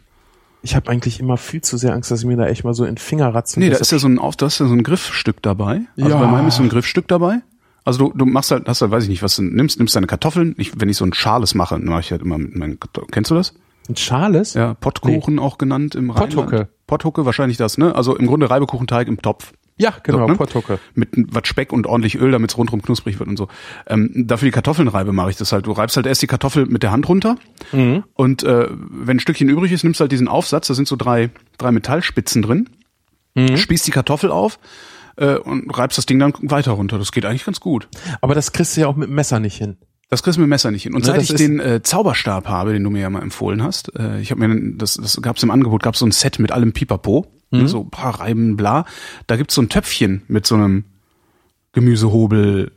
Ich habe eigentlich immer viel zu sehr Angst, dass ich mir da echt mal so in den Finger ratzen Nee, da ist ja so ein, da ist ja so ein Griffstück dabei. Also Ja. bei meinem ist so ein Griffstück dabei. Also du, du machst halt, hast halt, weiß ich nicht, was du nimmst, nimmst deine Kartoffeln. Ich, wenn ich so ein Schales mache, dann mache ich halt immer mit meinen Kartoffeln. Kennst du das? ein Schales? Ja, Pottkuchen auch genannt im Rheinland. Potthucke. Potthucke, wahrscheinlich das, ne? Also im Grunde Reibekuchenteig im Topf. Ja, genau, So, ne? Potthucke. Mit was Speck und ordentlich Öl, damit es rundherum knusprig wird und so. Ähm, dafür die Kartoffeln reibe, mache ich das halt. Du reibst halt erst die Kartoffel mit der Hand runter Mhm. und äh, wenn ein Stückchen übrig ist, nimmst du halt diesen Aufsatz, da sind so drei, drei Metallspitzen drin, Mhm. spießt die Kartoffel auf, äh, und reibst das Ding dann weiter runter. Das geht eigentlich ganz gut. Aber das kriegst du ja auch mit dem Messer nicht hin. Das kriegst du mit dem Messer nicht hin. Und Ne, seit ich den äh, Zauberstab habe, den du mir ja mal empfohlen hast, äh, ich habe mir das, das gab's im Angebot, gab's so ein Set mit allem Pipapo, Mhm. ne, so ein paar Reiben, bla. Da gibt's so ein Töpfchen mit so einem Gemüsehobel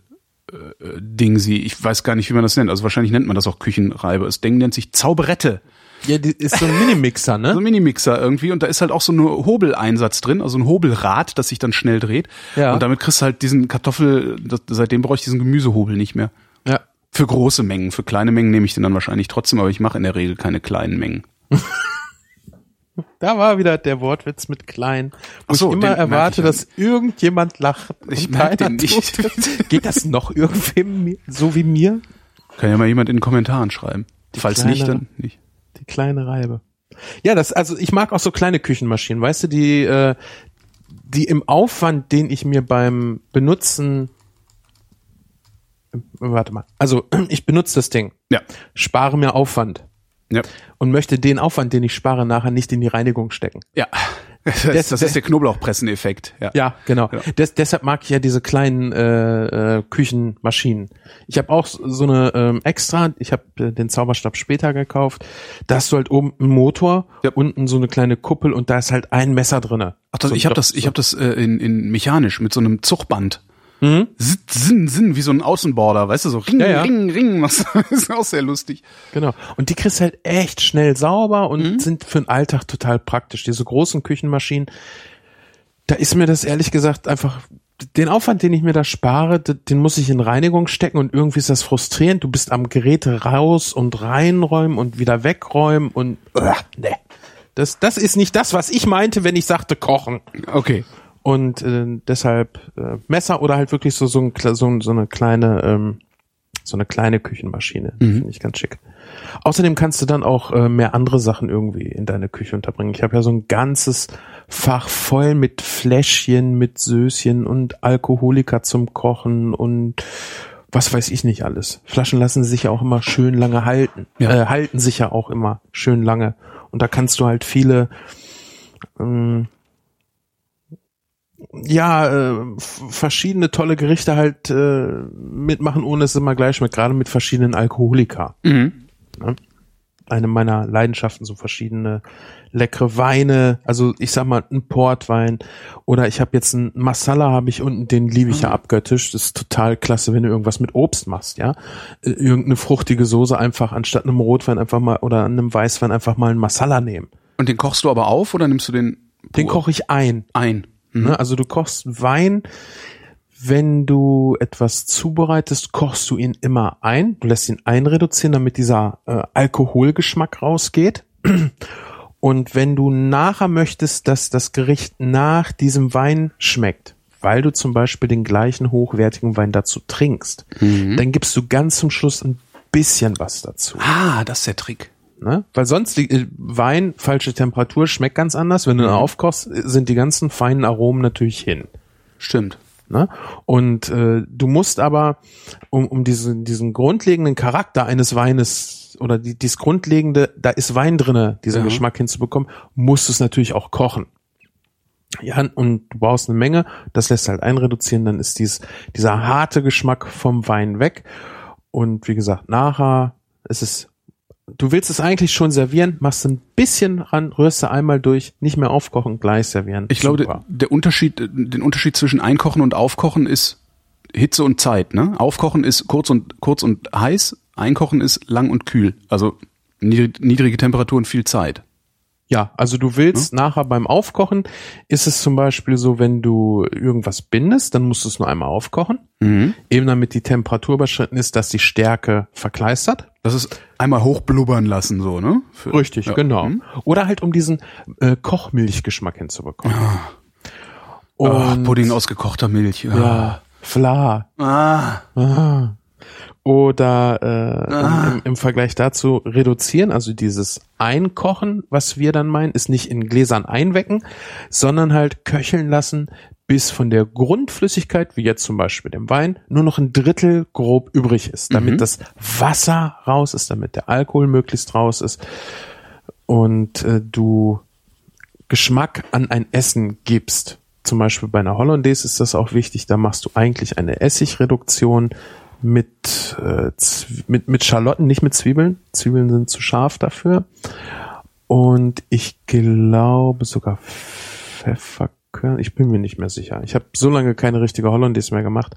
äh, Ding sie. Ich weiß gar nicht, wie man das nennt. Also wahrscheinlich nennt man das auch Küchenreibe. Das Ding nennt sich Zauberette. Ja, die ist so ein Minimixer, [LAUGHS] So ein ne? Minimixer irgendwie und da ist halt auch so ein Hobeleinsatz drin, also ein Hobelrad, das sich dann schnell dreht. Ja. Und damit kriegst du halt diesen Kartoffel, das, seitdem brauche ich diesen Gemüsehobel nicht mehr. Ja. Für große Mengen, für kleine Mengen nehme ich den dann wahrscheinlich trotzdem, aber ich mache in der Regel keine kleinen Mengen. [LAUGHS] Da war wieder der Wortwitz mit klein, wo so, ich immer erwarte, ich dass irgendjemand lacht. Ich und merk keiner den nicht. tut. [LAUGHS] Geht das noch irgendwem so wie mir? Kann ja mal jemand in den Kommentaren schreiben. Falls kleine- nicht, dann nicht. Die kleine Reibe. Ja, das, also ich mag auch so kleine Küchenmaschinen, weißt du, die, äh, die im Aufwand, den ich mir beim Benutzen, warte mal, also [CLEARS THROAT] ich benutze das Ding, Ja. spare mir Aufwand Ja. und möchte den Aufwand, den ich spare, nachher nicht in die Reinigung stecken. Ja. [LAUGHS] Das, das ist der Knoblauchpresseneffekt. Ja. Ja, genau. Ja. Des, deshalb mag ich ja diese kleinen äh, äh, Küchenmaschinen. Ich habe auch so eine ähm, extra, ich habe äh, den Zauberstab später gekauft. Da hast du halt oben einen Motor, Ja. unten so eine kleine Kuppel und da ist halt ein Messer drinne. Ach, das, so, ich habe das, ich habe das äh, in, in mechanisch mit so einem Zugband. Mhm. Zinn, Sinn, Sinn, wie so ein Außenborder, weißt du, so Ring, Ja, ja. Ring, Ring. [LAUGHS] Das ist auch sehr lustig. Genau. Und die kriegst halt echt schnell sauber und Mhm. sind für den Alltag total praktisch. Diese großen Küchenmaschinen, da ist mir das ehrlich gesagt einfach, den Aufwand, den ich mir da spare, den muss ich in Reinigung stecken und irgendwie ist das frustrierend. Du bist am Gerät raus und reinräumen und wieder wegräumen und, uh, ne. Das, das ist nicht das, was ich meinte, wenn ich sagte kochen. Okay. Und äh, deshalb äh, Messer oder halt wirklich so so, ein, so, so eine kleine ähm, so eine kleine Küchenmaschine. Finde ich ganz schick. Außerdem kannst du dann auch äh, mehr andere Sachen irgendwie in deine Küche unterbringen. Ich habe ja so ein ganzes Fach voll mit Fläschchen, mit Söschen und Alkoholika zum Kochen und was weiß ich nicht alles. Flaschen lassen sich ja auch immer schön lange halten. Ja. Äh, halten sich ja auch immer schön lange. Und da kannst du halt viele ähm, ja, äh, verschiedene tolle Gerichte halt äh, mitmachen, ohne es immer gleich schmeckt, gerade mit verschiedenen Alkoholika. Mhm. Eine meiner Leidenschaften, so verschiedene leckere Weine, also ich sag mal ein Portwein oder ich habe jetzt ein Masala habe ich unten, den liebe ich ja abgöttisch, das ist total klasse, wenn du irgendwas mit Obst machst, ja, Äh, irgendeine fruchtige Soße einfach anstatt einem Rotwein einfach mal oder einem Weißwein einfach mal ein Masala nehmen. Und den kochst du aber auf oder nimmst du den Den pur koche ich ein. ein? Mhm. Ne? Also du kochst Wein, wenn du etwas zubereitest, kochst du ihn immer ein. Du lässt ihn einreduzieren, damit dieser äh, Alkoholgeschmack rausgeht. [CLEARS THROAT] Und wenn du nachher möchtest, dass das Gericht nach diesem Wein schmeckt, weil du zum Beispiel den gleichen hochwertigen Wein dazu trinkst, dann gibst du ganz zum Schluss ein bisschen was dazu. Ah, das ist der Trick. Ne? Weil sonst die, äh, Wein, falsche Temperatur, schmeckt ganz anders. Wenn du ihn aufkochst, äh, sind die ganzen feinen Aromen natürlich hin. Stimmt. Ne? Und äh, du musst aber, um, um diesen, diesen grundlegenden Charakter eines Weines oder die, dieses grundlegende, da ist Wein drinne, diesen Ja. Geschmack hinzubekommen, musst du es natürlich auch kochen. Ja, und du brauchst eine Menge, das lässt halt einreduzieren, dann ist dies, dieser harte Geschmack vom Wein weg. Und wie gesagt, nachher ist es, du willst es eigentlich schon servieren, machst ein bisschen ran, rührst du einmal durch, nicht mehr aufkochen, gleich servieren. Ich glaube, Super. der, der Unterschied, den Unterschied zwischen Einkochen und Aufkochen ist Hitze und Zeit. Ne? Aufkochen ist kurz und kurz und heiß. Einkochen ist lang und kühl. Also niedrig, niedrige Temperaturen, viel Zeit. Ja, also du willst nachher beim Aufkochen, ist es zum Beispiel so, wenn du irgendwas bindest, dann musst du es nur einmal aufkochen, eben damit die Temperatur überschritten ist, dass die Stärke verkleistert. Das ist einmal hochblubbern lassen, so, ne? Für, Richtig, ja. genau. Hm? Oder halt um diesen äh, Kochmilchgeschmack hinzubekommen. Oh, Pudding aus gekochter Milch. Ja. Ja, Fla. Ah, Ah. Oder äh, Ah. im, im Vergleich dazu reduzieren, also dieses Einkochen, was wir dann meinen, ist nicht in Gläsern einwecken, sondern halt köcheln lassen, bis von der Grundflüssigkeit, wie jetzt zum Beispiel dem Wein, nur noch ein Drittel grob übrig ist, damit Mhm. das Wasser raus ist, damit der Alkohol möglichst raus ist und äh, du Geschmack an ein Essen gibst. zum Beispiel bei einer Hollandaise ist das auch wichtig, da machst du eigentlich eine Essigreduktion mit, äh, mit, mit Schalotten, nicht mit Zwiebeln. Zwiebeln sind zu scharf dafür. Und ich glaube sogar Pfefferkörner. Ich bin mir nicht mehr sicher. Ich habe so lange keine richtige Hollandaise mehr gemacht.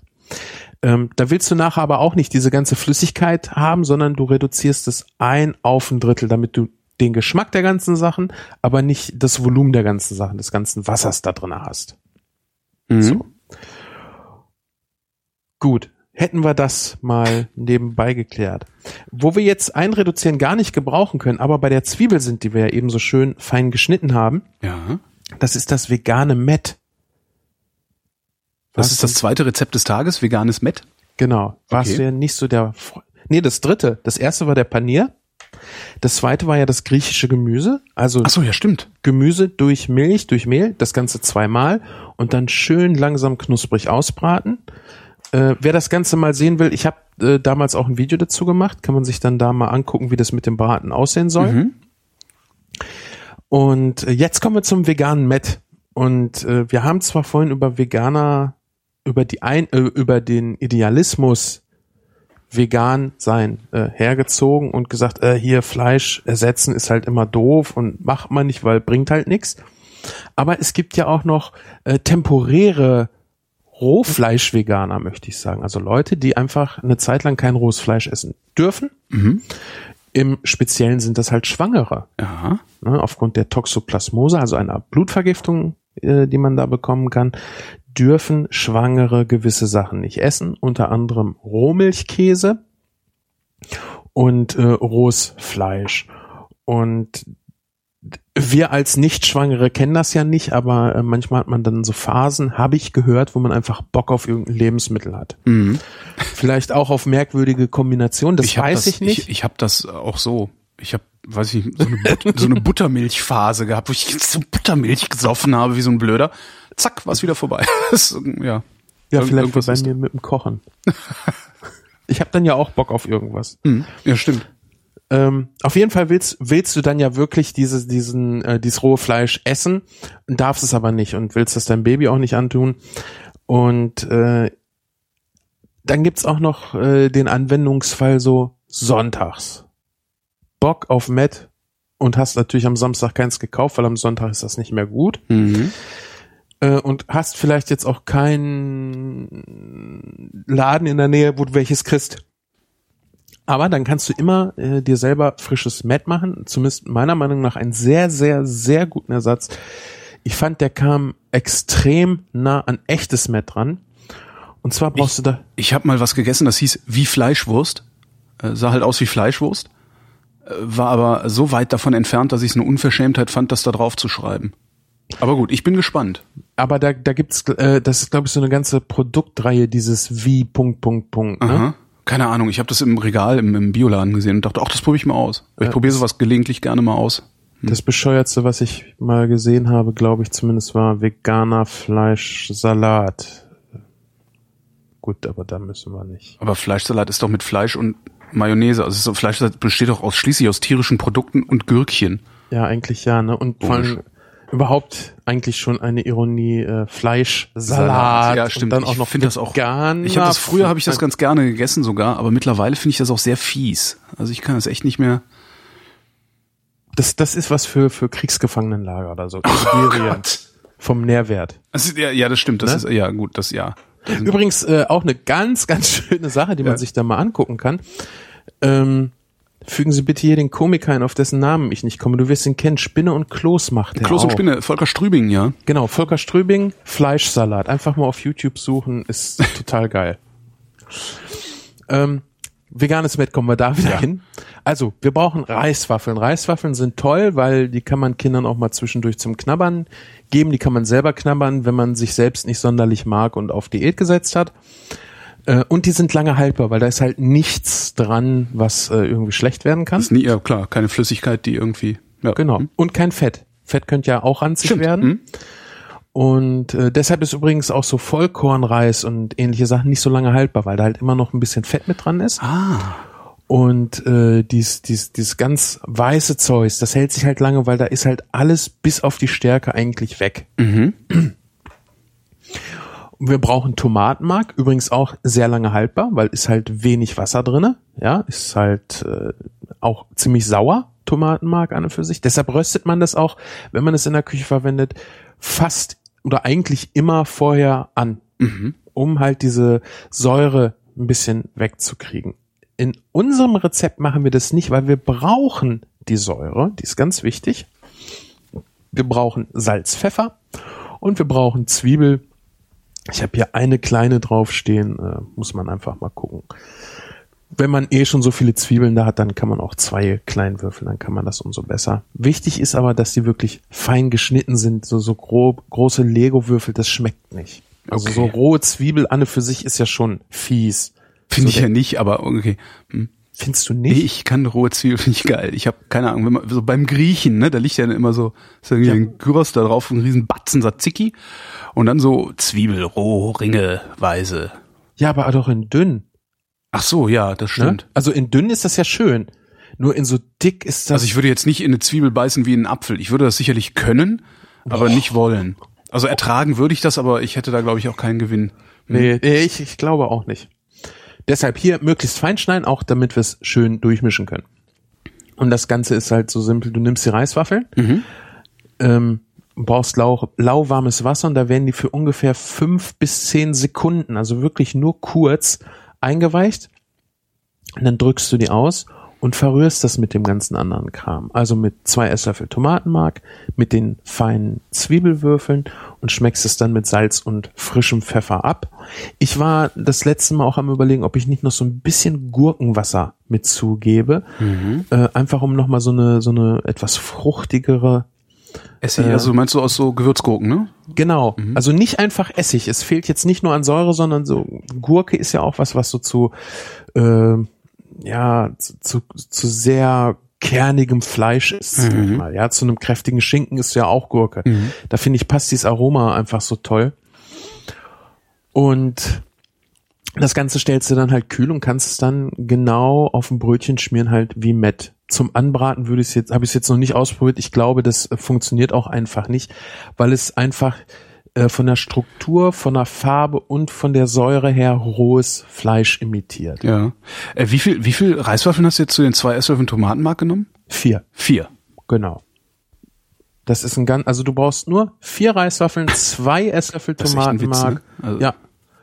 Ähm, da willst du nachher aber auch nicht diese ganze Flüssigkeit haben, sondern du reduzierst es ein auf ein Drittel, damit du den Geschmack der ganzen Sachen, aber nicht das Volumen der ganzen Sachen, des ganzen Wassers da drin hast. Mhm. So. Gut. Hätten wir das mal nebenbei geklärt. Wo wir jetzt einreduzieren gar nicht gebrauchen können, aber bei der Zwiebel sind, die wir ja eben so schön fein geschnitten haben, Ja. das ist das vegane Met. Das Was ist das zweite Rezept des Tages, veganes Met. Genau. Warst Okay. du ja nicht so der. Fre- Nee, das dritte. Das erste war der Panier. Das zweite war ja das griechische Gemüse. Also Ach so, ja, stimmt. Gemüse durch Milch, durch Mehl, das Ganze zweimal und dann schön langsam knusprig ausbraten. Äh, wer das Ganze mal sehen will, ich habe äh, damals auch ein Video dazu gemacht, kann man sich dann da mal angucken, wie das mit dem Braten aussehen soll. Mhm. Und äh, jetzt kommen wir zum veganen Met. Und äh, wir haben zwar vorhin über Veganer, über die ein, äh, über den Idealismus vegan sein äh, hergezogen und gesagt, äh, hier Fleisch ersetzen ist halt immer doof und macht man nicht, weil bringt halt nichts. Aber es gibt ja auch noch äh, temporäre Rohfleisch-Veganer, möchte ich sagen. Also Leute, die einfach eine Zeit lang kein rohes Fleisch essen dürfen. Im Speziellen sind das halt Schwangere Ja. ne, aufgrund der Toxoplasmose, also einer Blutvergiftung, äh, die man da bekommen kann, dürfen Schwangere gewisse Sachen nicht essen, unter anderem Rohmilchkäse und äh, rohes Fleisch. Und wir als Nicht-Schwangere kennen das ja nicht, aber äh, manchmal hat man dann so Phasen, habe ich gehört, wo man einfach Bock auf irgendein Lebensmittel hat. Mhm. Vielleicht auch auf merkwürdige Kombinationen, das hab weiß das, ich nicht. Ich, ich habe das auch so. Ich habe, weiß ich so eine, But so eine Buttermilchphase gehabt, wo ich so Buttermilch gesoffen habe wie so ein Blöder. Zack, war's wieder vorbei. [LAUGHS] Das, ja. Ja, Irgend- vielleicht bei mir mit dem Kochen. [LAUGHS] ich habe dann ja auch Bock auf irgendwas. Mhm. Ja, stimmt. Ähm, auf jeden Fall willst, willst du dann ja wirklich dieses, diesen, äh, dieses rohe Fleisch essen, darfst es aber nicht und willst das deinem Baby auch nicht antun. Und äh, dann gibt's auch noch äh, den Anwendungsfall so sonntags. Bock auf Met und hast natürlich am Samstag keins gekauft, weil am Sonntag ist das nicht mehr gut. Mhm. Äh, und hast vielleicht jetzt auch keinen Laden in der Nähe, wo du welches kriegst. Aber dann kannst du immer äh, dir selber frisches Met machen. Zumindest meiner Meinung nach einen sehr, sehr, sehr guten Ersatz. Ich fand, der kam extrem nah an echtes Met dran. Und zwar brauchst du da, Ich habe mal was gegessen, das hieß wie Fleischwurst. Äh, sah halt aus wie Fleischwurst. Äh, war aber so weit davon entfernt, dass ich es eine Unverschämtheit fand, das da drauf zu schreiben. Aber gut, ich bin gespannt. aber da, da gibt's, äh, das ist glaube ich so eine ganze Produktreihe, dieses wie Punkt, Punkt, Punkt. Ne? Aha. Keine Ahnung, ich habe das im Regal im, im Bioladen gesehen und dachte, ach, das probiere ich mal aus. Ich probiere sowas gelegentlich gerne mal aus. Das bescheuertste, was ich mal gesehen habe, glaube ich zumindest, war veganer Fleischsalat. Gut, aber da müssen wir nicht. Aber Fleischsalat ist doch mit Fleisch und Mayonnaise. Also so Fleischsalat besteht doch ausschließlich aus tierischen Produkten und Gürkchen. Ja, eigentlich ja, ne? Und vor allem überhaupt eigentlich schon eine Ironie, äh, Fleischsalat. Ja, stimmt. Und dann auch Ich noch finde das auch- veganer Ich habe das früher habe ich das ganz gerne gegessen sogar, aber mittlerweile finde ich das auch sehr fies. Also ich kann das echt nicht mehr. Das, das ist was für, für Kriegsgefangenenlager oder so. Sibirien. Vom Nährwert. Ist, ja, ja, das stimmt. Das Ne? ist ja gut. Das ja. Übrigens äh, auch eine ganz, [LAUGHS] ganz schöne Sache, die man Ja. sich da mal angucken kann. Ähm, fügen Sie bitte hier den Komiker ein, auf dessen Namen ich nicht komme. Du wirst ihn kennen. Spinne und Kloß macht er Kloß und auch. Spinne, Volker Strübing, ja. Genau, Volker Strübing, Fleischsalat. Einfach mal auf YouTube suchen, ist [LAUGHS] total geil. Ähm, veganes Met kommen wir da wieder hin. Also, wir brauchen Reiswaffeln. Reiswaffeln sind toll, weil die kann man Kindern auch mal zwischendurch zum Knabbern geben. Die kann man selber knabbern, wenn man sich selbst nicht sonderlich mag und auf Diät gesetzt hat. Äh, Und die sind lange haltbar, weil da ist halt nichts dran, was äh, irgendwie schlecht werden kann. Ist nie, ja klar, keine Flüssigkeit, die irgendwie. Ja. Genau. Und kein Fett. Fett könnte ja auch ranzig Stimmt. werden. Hm? Und äh, deshalb ist übrigens auch so Vollkornreis und ähnliche Sachen nicht so lange haltbar, weil da halt immer noch ein bisschen Fett mit dran ist. Ah. Und äh, dies, dies, dies ganz weiße Zeug, das hält sich halt lange, weil da ist halt alles bis auf die Stärke eigentlich weg. Mhm. [CLEARS THROAT] Wir brauchen Tomatenmark, übrigens auch sehr lange haltbar, weil ist halt wenig Wasser drinne. Ja, ist halt äh, auch ziemlich sauer, Tomatenmark an und für sich. Deshalb röstet man das auch, wenn man es in der Küche verwendet, fast oder eigentlich immer vorher an, um halt diese Säure ein bisschen wegzukriegen. In unserem Rezept machen wir das nicht, weil wir brauchen die Säure, die ist ganz wichtig. Wir brauchen Salz, Pfeffer und wir brauchen Zwiebel. Ich habe hier eine kleine draufstehen, äh, muss man einfach mal gucken. Wenn man eh schon so viele Zwiebeln da hat, dann kann man auch zwei klein würfeln, dann kann man das umso besser. Wichtig ist aber, dass die wirklich fein geschnitten sind, so, so grob, große Lego-Würfel, das schmeckt nicht. Also Okay. so rohe Zwiebel an für sich ist ja schon fies. Finde so ich ja nicht, aber okay. Hm. Findest du Nee, nicht? ich kann rohe Zwiebeln, finde ich geil. Ich habe keine Ahnung, wenn man, so beim Griechen, ne, da liegt ja immer so, ist irgendwie ein Gyros da drauf, ein riesen Batzen Tzatziki und dann so Zwiebel, roh, ringeweise. Ja, aber doch in dünn. Ach so, ja, das Ne? stimmt. Also in dünn ist das ja schön. Nur in so dick ist das. Also ich würde jetzt nicht in eine Zwiebel beißen wie in einen Apfel. Ich würde das sicherlich können, aber nicht wollen. Also ertragen würde ich das, aber ich hätte da glaube ich auch keinen Gewinn. nee, nee, ich, ich glaube auch nicht. Deshalb hier möglichst fein schneiden, auch damit wir es schön durchmischen können. Und das Ganze ist halt so simpel. Du nimmst die Reiswaffeln, ähm, brauchst lau, lauwarmes Wasser und da werden die für ungefähr fünf bis zehn Sekunden, also wirklich nur kurz, eingeweicht. Und dann drückst du die aus und verrührst das mit dem ganzen anderen Kram. Also mit zwei Esslöffel Tomatenmark, mit den feinen Zwiebelwürfeln und schmeckst es dann mit Salz und frischem Pfeffer ab. Ich war das letzte Mal auch am überlegen, ob ich nicht noch so ein bisschen Gurkenwasser mit zugebe. Äh, einfach um nochmal so eine, so eine etwas fruchtigere Essig, also meinst du aus so Gewürzgurken, ne? Genau. Also nicht einfach Essig. Es fehlt jetzt nicht nur an Säure, sondern so Gurke ist ja auch was, was so zu äh, ja zu, zu, zu sehr kernigem Fleisch ist. Mal. Ja, zu einem kräftigen Schinken ist ja auch Gurke. Da finde ich passt dieses Aroma einfach so toll. Und das Ganze stellst du dann halt kühl und kannst es dann genau auf dem Brötchen schmieren, halt wie Met. Zum Anbraten würde ich es jetzt, habe ich es jetzt noch nicht ausprobiert. Ich glaube, das äh, funktioniert auch einfach nicht, weil es einfach äh, von der Struktur, von der Farbe und von der Säure her rohes Fleisch imitiert. Ja. Äh, wie viel, wie viel Reiswaffeln hast du jetzt zu den zwei Esslöffeln Tomatenmark genommen? Vier, Vier. genau. Das ist ein ganz, also du brauchst nur vier Reiswaffeln, zwei Esslöffel ein Witz, Tomatenmark. ne? Also- Ja.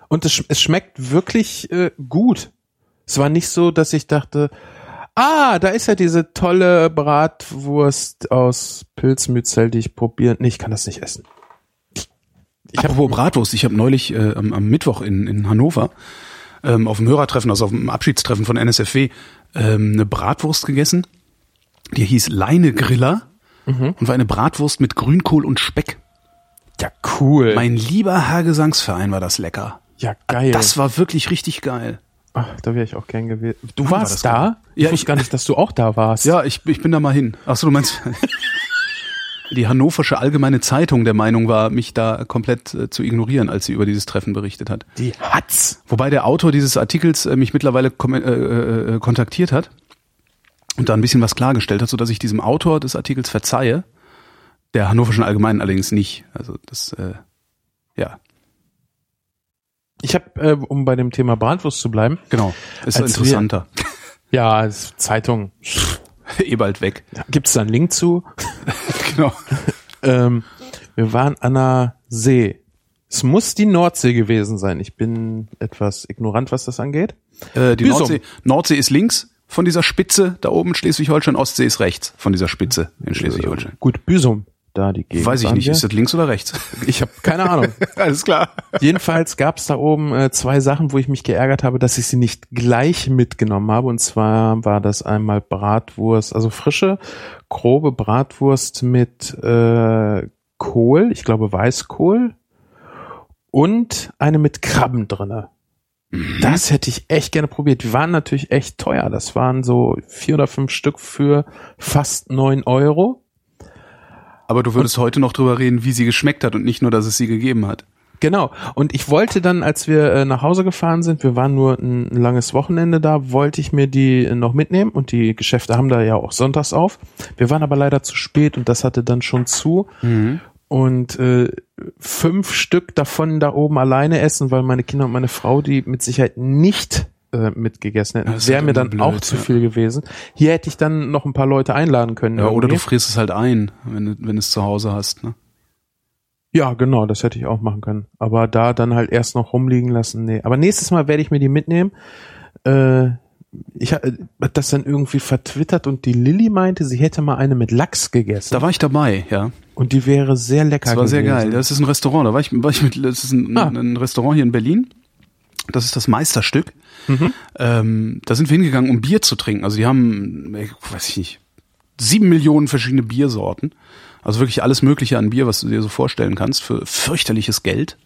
Und es, es schmeckt wirklich äh, gut. Es war nicht so, dass ich dachte, ah, da ist ja diese tolle Bratwurst aus Pilzmützel, die ich probieren. Nee, ich kann das nicht essen. Ich habe Apropos Bratwurst, ich habe neulich äh, am, am Mittwoch in, in Hannover ähm, auf dem Hörertreffen, also auf dem Abschiedstreffen von NSFW, ähm, eine Bratwurst gegessen. Die hieß Leine Griller und war eine Bratwurst mit Grünkohl und Speck. Ja, cool. Mein lieber Herr Gesangsverein war das lecker. ja, geil. Das war wirklich richtig geil. Ach, da wäre ich auch gern gewesen. Du Wann war warst das da? Ich Ja, wusste ich- gar nicht, dass du auch da warst. Ja, ich, ich bin da mal hin. Ach so, du meinst [LAUGHS] die Hannoversche Allgemeine Zeitung der Meinung war, mich da komplett äh, zu ignorieren, als sie über dieses Treffen berichtet hat. Die hat's. Wobei der Autor dieses Artikels äh, mich mittlerweile äh, kontaktiert hat und da ein bisschen was klargestellt hat, so dass ich diesem Autor des Artikels verzeihe. Der Hannoverschen Allgemeinen allerdings nicht. Also das, äh, ja, Ich habe, äh, um bei dem Thema Bratwurst zu bleiben, genau. Ist Als wir- interessanter. [LAUGHS] ja, es- [LAUGHS] Eh bald weg. Gibt's da einen Link zu? [LAUGHS] genau. [LAUGHS] Ähm, wir waren an einer See. Es muss die Nordsee gewesen sein. Ich bin etwas ignorant, was das angeht. Äh, die Büsum. Nordsee, Nordsee ist links von dieser Spitze, da oben Schleswig-Holstein, Ostsee ist rechts von dieser Spitze in Schleswig-Holstein. Gut, Büsum, da die Gegend. Weiß ich nicht, wir. ist das links oder rechts? [LAUGHS] Ich habe keine Ahnung. [LAUGHS] Alles klar. Jedenfalls gab es da oben äh, zwei Sachen, wo ich mich geärgert habe, dass ich sie nicht gleich mitgenommen habe. Und zwar war das einmal Bratwurst, also frische, grobe Bratwurst mit äh, Kohl, ich glaube Weißkohl, und eine mit Krabben drinne. Das hätte ich echt gerne probiert. Die waren natürlich echt teuer. Das waren so vier oder fünf Stück für fast neun Euro. Aber du würdest heute noch drüber reden, wie sie geschmeckt hat und nicht nur, dass es sie gegeben hat. Genau. Und ich wollte dann, als wir äh, nach Hause gefahren sind, wir waren nur ein langes Wochenende da, wollte ich mir die äh, noch mitnehmen und die Geschäfte haben da ja auch sonntags auf. Wir waren aber leider zu spät und das hatte dann schon zu. Und äh, fünf Stück davon da oben alleine essen, weil meine Kinder und meine Frau die mit Sicherheit nicht äh, mitgegessen hätten. Ja, Wäre halt mir immer dann blöd, auch zu ja. viel gewesen. Hier hätte ich dann noch ein paar Leute einladen können. Ja, oder du frierst es halt ein, wenn du, wenn du es zu Hause hast. Ne? Ja, genau, das hätte ich auch machen können. Aber da dann halt erst noch rumliegen lassen, nee. Aber nächstes Mal werde ich mir die mitnehmen. Äh, ich habe das dann irgendwie vertwittert und die Lilly meinte, sie hätte mal eine mit Lachs gegessen. Da war ich dabei, ja. und die wäre sehr lecker Das war sehr gewesen. geil. Das ist ein Restaurant. Da war ich, war ich mit, das ist ein, Ah. ein Restaurant hier in Berlin. Das ist das Meisterstück. Ähm, da sind wir hingegangen, um Bier zu trinken. Also die haben, ich weiß ich nicht, sieben Millionen verschiedene Biersorten. Also wirklich alles Mögliche an Bier, was du dir so vorstellen kannst, für fürchterliches Geld.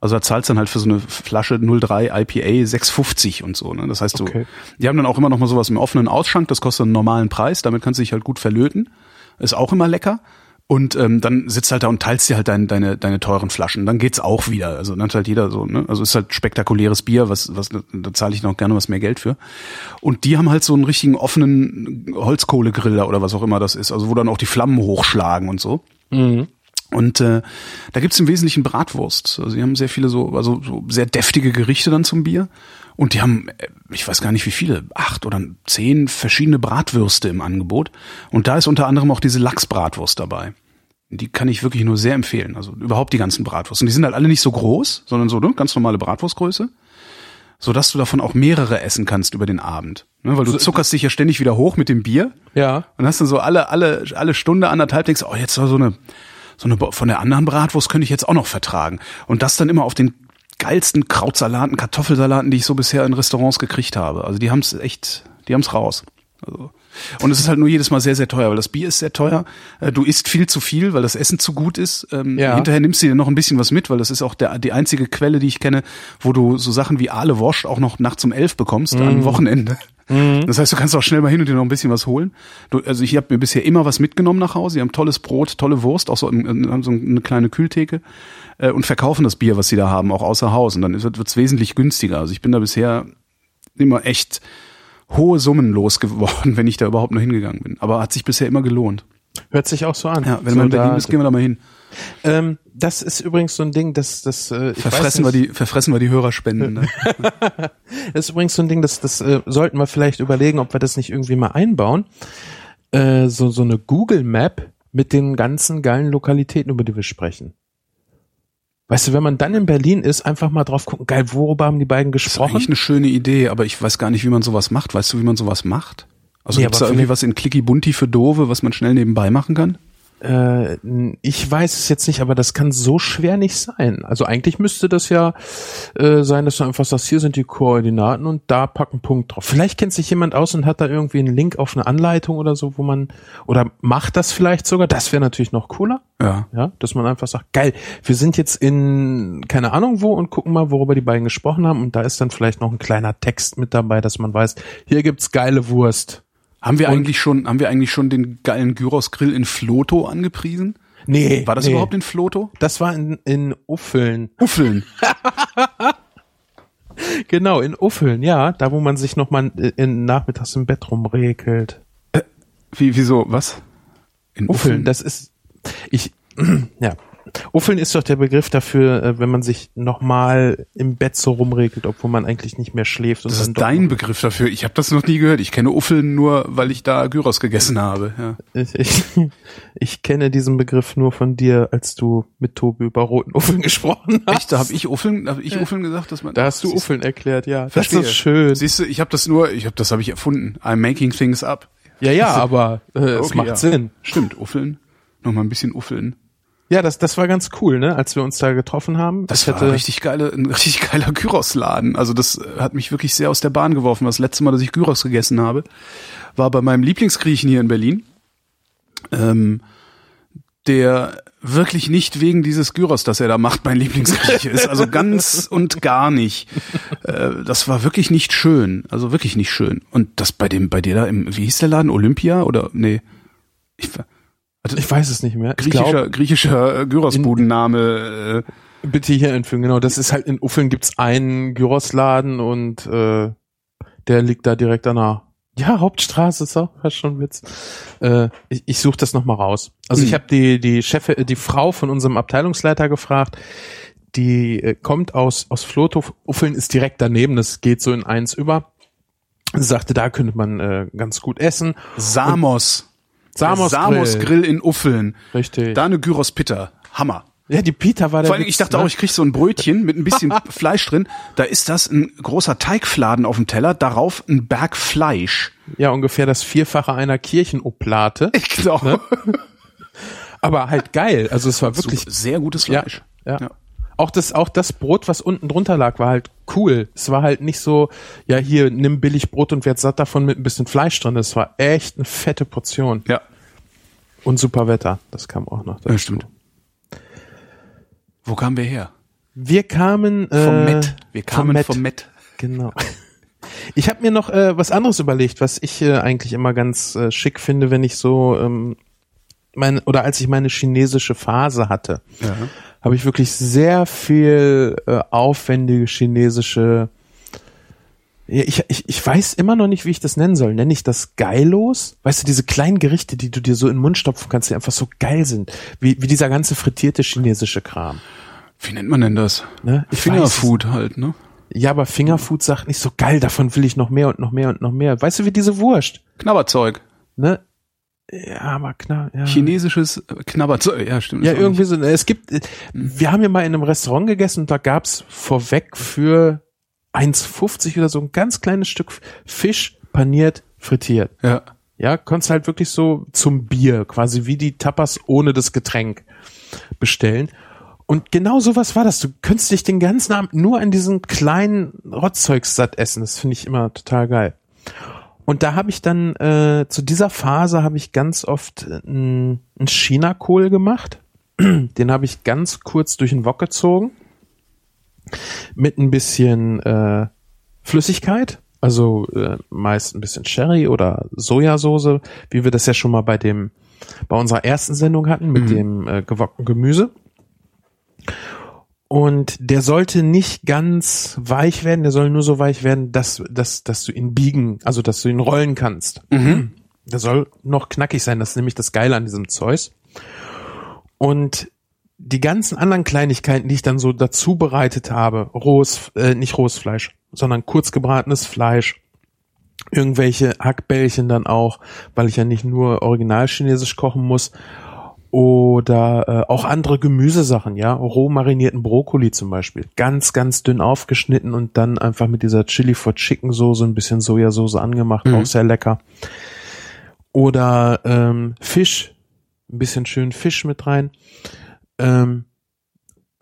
Also da zahlst dann halt für so eine Flasche 03 IPA 6,50 und so. Ne? Das heißt, du, Okay. die haben dann auch immer noch mal sowas im offenen Ausschank, das kostet einen normalen Preis, damit kannst du dich halt gut verlöten. Ist auch immer lecker. Und ähm, dann sitzt halt da und teilst dir halt dein, deine, deine teuren Flaschen. Dann geht's auch wieder. Also dann hat halt jeder so, ne? Also ist halt spektakuläres Bier, was, was da zahle ich noch gerne was mehr Geld für. Und die haben halt so einen richtigen offenen Holzkohlegriller oder was auch immer das ist, also wo dann auch die Flammen hochschlagen und so. Und äh, da gibt's im Wesentlichen Bratwurst. Also die haben sehr viele so, also so sehr deftige Gerichte dann zum Bier. Und die haben, äh, ich weiß gar nicht wie viele, acht oder zehn verschiedene Bratwürste im Angebot. Und da ist unter anderem auch diese Lachsbratwurst dabei. Die kann ich wirklich nur sehr empfehlen. Also überhaupt die ganzen Bratwurst. Und die sind halt alle nicht so groß, sondern so ne, ganz normale Bratwurstgröße. Sodass du davon auch mehrere essen kannst über den Abend. Ne, weil du zuckerst dich ja ständig wieder hoch mit dem Bier. Ja. Und hast dann so alle, alle, alle Stunde, anderthalb denkst, oh, jetzt so eine, so eine, von der anderen Bratwurst könnte ich jetzt auch noch vertragen. Und das dann immer auf den geilsten Krautsalaten, Kartoffelsalaten, die ich so bisher in Restaurants gekriegt habe. Also die haben's echt, die haben's raus. Also. Und es ist halt nur jedes Mal sehr, sehr teuer, weil das Bier ist sehr teuer. Äh, Du isst viel zu viel, weil das Essen zu gut ist. Ähm, Ja. Hinterher nimmst du dir noch ein bisschen was mit, weil das ist auch der, die einzige Quelle, die ich kenne, wo du so Sachen wie Aale Wosch auch noch nachts um elf bekommst, am Wochenende. Das heißt, du kannst auch schnell mal hin und dir noch ein bisschen was holen. Du, also ich habe mir bisher immer was mitgenommen nach Hause. Die haben tolles Brot, tolle Wurst, auch so, haben so eine kleine Kühltheke äh, und verkaufen das Bier, was sie da haben, auch außer Haus. Und dann wird es wesentlich günstiger. Also ich bin da bisher immer echt hohe Summen losgeworden, [LAUGHS] wenn ich da überhaupt nur hingegangen bin. Aber hat sich bisher immer gelohnt. Hört sich auch so an. Ja, wenn so man in Berlin ist, gehen wir da mal hin. ähm, das ist übrigens so ein Ding, das, das, äh, ich Verfressen wir die, verfressen wir die Hörerspenden. Ne? [LAUGHS] Das ist übrigens so ein Ding, das, das äh, sollten wir vielleicht überlegen, ob wir das nicht irgendwie mal einbauen. Äh, so, so eine Google Map mit den ganzen geilen Lokalitäten, über die wir sprechen. Weißt du, wenn man dann in Berlin ist, einfach mal drauf gucken, geil, worüber haben die beiden Das ist gesprochen? eigentlich eine schöne Idee, aber ich weiß gar nicht, wie man sowas macht. Weißt du, wie man sowas macht? Also Nee, gibt's da irgendwie was in Clicky Bunti für Dove, was man schnell nebenbei machen kann? Äh, ich weiß es jetzt nicht, aber das kann so schwer nicht sein. Also eigentlich müsste das ja äh, sein, dass du einfach sagst, hier sind die Koordinaten und da pack einen Punkt drauf. Vielleicht kennt sich jemand aus und hat da irgendwie einen Link auf eine Anleitung oder so, wo man oder macht das vielleicht sogar. Das wäre natürlich noch cooler. Ja. Ja, dass man einfach sagt, geil, wir sind jetzt in keine Ahnung wo und gucken mal, worüber die beiden gesprochen haben und da ist dann vielleicht noch ein kleiner Text mit dabei, dass man weiß, hier gibt's geile Wurst. Haben wir Und- eigentlich schon, haben wir eigentlich schon den geilen Gyros Grill in Floto angepriesen? Nee, War das nee. überhaupt in Floto? Das war in, in Uffeln. Uffeln. [LAUGHS] Genau, in Uffeln, ja, da wo man sich nochmal in nachmittags im Bett rumregelt. Wie, wieso, was? In Uffeln, das ist ich [CLEARS THROAT] ja. Uffeln ist doch der Begriff dafür, äh, wenn man sich nochmal im Bett so rumregelt, obwohl man eigentlich nicht mehr schläft. Und Das ist dein Begriff dafür. Ich habe das noch nie gehört. Ich kenne Uffeln nur, weil ich da Gyros gegessen habe. Ja. Ich, [LAUGHS] ich, ich kenne diesen Begriff nur von dir, als du mit Tobi über roten Uffeln [LAUGHS] gesprochen hast. Echt? Da habe ich Uffeln, habe ich Uffeln gesagt, dass man. Da hast du Siehst- Uffeln erklärt, ja. Verstehe. Das ist schön. Siehst du, ich habe das nur, ich habe das habe ich erfunden. I'm making things up. Ja, ja, [LAUGHS] aber äh, es Okay, macht ja. Sinn. Stimmt, Uffeln. Noch mal ein bisschen Uffeln. Ja, das, das war ganz cool, ne, als wir uns da getroffen haben. Das Ich war richtig geile, ein richtig geiler Gyrosladen. Also das äh, hat mich wirklich sehr aus der Bahn geworfen. Das letzte Mal, dass ich Gyros gegessen habe, war bei meinem Lieblingsgriechen hier in Berlin. Ähm, der wirklich nicht wegen dieses Gyros, das er da macht, mein Lieblingsgrieche ist. Also ganz und gar nicht. Äh, das war wirklich nicht schön. Also wirklich nicht schön. Und das bei dem, bei dir da im, wie hieß der Laden? Olympia? Oder, nee. Ich, Ich weiß es nicht mehr. Griechischer, glaub, griechischer äh, Gyrosbudenname. Äh, bitte hier entführen, genau. Das ist halt in Uffeln gibt's einen Gyrosladen und äh, der liegt da direkt an der Ja, Hauptstraße ist auch fast schon Witz. Äh, ich ich suche das noch mal raus. Also Mhm. ich habe die die Chef, die Frau von unserem Abteilungsleiter gefragt. Die äh, kommt aus aus Flotow. Uffeln ist direkt daneben. Das geht so in eins über. Sie sagte, da könnte man äh, ganz gut essen. Samos. Samos, Samos Grill in Uffeln. Richtig. Da eine Gyros Pitta. Hammer. ja, die Peter war der. Vor allem, Witz, ich dachte ne? auch, ich krieg so ein Brötchen mit ein bisschen [LAUGHS] Fleisch drin. Da ist das ein großer Teigfladen auf dem Teller, darauf ein Berg Fleisch. ja ungefähr das Vierfache einer Kirchenoblate. [LAUGHS] Genau. Aber halt geil. Also es war wirklich Sehr gutes Ja, Fleisch. ja. Auch das, auch das Brot, was unten drunter lag, war halt cool. Es war halt nicht so, ja, hier, nimm billig Brot und werd satt davon mit ein bisschen Fleisch drin. Es war echt eine fette Portion. Ja. Und super Wetter. Das kam auch noch dazu. ja, stimmt. Wo kamen wir her? Wir kamen, äh, Vom Met. Wir kamen Met. vom Met. Genau. [LAUGHS] Ich habe mir noch äh, was anderes überlegt, was ich äh, eigentlich immer ganz äh, schick finde, wenn ich so ähm, meine oder als ich meine chinesische Phase hatte, Ja. Habe ich wirklich sehr viel äh, aufwendige chinesische ich, ich, ich weiß immer noch nicht, wie ich das nennen soll. Nenne ich das geillos? Weißt du, diese kleinen Gerichte, die du dir so in den Mund stopfen kannst, die einfach so geil sind. Wie, wie dieser ganze frittierte chinesische Kram. Wie nennt man denn das? Ne? Ich weiß Fingerfood halt, ne? Ja, aber Fingerfood sagt nicht so geil, davon will ich noch mehr und noch mehr und noch mehr. Weißt du, wie diese Wurst, Knabberzeug. ne? Ja, aber klar, ja. Chinesisches äh, Knabberzeug. Ja, stimmt. Ja, irgendwie so. Es gibt, äh, wir haben ja mal in einem Restaurant gegessen und da gab's vorweg für 1,50 oder so ein ganz kleines Stück Fisch paniert, frittiert. Ja. Ja, konntest halt wirklich so zum Bier, quasi wie die Tapas ohne das Getränk bestellen. Und genau sowas war das. Du könntest dich den ganzen Abend nur an diesen kleinen Rotzzeugs satt essen. Das finde ich immer total geil. Und da habe ich dann, äh, zu dieser Phase habe ich ganz oft einen einen Chinakohl gemacht. [CLEARS THROAT] Den habe ich ganz kurz durch den Wok gezogen. Mit ein bisschen äh, Flüssigkeit. Also äh, meist ein bisschen Sherry oder Sojasauce, wie wir das ja schon mal bei dem, bei unserer ersten Sendung hatten, mit dem äh, gewockten Gemüse. Und der sollte nicht ganz weich werden, der soll nur so weich werden, dass, dass, dass du ihn biegen, also dass du ihn rollen kannst. Der soll noch knackig sein, das ist nämlich das Geile an diesem Zeus. Und die ganzen anderen Kleinigkeiten, die ich dann so dazu bereitet habe, rohes, äh, nicht rohes Fleisch, sondern kurz gebratenes Fleisch, irgendwelche Hackbällchen dann auch, weil ich ja nicht nur original chinesisch kochen muss, oder äh, auch andere Gemüsesachen, ja, roh marinierten Brokkoli zum Beispiel, ganz, ganz dünn aufgeschnitten und dann einfach mit dieser Chili for Chicken Soße, ein bisschen Sojasauce angemacht, auch sehr lecker. Oder ähm, Fisch, ein bisschen schön Fisch mit rein. Ähm,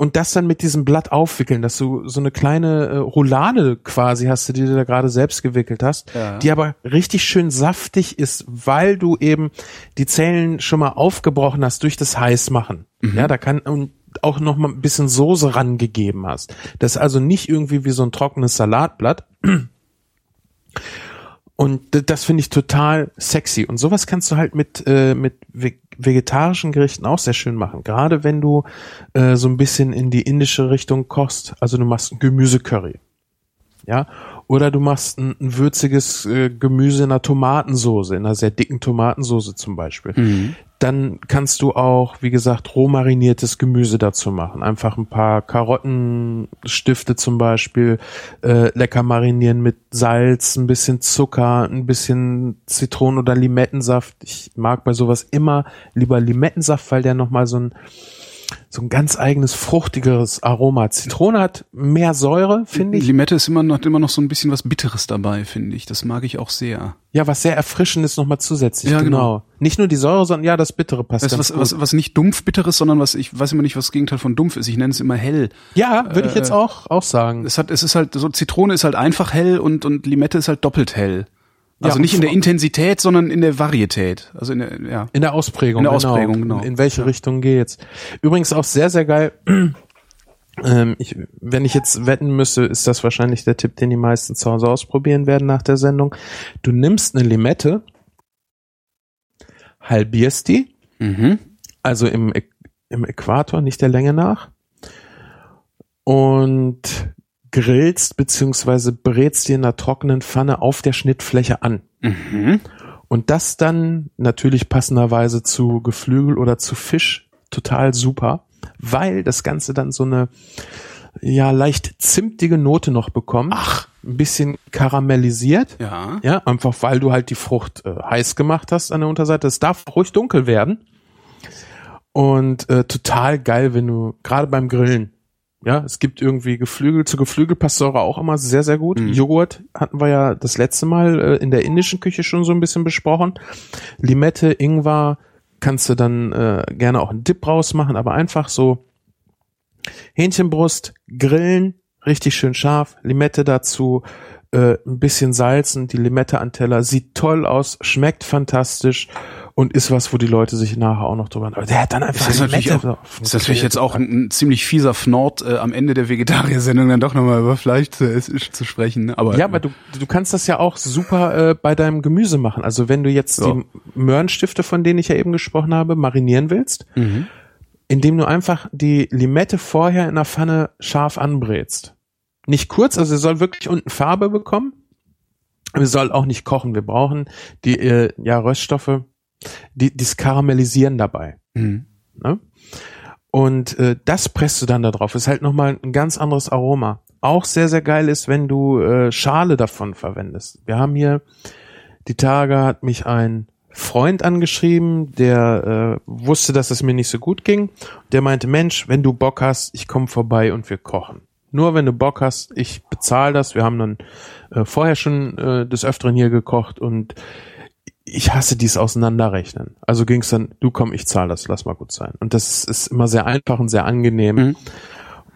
und das dann mit diesem Blatt aufwickeln, dass du so eine kleine äh, Roulade quasi hast, die du da gerade selbst gewickelt hast, Ja. die aber richtig schön saftig ist, weil du eben die Zellen schon mal aufgebrochen hast durch das Heißmachen. Ja, da kann und auch noch mal ein bisschen Soße rangegeben hast. Das ist also nicht irgendwie wie so ein trockenes Salatblatt. Und das finde ich total sexy. Und sowas kannst du halt mit, äh, mit ve- vegetarischen Gerichten auch sehr schön machen. Gerade wenn du äh, so ein bisschen in die indische Richtung kochst. Also du machst ein Gemüsecurry. Ja. Oder du machst ein, ein würziges äh, Gemüse in einer Tomatensoße, in einer sehr dicken Tomatensoße zum Beispiel. Dann kannst du auch, wie gesagt, roh mariniertes Gemüse dazu machen. Einfach ein paar Karottenstifte zum Beispiel, äh, lecker marinieren mit Salz, ein bisschen Zucker, ein bisschen Zitronen- oder Limettensaft. Ich mag bei sowas immer lieber Limettensaft, weil der nochmal so ein so ein ganz eigenes fruchtigeres Aroma. Zitrone hat mehr Säure, finde ich. Limette ist immer noch, immer noch so ein bisschen was Bitteres dabei, finde ich. Das mag ich auch sehr. Ja, was sehr erfrischendes nochmal zusätzlich. Ja, genau. genau. Nicht nur die Säure, sondern ja, das Bittere passt Weißt ganz was, gut. was, was nicht dumpf Bitteres, sondern was, ich weiß immer nicht, was das Gegenteil von dumpf ist. Ich nenne es immer hell. ja, würde ich jetzt äh, auch, auch sagen. Es hat, es ist halt, so Zitrone ist halt einfach hell und, und Limette ist halt doppelt hell. Also Ja, nicht in der Intensität, sondern in der Varietät. Also in der, ja. In der Ausprägung. In der Ausprägung, genau. In welche Richtung geht's? Übrigens auch sehr, sehr geil. [CLEARS THROAT] Ähm, ich, wenn ich jetzt wetten müsste, ist das wahrscheinlich der Tipp, den die meisten zu Hause ausprobieren werden nach der Sendung. Du nimmst eine Limette, halbierst die, Mhm. also im, im Äquator, nicht der Länge nach, und grillst beziehungsweise brätst dir in einer trockenen Pfanne auf der Schnittfläche an. Und das dann natürlich passenderweise zu Geflügel oder zu Fisch total super, weil das Ganze dann so eine ja leicht zimtige Note noch bekommt. Ach. Ein bisschen karamellisiert. Ja. Ja, einfach weil du halt die Frucht äh, heiß gemacht hast an der Unterseite. Es darf ruhig dunkel werden. Und äh, total geil, wenn du, gerade beim Grillen, ja, es gibt irgendwie Geflügel, zu Geflügel passt Säure auch immer sehr, sehr gut. Joghurt hatten wir ja das letzte Mal äh, in der indischen Küche schon so ein bisschen besprochen. Limette, Ingwer, kannst du dann äh, gerne auch einen Dip rausmachen, aber einfach so Hähnchenbrust, grillen, richtig schön scharf, Limette dazu, äh, ein bisschen salzen, die Limette an Teller, sieht toll aus, schmeckt fantastisch und ist was, wo die Leute sich nachher auch noch drüber. Aber der hat dann einfach Das ist natürlich, Limette auch, das ist natürlich jetzt auch ein, ein ziemlich fieser Fnord, äh, am Ende der Vegetarier-Sendung dann doch nochmal über Fleisch zu, zu sprechen. ne? Aber, Ja, aber du, du kannst das ja auch super äh, bei deinem Gemüse machen. Also wenn du jetzt Ja. die Möhrenstifte, von denen ich ja eben gesprochen habe, marinieren willst, indem du einfach die Limette vorher in der Pfanne scharf anbrätst. Nicht kurz, also sie soll wirklich unten Farbe bekommen. Wir soll auch nicht kochen. Wir brauchen die äh, ja, Röststoffe, die das Karamellisieren dabei. Mhm. Ne? Und äh, das presst du dann da drauf. Ist halt nochmal ein ganz anderes Aroma. Auch sehr, sehr geil ist, wenn du äh, Schale davon verwendest. Wir haben hier, die Tage hat mich ein Freund angeschrieben, der äh, wusste, dass es mir nicht so gut ging. Der meinte, Mensch, wenn du Bock hast, ich komme vorbei und wir kochen. Nur wenn du Bock hast, ich bezahle das. Wir haben dann äh, vorher schon äh, des Öfteren hier gekocht und ich hasse dies Auseinanderrechnen. Also ging es dann, du komm, ich zahle das, lass mal gut sein. Und das ist immer sehr einfach und sehr angenehm. Mhm.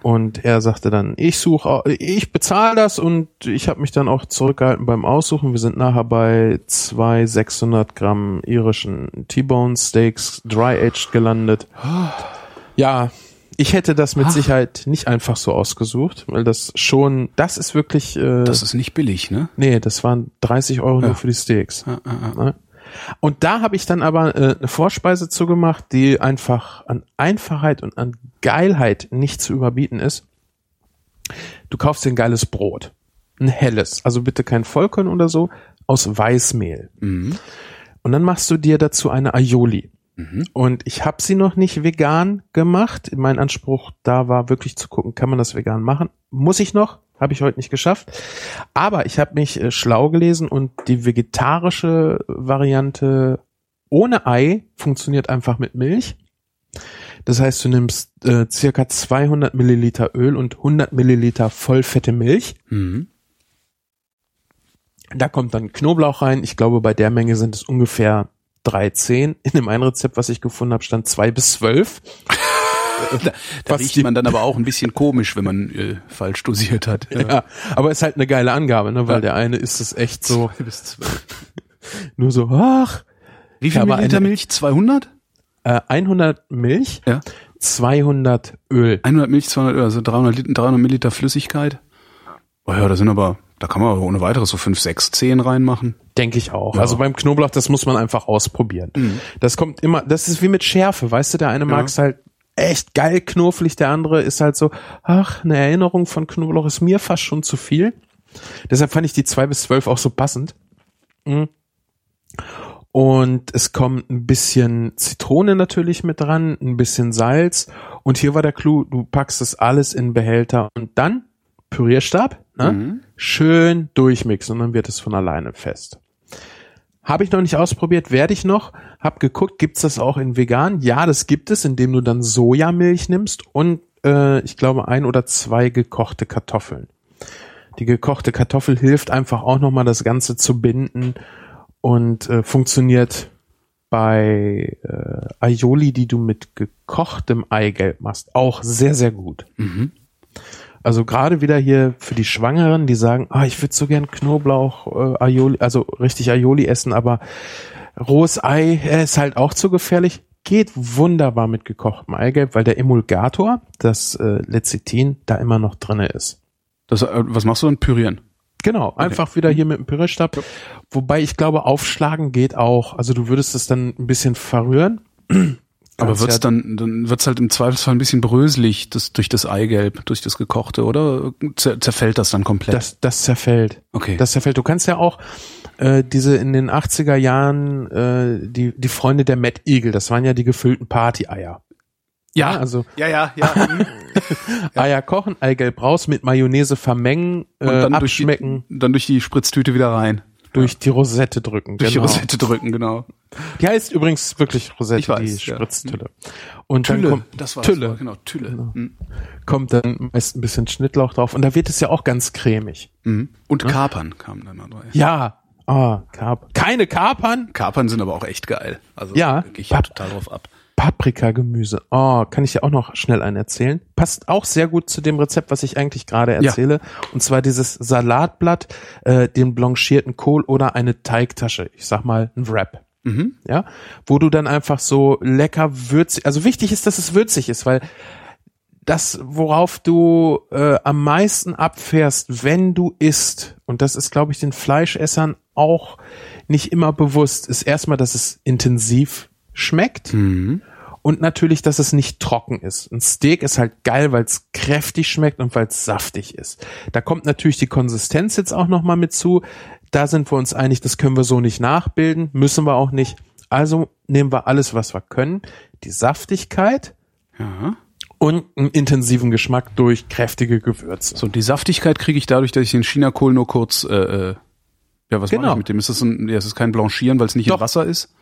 Und er sagte dann, ich suche, ich bezahle das und ich habe mich dann auch zurückgehalten beim Aussuchen. Wir sind nachher bei zwei 600 Gramm irischen T-Bone Steaks Dry Aged gelandet. Ja, ich hätte das mit Ach. Sicherheit nicht einfach so ausgesucht, weil das schon, das ist wirklich, äh, das ist nicht billig, ne? nee, das waren 30 Euro Ja. nur für die Steaks. Ja, ja. Ne? Und da habe ich dann aber äh, eine Vorspeise zugemacht, die einfach an Einfachheit und an Geilheit nicht zu überbieten ist. Du kaufst dir ein geiles Brot. Ein helles. Also bitte kein Vollkorn oder so. Aus Weißmehl. Mhm. Und dann machst du dir dazu eine Aioli. Und ich habe sie noch nicht vegan gemacht. Mein Anspruch da war wirklich zu gucken, kann man das vegan machen? Muss ich noch? Habe ich heute nicht geschafft. Aber ich habe mich äh, schlau gelesen und die vegetarische Variante ohne Ei funktioniert einfach mit Milch. Das heißt, du nimmst äh, circa 200 Milliliter Öl und 100 Milliliter vollfette Milch. Mhm. Da kommt dann Knoblauch rein. Ich glaube, bei der Menge sind es ungefähr 13. In dem einen Rezept, was ich gefunden habe, stand zwei bis zwölf. [LAUGHS] Da, da riecht man dann aber auch ein bisschen komisch, wenn man äh, falsch dosiert hat. Ja, aber ist halt eine geile Angabe, ne? Weil Ja. der eine ist es echt so, bis zwölf. [LAUGHS] nur so, ach, Wie viel Ja, Milliliter eine- Milch? 200? äh, 100 Milch, Ja. 200 Öl. 100 Milch, 200 Öl, also 300, Liter, 300 Milliliter Flüssigkeit. Oh ja, da sind aber, da kann man aber ohne weiteres so 5, 6, 10 reinmachen. Denke ich auch. Ja. Also beim Knoblauch, das muss man einfach ausprobieren. Das kommt immer, das ist wie mit Schärfe, weißt du, der eine mag es halt echt geil knufflig, der andere ist halt so, ach, eine Erinnerung von Knoblauch ist mir fast schon zu viel. Deshalb fand ich die zwei bis zwölf auch so passend. Mhm. Und es kommt ein bisschen Zitrone natürlich mit dran, ein bisschen Salz. Und hier war der Clou, du packst das alles in Behälter und dann Pürierstab, ne? Mhm. schön durchmixen und dann wird es von alleine fest. Habe ich noch nicht ausprobiert, werde ich noch. Hab geguckt, gibt's das auch in vegan? Ja, das gibt es, indem du dann Sojamilch nimmst und äh, ich glaube ein oder zwei gekochte Kartoffeln. Die gekochte Kartoffel hilft einfach auch nochmal das Ganze zu binden und äh, funktioniert bei äh, Aioli, die du mit gekochtem Eigelb machst, auch sehr, sehr gut. Mhm. Also gerade wieder hier für die Schwangeren, die sagen, ah, ich würde so gern Knoblauch, äh, Aioli, also richtig Aioli essen, aber rohes Ei äh, ist halt auch zu gefährlich. Geht wunderbar mit gekochtem Eigelb, weil der Emulgator, das äh, Lecithin, da immer noch drinne ist. Das, äh, was machst du dann? Pürieren. Genau, einfach wieder hier mit dem Pürierstab. Wobei ich glaube, aufschlagen geht auch. Also du würdest es dann ein bisschen verrühren. Aber wird's ja- dann, dann wird's halt im Zweifelsfall ein bisschen bröselig, das, durch das Eigelb, durch das gekochte, oder zer, zerfällt das dann komplett? Das, das zerfällt. okay. Das zerfällt. Du kannst ja auch äh, diese in den 80er Jahren äh, die die Freunde der Mad Eagle, das waren ja die gefüllten Party-Eier. ja, also ja, ja, ja. [LAUGHS] hm. Eier kochen, Eigelb raus, mit Mayonnaise vermengen, äh, Und dann durch die, abschmecken, dann durch die Spritztüte wieder rein. Durch die Rosette drücken. Durch genau. die Rosette drücken, genau. Die heißt übrigens wirklich Rosette, Ich weiß, die ja. Spritztülle. Und dann kommt, das war Tülle. Das, genau, Tülle. Mhm. kommt dann meist ein bisschen Schnittlauch drauf und da wird es ja auch ganz cremig. Mhm. Und Kapern kamen dann noch dabei. Ja, ah, Kap keine Kapern, Kapern sind aber auch echt geil. Also Ja. ich total drauf ab. Paprikagemüse. Oh, kann ich dir auch noch schnell einen erzählen? Passt auch sehr gut zu dem Rezept, was ich eigentlich gerade Ja. erzähle. Und zwar dieses Salatblatt, äh, den blanchierten Kohl oder eine Teigtasche. Ich sag mal ein Wrap. Mhm. Ja, wo du dann einfach so lecker würzig, also wichtig ist, dass es würzig ist, weil das, worauf du äh, am meisten abfährst, wenn du isst, und das ist, glaube ich, den Fleischessern auch nicht immer bewusst, ist erstmal, dass es intensiv schmeckt Mhm. und natürlich, dass es nicht trocken ist. Ein Steak ist halt geil, weil es kräftig schmeckt und weil es saftig ist. Da kommt natürlich die Konsistenz jetzt auch nochmal mit zu. Da sind wir uns einig, das können wir so nicht nachbilden, müssen wir auch nicht. Also nehmen wir alles, was wir können. Die Saftigkeit Ja. und einen intensiven Geschmack durch kräftige Gewürze. So, die Saftigkeit kriege ich dadurch, dass ich den Chinakohl nur kurz, äh, äh, ja, was mache Genau. ich mit dem? Ist das ein, ja, es ist kein Blanchieren, weil es nicht Doch. in Wasser ist?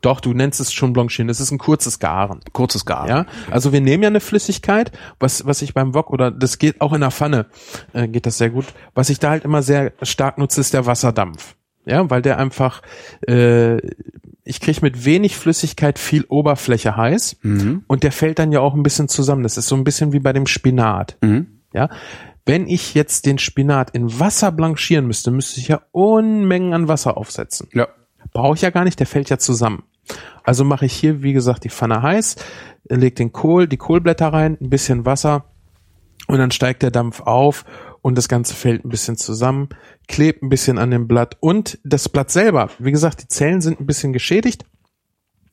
Doch, du nennst es schon Blanchieren. Es ist ein kurzes Garen. Kurzes Garen. Ja, also wir nehmen ja eine Flüssigkeit, was was ich beim Wok oder das geht auch in der Pfanne, äh, geht das sehr gut. Was ich da halt immer sehr stark nutze, ist der Wasserdampf. Ja, weil der einfach, äh, ich krieg mit wenig Flüssigkeit viel Oberfläche heiß Mhm. und der fällt dann ja auch ein bisschen zusammen. Das ist so ein bisschen wie bei dem Spinat. Mhm. Ja, wenn ich jetzt den Spinat in Wasser blanchieren müsste, müsste ich ja Unmengen an Wasser aufsetzen. Ja. Brauche ich ja gar nicht, der fällt ja zusammen. Also mache ich hier, wie gesagt, die Pfanne heiß, leg den Kohl, die Kohlblätter rein, ein bisschen Wasser und dann steigt der Dampf auf und das Ganze fällt ein bisschen zusammen, klebt ein bisschen an dem Blatt und das Blatt selber, wie gesagt, die Zellen sind ein bisschen geschädigt.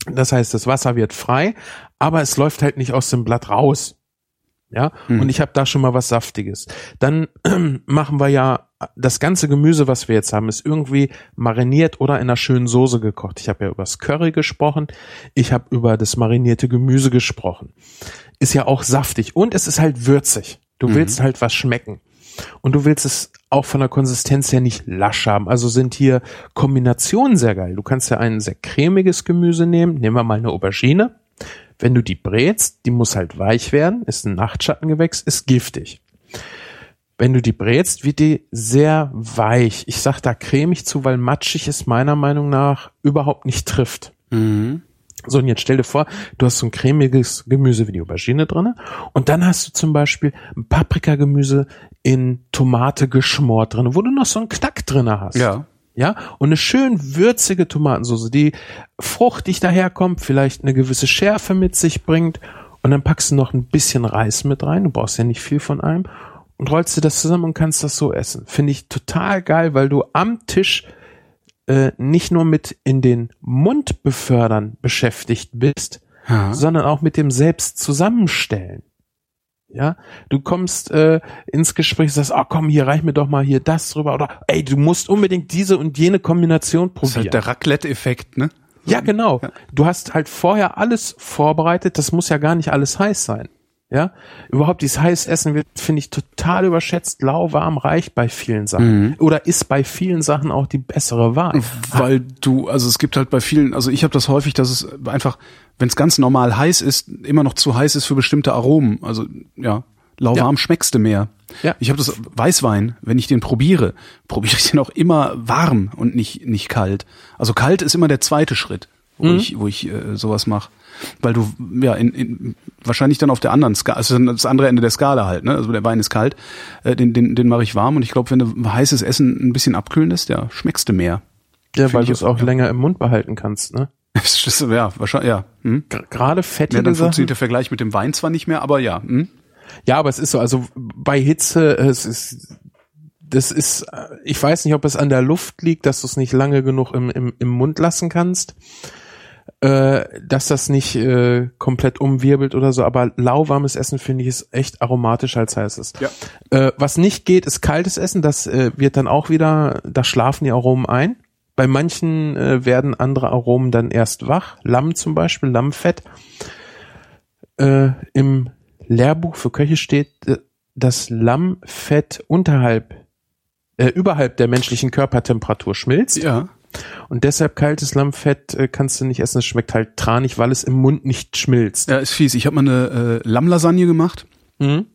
Das heißt, das Wasser wird frei, aber es läuft halt nicht aus dem Blatt raus. Ja, und ich habe da schon mal was Saftiges. Dann [CLEARS THROAT] machen wir ja das ganze Gemüse, was wir jetzt haben, ist irgendwie mariniert oder in einer schönen Soße gekocht. Ich habe ja über das Curry gesprochen, ich habe über das marinierte Gemüse gesprochen. Ist ja auch saftig und es ist halt würzig. Du willst halt was schmecken. Und du willst es auch von der Konsistenz her nicht lasch haben. Also sind hier Kombinationen sehr geil. Du kannst ja ein sehr cremiges Gemüse nehmen. Nehmen wir mal eine Aubergine. Wenn du die brätst, die muss halt weich werden, ist ein Nachtschattengewächs, ist giftig. Wenn du die brätst, wird die sehr weich. Ich sag da cremig zu, weil matschig es meiner Meinung nach überhaupt nicht trifft. Mhm. So, und jetzt stell dir vor, du hast so ein cremiges Gemüse wie die Aubergine drinne und dann hast du zum Beispiel ein Paprikagemüse in Tomate geschmort drinne, wo du noch so einen Knack drinne hast. Ja. Ja, und eine schön würzige Tomatensauce, die fruchtig daherkommt, vielleicht eine gewisse Schärfe mit sich bringt und dann packst du noch ein bisschen Reis mit rein, du brauchst ja nicht viel von einem und rollst dir das zusammen und kannst das so essen. Finde ich total geil, weil du am Tisch äh, nicht nur mit in den Mund befördern beschäftigt bist, Ja. sondern auch mit dem Selbst zusammenstellen. Ja, du kommst äh, ins Gespräch, sagst, ah komm, hier reich mir doch mal hier das drüber oder ey, du musst unbedingt diese und jene Kombination Das ist probieren. halt der Raclette-Effekt, ne? ja, genau. Du hast halt vorher alles vorbereitet, das muss ja gar nicht alles heiß sein. Ja, überhaupt dieses heiß Essen wird, finde ich, total überschätzt. Lauwarm reicht bei vielen Sachen. Oder ist bei vielen Sachen auch die bessere Wahl. Weil du, also es gibt halt bei vielen, also ich habe das häufig, dass es einfach, wenn es ganz normal heiß ist, immer noch zu heiß ist für bestimmte Aromen. Also ja, lauwarm schmeckst du mehr. Ja. Ich habe das Weißwein, wenn ich den probiere, probiere ich den auch immer warm und nicht nicht kalt. Also kalt ist immer der zweite Schritt, wo ich wo ich äh, sowas mache, weil du ja in, in wahrscheinlich dann auf der anderen Skala, also das andere Ende der Skala halt, ne? Also der Wein ist kalt, äh, den den den mache ich warm und ich glaube, wenn du heißes Essen ein bisschen abkühlen lässt, ja, schmeckst du mehr. Ja, weil ich du es auch länger im Mund behalten kannst, ne? [LAUGHS] Ja, wahrscheinlich, ja. Hm? Gerade fettige Ja, dann funktioniert der Vergleich mit dem Wein zwar nicht mehr, aber ja. Hm? Ja, aber es ist so, also bei Hitze, es ist, das ist, äh, ich weiß nicht, ob es an der Luft liegt, dass du es nicht lange genug im, im, im Mund lassen kannst. Äh, dass das nicht äh, komplett umwirbelt oder so, aber lauwarmes Essen finde ich ist echt aromatischer als heißes. Ja. Äh, was nicht geht, ist kaltes Essen, das äh, wird dann auch wieder, da schlafen die Aromen ein. Bei manchen äh, werden andere Aromen dann erst wach. Lamm zum Beispiel, Lammfett. Äh, Im Lehrbuch für Köche steht, äh, dass Lammfett unterhalb, äh, überhalb der menschlichen Körpertemperatur schmilzt. Ja. Und deshalb kaltes Lammfett äh, kannst du nicht essen. Es schmeckt halt tranig, weil es im Mund nicht schmilzt. Ja, ist fies. Ich habe mal eine äh, Lammlasagne gemacht. Mhm.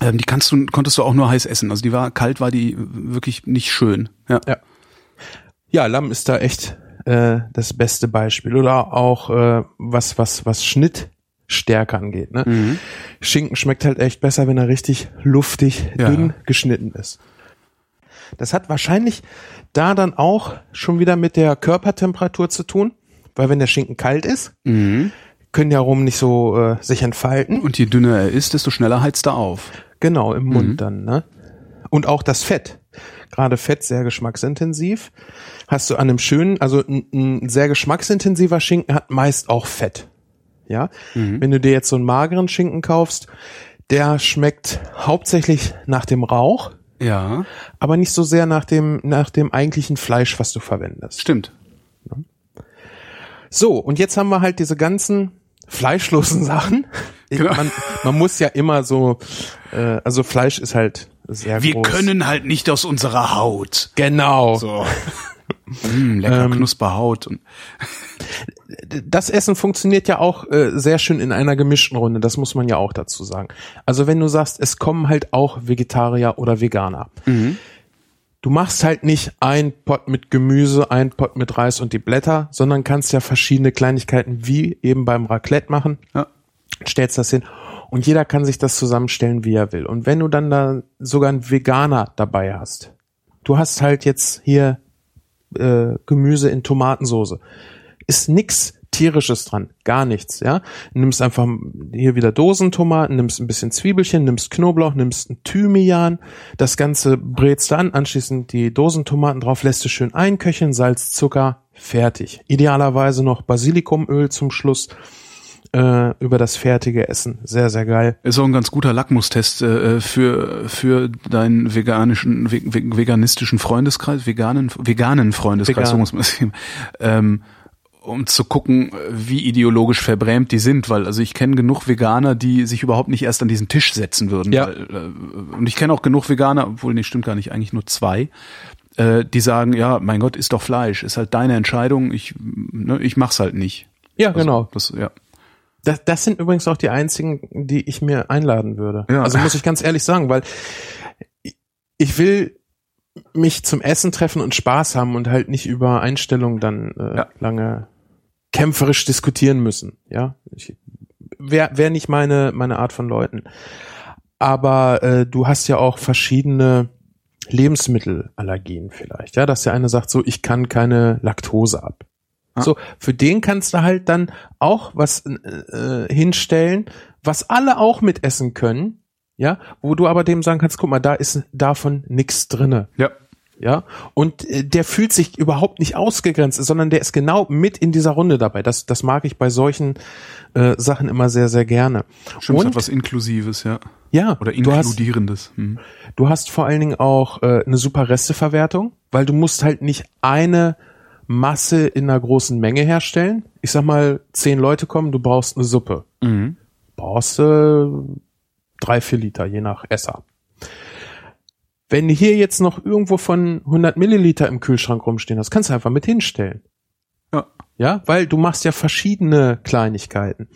Ähm, die kannst du, konntest du auch nur heiß essen. Also die war kalt, war die wirklich nicht schön. Ja. Ja. Ja, Lamm ist da echt äh, das beste Beispiel. Oder auch äh, was, was, was Schnittstärke angeht. Ne? Mhm. Schinken schmeckt halt echt besser, wenn er richtig luftig, Ja. dünn geschnitten ist. Das hat wahrscheinlich da dann auch schon wieder mit der Körpertemperatur zu tun, weil wenn der Schinken kalt ist, Mhm. können die Aromen nicht so äh, sich entfalten. Und je dünner er ist, desto schneller heizt er auf. Genau, im Mund Mhm. dann, ne? Und auch das Fett. Gerade Fett sehr geschmacksintensiv. Hast du an einem schönen, also ein, ein sehr geschmacksintensiver Schinken hat meist auch Fett. Ja? Mhm. Wenn du dir jetzt so einen mageren Schinken kaufst, der schmeckt hauptsächlich nach dem Rauch, Ja, aber nicht so sehr nach dem, nach dem eigentlichen Fleisch, was du verwendest. stimmt. So, und jetzt haben wir halt diese ganzen fleischlosen [LAUGHS] Sachen. Genau. Man, man muss ja immer so, äh, also Fleisch ist halt sehr Wir groß. können halt nicht aus unserer Haut. Genau. So. [LAUGHS] mm, lecker Knusperhaut. Und, das Essen funktioniert ja auch äh, sehr schön in einer gemischten Runde, das muss man ja auch dazu sagen. Also wenn du sagst, es kommen halt auch Vegetarier oder Veganer. Du machst halt nicht ein Pot mit Gemüse, ein Pot mit Reis und die Blätter, sondern kannst ja verschiedene Kleinigkeiten wie eben beim Raclette machen, ja. stellst das hin und jeder kann sich das zusammenstellen, wie er will. Und wenn du dann da sogar einen Veganer dabei hast, du hast halt jetzt hier äh, Gemüse in Tomatensoße, ist nix tierisches dran, gar nichts, ja. Nimmst einfach hier wieder Dosentomaten, nimmst ein bisschen Zwiebelchen, nimmst Knoblauch, nimmst ein Thymian, das Ganze brätst du an, anschließend die Dosentomaten drauf, lässt du schön einköcheln, Salz, Zucker, fertig. Idealerweise noch Basilikumöl zum Schluss äh, über das fertige Essen. Sehr, sehr geil. Ist auch ein ganz guter Lackmustest äh, für für deinen veganischen ve ve- veganistischen Freundeskreis, veganen veganen Freundeskreis, so Vegan. muss man es ähm, um zu gucken, wie ideologisch verbrämt die sind, weil also ich kenne genug Veganer, die sich überhaupt nicht erst an diesen Tisch setzen würden. Ja. Weil, äh, und ich kenne auch genug Veganer, obwohl nee, stimmt gar nicht, eigentlich nur zwei, äh, die sagen, ja, mein Gott, ist doch Fleisch, ist halt deine Entscheidung, ich ne, ich mach's halt nicht. Ja, Also, genau. Das, ja. Das, das sind übrigens auch die einzigen, die ich mir einladen würde. Ja. Also muss ich ganz ehrlich sagen, weil ich- will mich zum Essen treffen und Spaß haben und halt nicht über Einstellungen dann äh, Ja. lange kämpferisch diskutieren müssen. Ja, ich, wäre wär nicht meine meine Art von Leuten. Aber äh, du hast ja auch verschiedene Lebensmittelallergien vielleicht. Ja, dass der eine sagt so, ich kann keine Laktose ab. So, für den kannst du halt dann auch was äh, hinstellen, was alle auch mitessen können, ja, wo du aber dem sagen kannst, guck mal, da ist davon nix drinne, Ja. ja, und äh, der fühlt sich überhaupt nicht ausgegrenzt, sondern der ist genau mit in dieser Runde dabei. Das, das mag ich bei solchen äh, Sachen immer sehr, sehr gerne. Stimmt, und hat was Inklusives, ja. ja, Oder du hast, Inkludierendes. Hm. Du hast vor allen Dingen auch äh, eine super Resteverwertung, weil du musst halt nicht eine Masse in einer großen Menge herstellen. Ich sag mal, zehn Leute kommen, du brauchst eine Suppe. Mhm. Brauchst äh, drei, vier Liter, je nach Esser. Wenn du hier jetzt noch irgendwo von 100 Milliliter im Kühlschrank rumstehen hast, kannst du einfach mit hinstellen. Ja. Ja, weil du machst ja verschiedene Kleinigkeiten.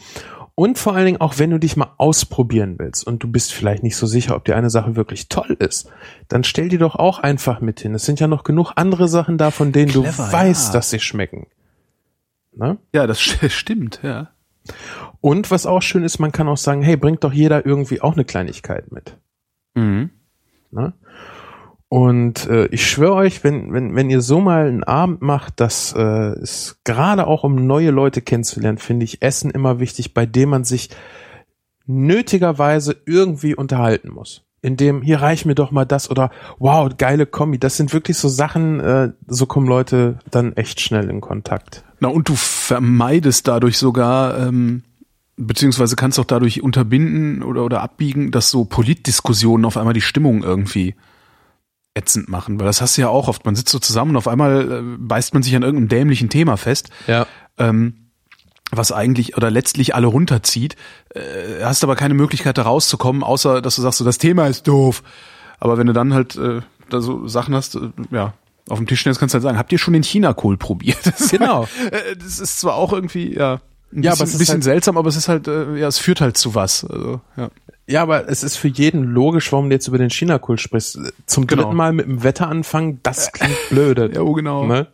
Und vor allen Dingen auch, wenn du dich mal ausprobieren willst und du bist vielleicht nicht so sicher, ob die eine Sache wirklich toll ist, dann stell die doch auch einfach mit hin. Es sind ja noch genug andere Sachen da, von denen Clever, du weißt, ja. dass sie schmecken. Ne? Ja, das st- [LAUGHS] stimmt, ja. Und was auch schön ist, man kann auch sagen, hey, bringt doch jeder irgendwie auch eine Kleinigkeit mit. Mhm. Ne? Und äh, ich schwöre euch, wenn, wenn, wenn ihr so mal einen Abend macht, das äh, ist gerade auch um neue Leute kennenzulernen, finde ich Essen immer wichtig, bei dem man sich nötigerweise irgendwie unterhalten muss. in dem hier reich mir doch mal das oder wow, geile Kombi. Das sind wirklich so Sachen, äh, so kommen Leute dann echt schnell in Kontakt. Na und du vermeidest dadurch sogar, ähm, beziehungsweise kannst auch dadurch unterbinden oder, oder abbiegen, dass so Politdiskussionen auf einmal die Stimmung irgendwie ätzend machen. Weil das hast du ja auch oft. Man sitzt so zusammen und auf einmal äh, beißt man sich an irgendeinem dämlichen Thema fest. Ja. Ähm, was eigentlich oder letztlich alle runterzieht, äh, hast aber keine Möglichkeit da rauszukommen, außer dass du sagst, so das Thema ist doof. Aber wenn du dann halt äh, da so Sachen hast, äh, ja, auf dem Tisch stehen, kannst du halt sagen, habt ihr schon den China-Kohl probiert? [LAUGHS] Das Genau. äh, das ist zwar auch irgendwie, ja, ein Ja, aber es ist ein bisschen halt- seltsam, aber es ist halt, äh, ja, es führt halt zu was. Also, ja. Ja, aber es ist für jeden logisch, warum du jetzt über den China-Kult sprichst. Zum Genau. dritten Mal mit dem Wetter anfangen, das klingt [LAUGHS] blöde. Ja, oh, genau. Ne?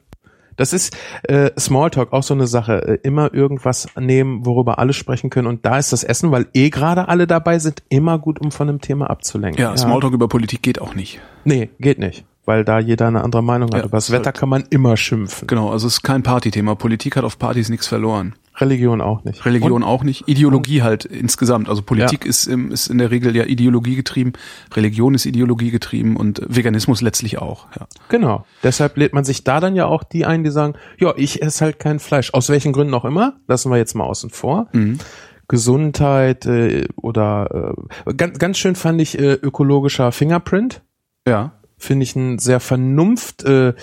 Das ist äh, Smalltalk auch so eine Sache. Äh, immer irgendwas nehmen, worüber alle sprechen können. Und da ist das Essen, weil eh gerade alle dabei sind, immer gut, um von einem Thema abzulenken. Ja, Smalltalk über Politik geht auch nicht. Nee, geht nicht. Weil da jeder eine andere Meinung hat. Ja, Über das Wetter halt- kann man immer schimpfen. Genau, also es ist kein Partythema. Politik hat auf Partys nichts verloren. Religion auch nicht. Religion Und, auch nicht. Ideologie halt insgesamt. Also Politik ist, im, ist in der Regel ja Ideologie getrieben. Religion ist Ideologie getrieben und Veganismus letztlich auch. Ja. genau. Deshalb lädt man sich da dann ja auch die ein, die sagen, ja, ich esse halt kein Fleisch. Aus welchen Gründen auch immer. Lassen wir jetzt mal außen vor. Mhm. Gesundheit äh, oder äh, ganz, ganz schön fand ich äh, ökologischer Fingerprint. Ja. Finde ich ein sehr vernunft äh,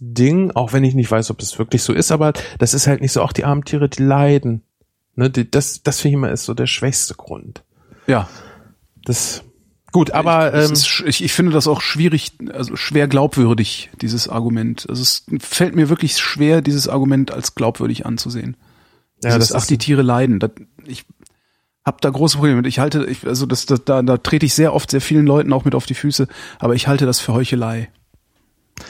Ding, auch wenn ich nicht weiß, ob das wirklich so ist, aber das ist halt nicht so, auch die armen Tiere, die leiden. Ne, die, das, das finde ich immer ist so der schwächste Grund. Ja. Das gut, aber Es ähm, ist, ich, ich finde das auch schwierig, also schwer glaubwürdig, dieses Argument. Also es fällt mir wirklich schwer, dieses Argument als glaubwürdig anzusehen. ja, Dieses, das ach, die Tiere leiden. Das, ich hab da große Probleme mit. Ich halte, ich, also das, das, da, da trete ich sehr oft sehr vielen Leuten auch mit auf die Füße, aber ich halte das für Heuchelei.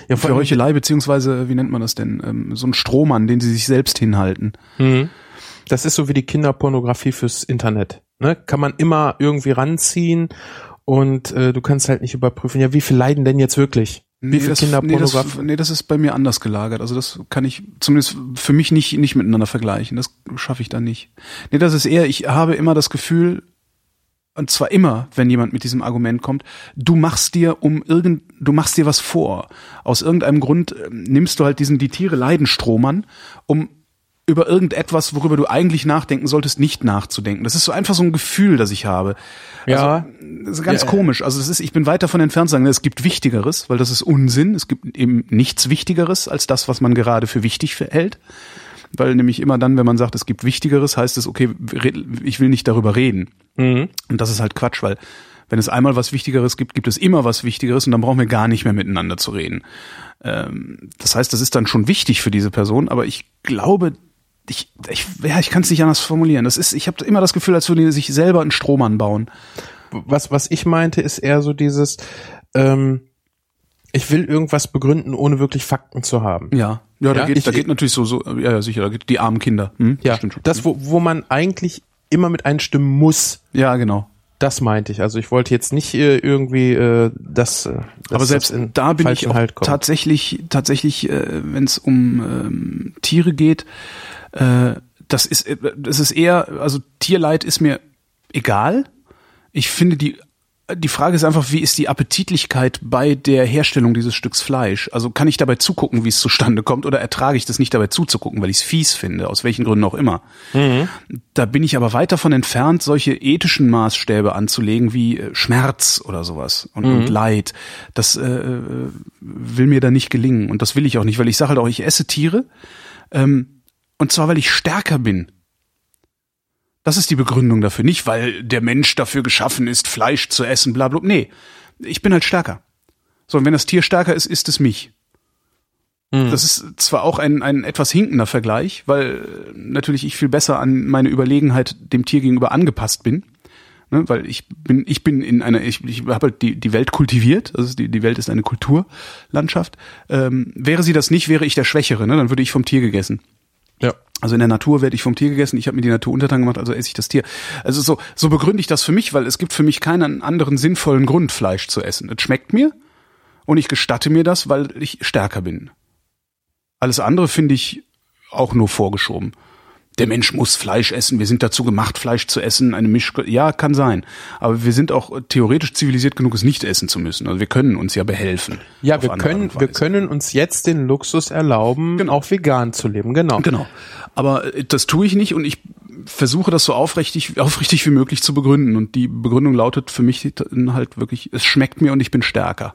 ja, Für Heuchelei, beziehungsweise, wie nennt man das denn? Ähm, so ein Strohmann, den sie sich selbst hinhalten. Mhm. Das ist so wie die Kinderpornografie fürs Internet. Ne? Kann man immer irgendwie ranziehen und äh, du kannst halt nicht überprüfen, ja, wie viel leiden denn jetzt wirklich? Wie viel das, nee, das, nee, das ist bei mir anders gelagert. Also das kann ich zumindest für mich nicht, nicht miteinander vergleichen. Das schaffe ich da nicht. Nee, das ist eher, ich habe immer das Gefühl, und zwar immer, wenn jemand mit diesem Argument kommt, du machst dir um irgend, du machst dir was vor. Aus irgendeinem Grund ähm, nimmst du halt diesen die Tiere leiden Strom an, um über irgendetwas, worüber du eigentlich nachdenken solltest, nicht nachzudenken. Das ist so einfach so ein Gefühl, das ich habe. Ja. Also, das ist ganz Ja, komisch. Also das ist, ich bin weit davon entfernt zu sagen, es gibt Wichtigeres, weil das ist Unsinn. Es gibt eben nichts Wichtigeres als das, was man gerade für wichtig hält. Weil nämlich immer dann, wenn man sagt, es gibt Wichtigeres, heißt es, okay, ich will nicht darüber reden. Mhm. Und das ist halt Quatsch, weil wenn es einmal was Wichtigeres gibt, gibt es immer was Wichtigeres und dann brauchen wir gar nicht mehr miteinander zu reden. Ähm, das heißt, das ist dann schon wichtig für diese Person, aber ich glaube, ich, ich, ja, ich kann es nicht anders formulieren. Das ist, ich habe immer das Gefühl, als würden die sich selber einen Strohmann bauen. was, was ich meinte, ist eher so dieses, ähm, ich will irgendwas begründen, ohne wirklich Fakten zu haben. Ja, ja, da Ja, geht, ich- da geht natürlich so, so, ja, ja, sicher, da geht die armen Kinder. Hm? Ja, stimmt schon. das, wo, wo man eigentlich immer mit einstimmen muss, ja, genau. das meinte ich. Also ich wollte jetzt nicht äh, irgendwie äh, das, äh, Aber selbst das in da bin ich Halt tatsächlich, tatsächlich, äh, wenn es um ähm, Tiere geht, äh, das ist, äh, das ist eher, also Tierleid ist mir egal. Ich finde die die Frage ist einfach, wie ist die Appetitlichkeit bei der Herstellung dieses Stücks Fleisch? Also kann ich dabei zugucken, wie es zustande kommt, oder ertrage ich das nicht dabei zuzugucken, weil ich es fies finde, aus welchen Gründen auch immer? Da bin ich aber weit davon entfernt, solche ethischen Maßstäbe anzulegen wie äh, Schmerz oder sowas und, und Leid. Das äh, will mir da nicht gelingen und das will ich auch nicht, weil ich sage halt auch, ich esse Tiere ähm, und zwar, weil ich stärker bin. Das ist die Begründung dafür. Nicht, weil der Mensch dafür geschaffen ist, Fleisch zu essen, bla bla. Nee, ich bin halt stärker. So, und wenn das Tier stärker ist, ist es mich. Das ist zwar auch ein, ein etwas hinkender Vergleich, weil äh, natürlich ich viel besser an meine Überlegenheit dem Tier gegenüber angepasst bin. Ne, weil ich bin, ich bin in einer, ich, ich habe halt die, die Welt kultiviert, also die, die Welt ist eine Kulturlandschaft. Ähm, wäre sie das nicht, wäre ich der Schwächere, ne? dann würde ich vom Tier gegessen. Ja. Also in der Natur werde ich vom Tier gegessen, ich habe mir die Natur untertan gemacht, also esse ich das Tier. Also so, so begründe ich das für mich, weil es gibt für mich keinen anderen sinnvollen Grund, Fleisch zu essen. Es schmeckt mir und ich gestatte mir das, weil ich stärker bin. Alles andere finde ich auch nur vorgeschoben. Der Mensch muss Fleisch essen, wir sind dazu gemacht, Fleisch zu essen, eine Misch, ja, kann sein. Aber wir sind auch theoretisch zivilisiert genug, es nicht essen zu müssen. Also wir können uns ja behelfen. Ja, wir können, wir können uns jetzt den Luxus erlauben, Genau. auch vegan zu leben. Genau. Genau. Aber äh, das tue ich nicht und ich versuche das so aufrichtig, aufrichtig wie möglich zu begründen. Und die Begründung lautet für mich halt wirklich, es schmeckt mir und ich bin stärker.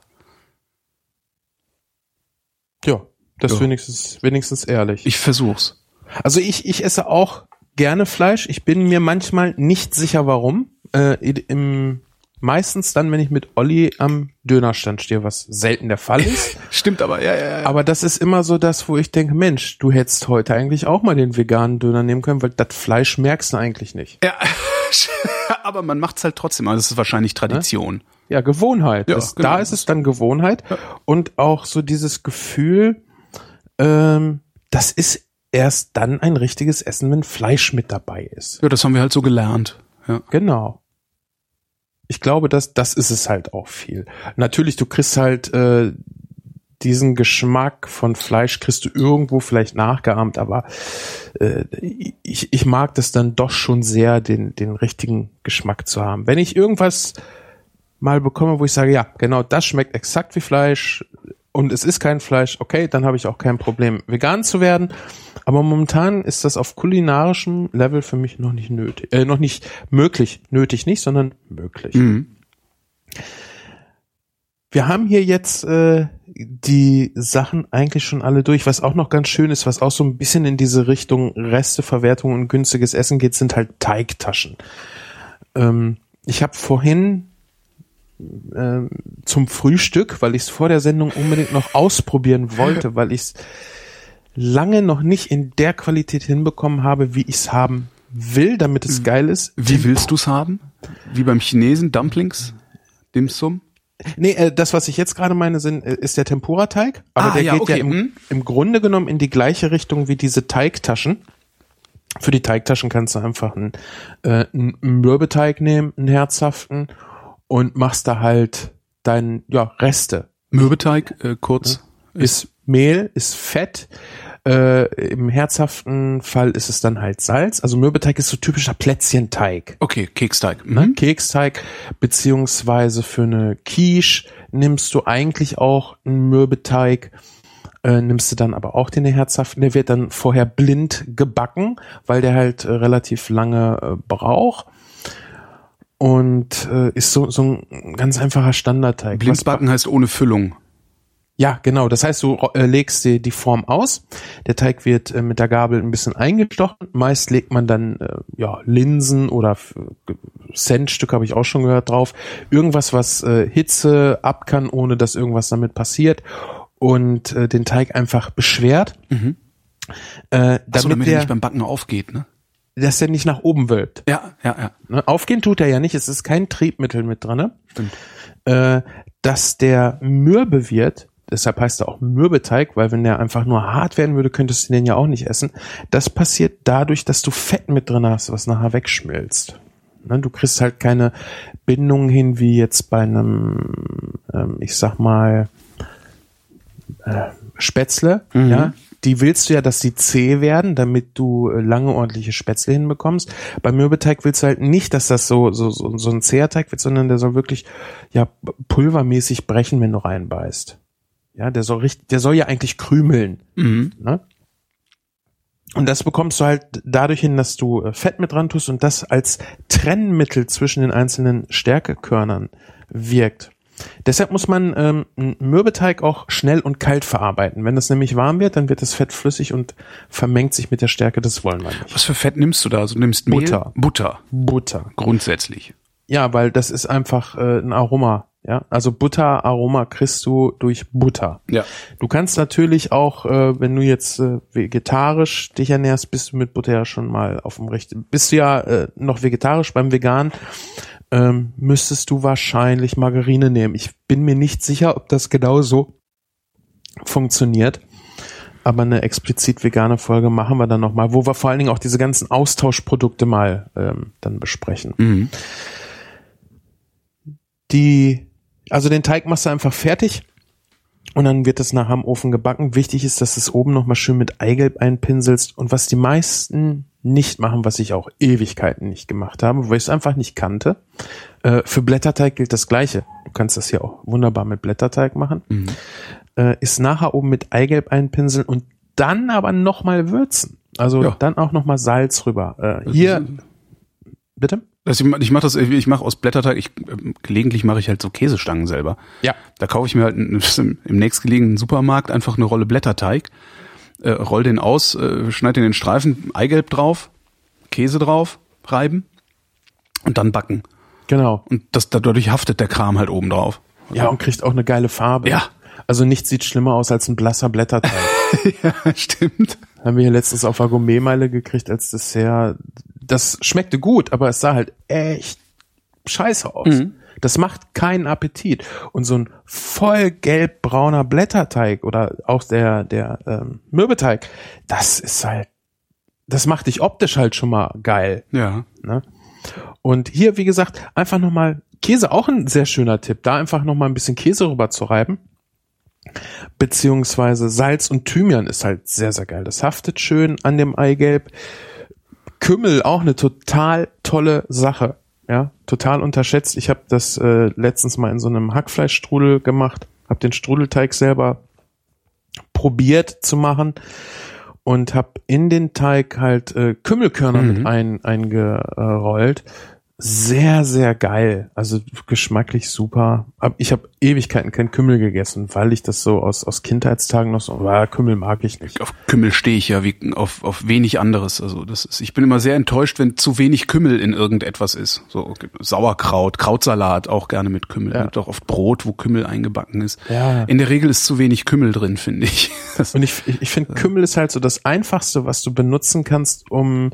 Ja, das Ja. ist wenigstens, wenigstens ehrlich. Ich versuch's. Also ich, ich esse auch gerne Fleisch. Ich bin mir manchmal nicht sicher, warum. Äh, im, meistens dann, wenn ich mit Olli am Dönerstand stehe, was selten der Fall ist. [LAUGHS] Stimmt aber, ja, ja, ja. Aber das ist immer so das, wo ich denke, Mensch, du hättest heute eigentlich auch mal den veganen Döner nehmen können, weil das Fleisch merkst du eigentlich nicht. Ja, [LAUGHS] aber man macht's halt trotzdem. Also es ist wahrscheinlich Tradition. Ja, Gewohnheit. Ja, das, genau. Da ist es dann Gewohnheit. Und auch so dieses Gefühl, ähm, das ist erst dann ein richtiges Essen, wenn Fleisch mit dabei ist. Ja, das haben wir halt so gelernt. Ja. Genau. Ich glaube, das, das ist es halt auch viel. Natürlich, du kriegst halt äh, diesen Geschmack von Fleisch, kriegst du irgendwo vielleicht nachgeahmt, aber äh, ich, ich mag das dann doch schon sehr, den, den richtigen Geschmack zu haben. Wenn ich irgendwas mal bekomme, wo ich sage, ja, genau, das schmeckt exakt wie Fleisch und es ist kein Fleisch, okay, dann habe ich auch kein Problem, vegan zu werden. Aber momentan ist das auf kulinarischem Level für mich noch nicht nötig, äh, noch nicht möglich, nötig nicht, sondern möglich. Mhm. Wir haben hier jetzt äh, die Sachen eigentlich schon alle durch. Was auch noch ganz schön ist, was auch so ein bisschen in diese Richtung Resteverwertung und günstiges Essen geht, sind halt Teigtaschen. Ähm, ich habe vorhin ähm, zum Frühstück, weil ich es vor der Sendung unbedingt noch ausprobieren wollte, [LAUGHS] weil ich es lange noch nicht in der Qualität hinbekommen habe, wie ich es haben will, damit es geil ist. Wie willst du's haben? Wie beim Chinesen, Dumplings, Dim Sum? Nee, äh, das, was ich jetzt gerade meine, sind, äh, ist der Tempura-Teig. Aber Ah, der ja, geht okay, ja im, mhm. im Grunde genommen in die gleiche Richtung wie diese Teigtaschen. Für die Teigtaschen kannst du einfach einen, äh, einen Mürbeteig nehmen, einen herzhaften, und machst da halt dein, ja, Reste. Mürbeteig, äh, kurz. Ist Mehl, ist Fett. Äh, Im herzhaften Fall ist es dann halt Salz. Also Mürbeteig ist so typischer Plätzchenteig. Okay, Keksteig. ne? Mhm. Keksteig, beziehungsweise für eine Quiche nimmst du eigentlich auch einen Mürbeteig, äh, nimmst du dann aber auch den herzhaften, der wird dann vorher blind gebacken, weil der halt äh, relativ lange äh, braucht. Und äh, ist so, so ein ganz einfacher Standardteig. Blindbacken heißt ohne Füllung. Ja, genau. Das heißt, du äh, legst die, die Form aus. Der Teig wird äh, mit der Gabel ein bisschen eingestochen. Meist legt man dann äh, ja Linsen oder Centstück habe ich auch schon gehört drauf. Irgendwas, was Hitze ab kann, ohne dass irgendwas damit passiert und den Teig einfach beschwert. Mhm. Äh, damit damit er der, nicht beim Backen aufgeht, ne? dass der nicht nach oben wölbt. Ja, ja, ja. Ne? Aufgehen tut er ja nicht, es ist kein Triebmittel mit drin. Stimmt. Dass der mürbe wird, deshalb heißt er auch Mürbeteig, weil wenn der einfach nur hart werden würde, könntest du den ja auch nicht essen. Das passiert dadurch, dass du Fett mit drin hast, was nachher wegschmilzt. Ne? Du kriegst halt keine Bindung hin, wie jetzt bei einem, ähm, ich sag mal, äh, Spätzle, Mhm. ja, die willst du ja, dass die zäh werden, damit du äh, lange ordentliche Spätzle hinbekommst. Beim Mürbeteig willst du halt nicht, dass das so, so, so, so ein zäher Teig wird, sondern der soll wirklich, ja, pulvermäßig brechen, wenn du reinbeißt. Ja, der soll richtig, der soll ja eigentlich krümeln, Mhm. ne? Und das bekommst du halt dadurch hin, dass du äh, Fett mit dran tust und das als Trennmittel zwischen den einzelnen Stärkekörnern wirkt. Deshalb muss man ähm, Mürbeteig auch schnell und kalt verarbeiten. Wenn das nämlich warm wird, dann wird das Fett flüssig und vermengt sich mit der Stärke. Das wollen wir nicht. Was für Fett nimmst du da? Also du nimmst Mehl? Butter. Butter. Butter. Grundsätzlich. Ja, weil das ist einfach äh, ein Aroma. Ja, also Butter-Aroma kriegst du durch Butter. Ja. Du kannst natürlich auch, äh, wenn du jetzt äh, vegetarisch dich ernährst, bist du mit Butter ja schon mal auf dem richtigen. Bist du ja äh, noch vegetarisch beim Vegan, ähm, müsstest du wahrscheinlich Margarine nehmen. Ich bin mir nicht sicher, ob das genau so funktioniert. Aber eine explizit vegane Folge machen wir dann nochmal, wo wir vor allen Dingen auch diese ganzen Austauschprodukte mal ähm, dann besprechen. Mhm. Die, also den Teig machst du einfach fertig und dann wird es nachher im Ofen gebacken. Wichtig ist, dass du es oben nochmal schön mit Eigelb einpinselst und was die meisten nicht machen, was ich auch Ewigkeiten nicht gemacht habe, weil ich es einfach nicht kannte. Äh, für Blätterteig gilt das Gleiche. Du kannst das hier auch wunderbar mit Blätterteig machen. Mhm. Äh, ist nachher oben mit Eigelb einpinseln und dann aber nochmal würzen. Also Ja. dann auch nochmal Salz rüber. Äh, hier, bitte? Also ich, ich mache das, ich mache aus Blätterteig, ich, ähm, gelegentlich mache ich halt so Käsestangen selber. Ja. Da kaufe ich mir halt [LAUGHS] im, im nächstgelegenen Supermarkt einfach eine Rolle Blätterteig, äh, roll den aus, äh, schneide den in Streifen, Eigelb drauf, Käse drauf, reiben und dann backen. Genau. Und das, dadurch haftet der Kram halt oben drauf. Ja, und kriegt auch eine geile Farbe. Ja. Also nichts sieht schlimmer aus als ein blasser Blätterteig. [LAUGHS] ja, stimmt. Haben wir hier letztens auf der Gourmetmeile gekriegt als Dessert. Das schmeckte gut, aber es sah halt echt scheiße aus. Das macht keinen Appetit. Und so ein voll gelb-brauner Blätterteig oder auch der, der ähm, Mürbeteig, das ist halt, das macht dich optisch halt schon mal geil. Ja. Ne? Und hier, wie gesagt, einfach nochmal Käse, auch ein sehr schöner Tipp, da einfach nochmal ein bisschen Käse rüber zu reiben. Beziehungsweise Salz und Thymian ist halt sehr, sehr geil. Das haftet schön an dem Eigelb. Kümmel auch eine total tolle Sache. Ja, total unterschätzt. Ich habe das äh, letztens mal in so einem Hackfleischstrudel gemacht, habe den Strudelteig selber probiert zu machen und habe in den Teig halt äh, Kümmelkörner Mhm. mit ein, eingerollt. Sehr, sehr geil. Also geschmacklich super. Ich habe Ewigkeiten kein Kümmel gegessen, weil ich das so aus, aus Kindheitstagen noch so, war Kümmel mag ich nicht. Auf Kümmel stehe ich ja wie auf, auf wenig anderes. Also das ist, ich bin immer sehr enttäuscht, wenn zu wenig Kümmel in irgendetwas ist. So Sauerkraut, Krautsalat auch gerne mit Kümmel. Ja. Gibt auch oft Brot, wo Kümmel eingebacken ist. Ja. In der Regel ist zu wenig Kümmel drin, finde ich. [LAUGHS] Und ich, ich, finde, Kümmel ist halt so das Einfachste, was du benutzen kannst, um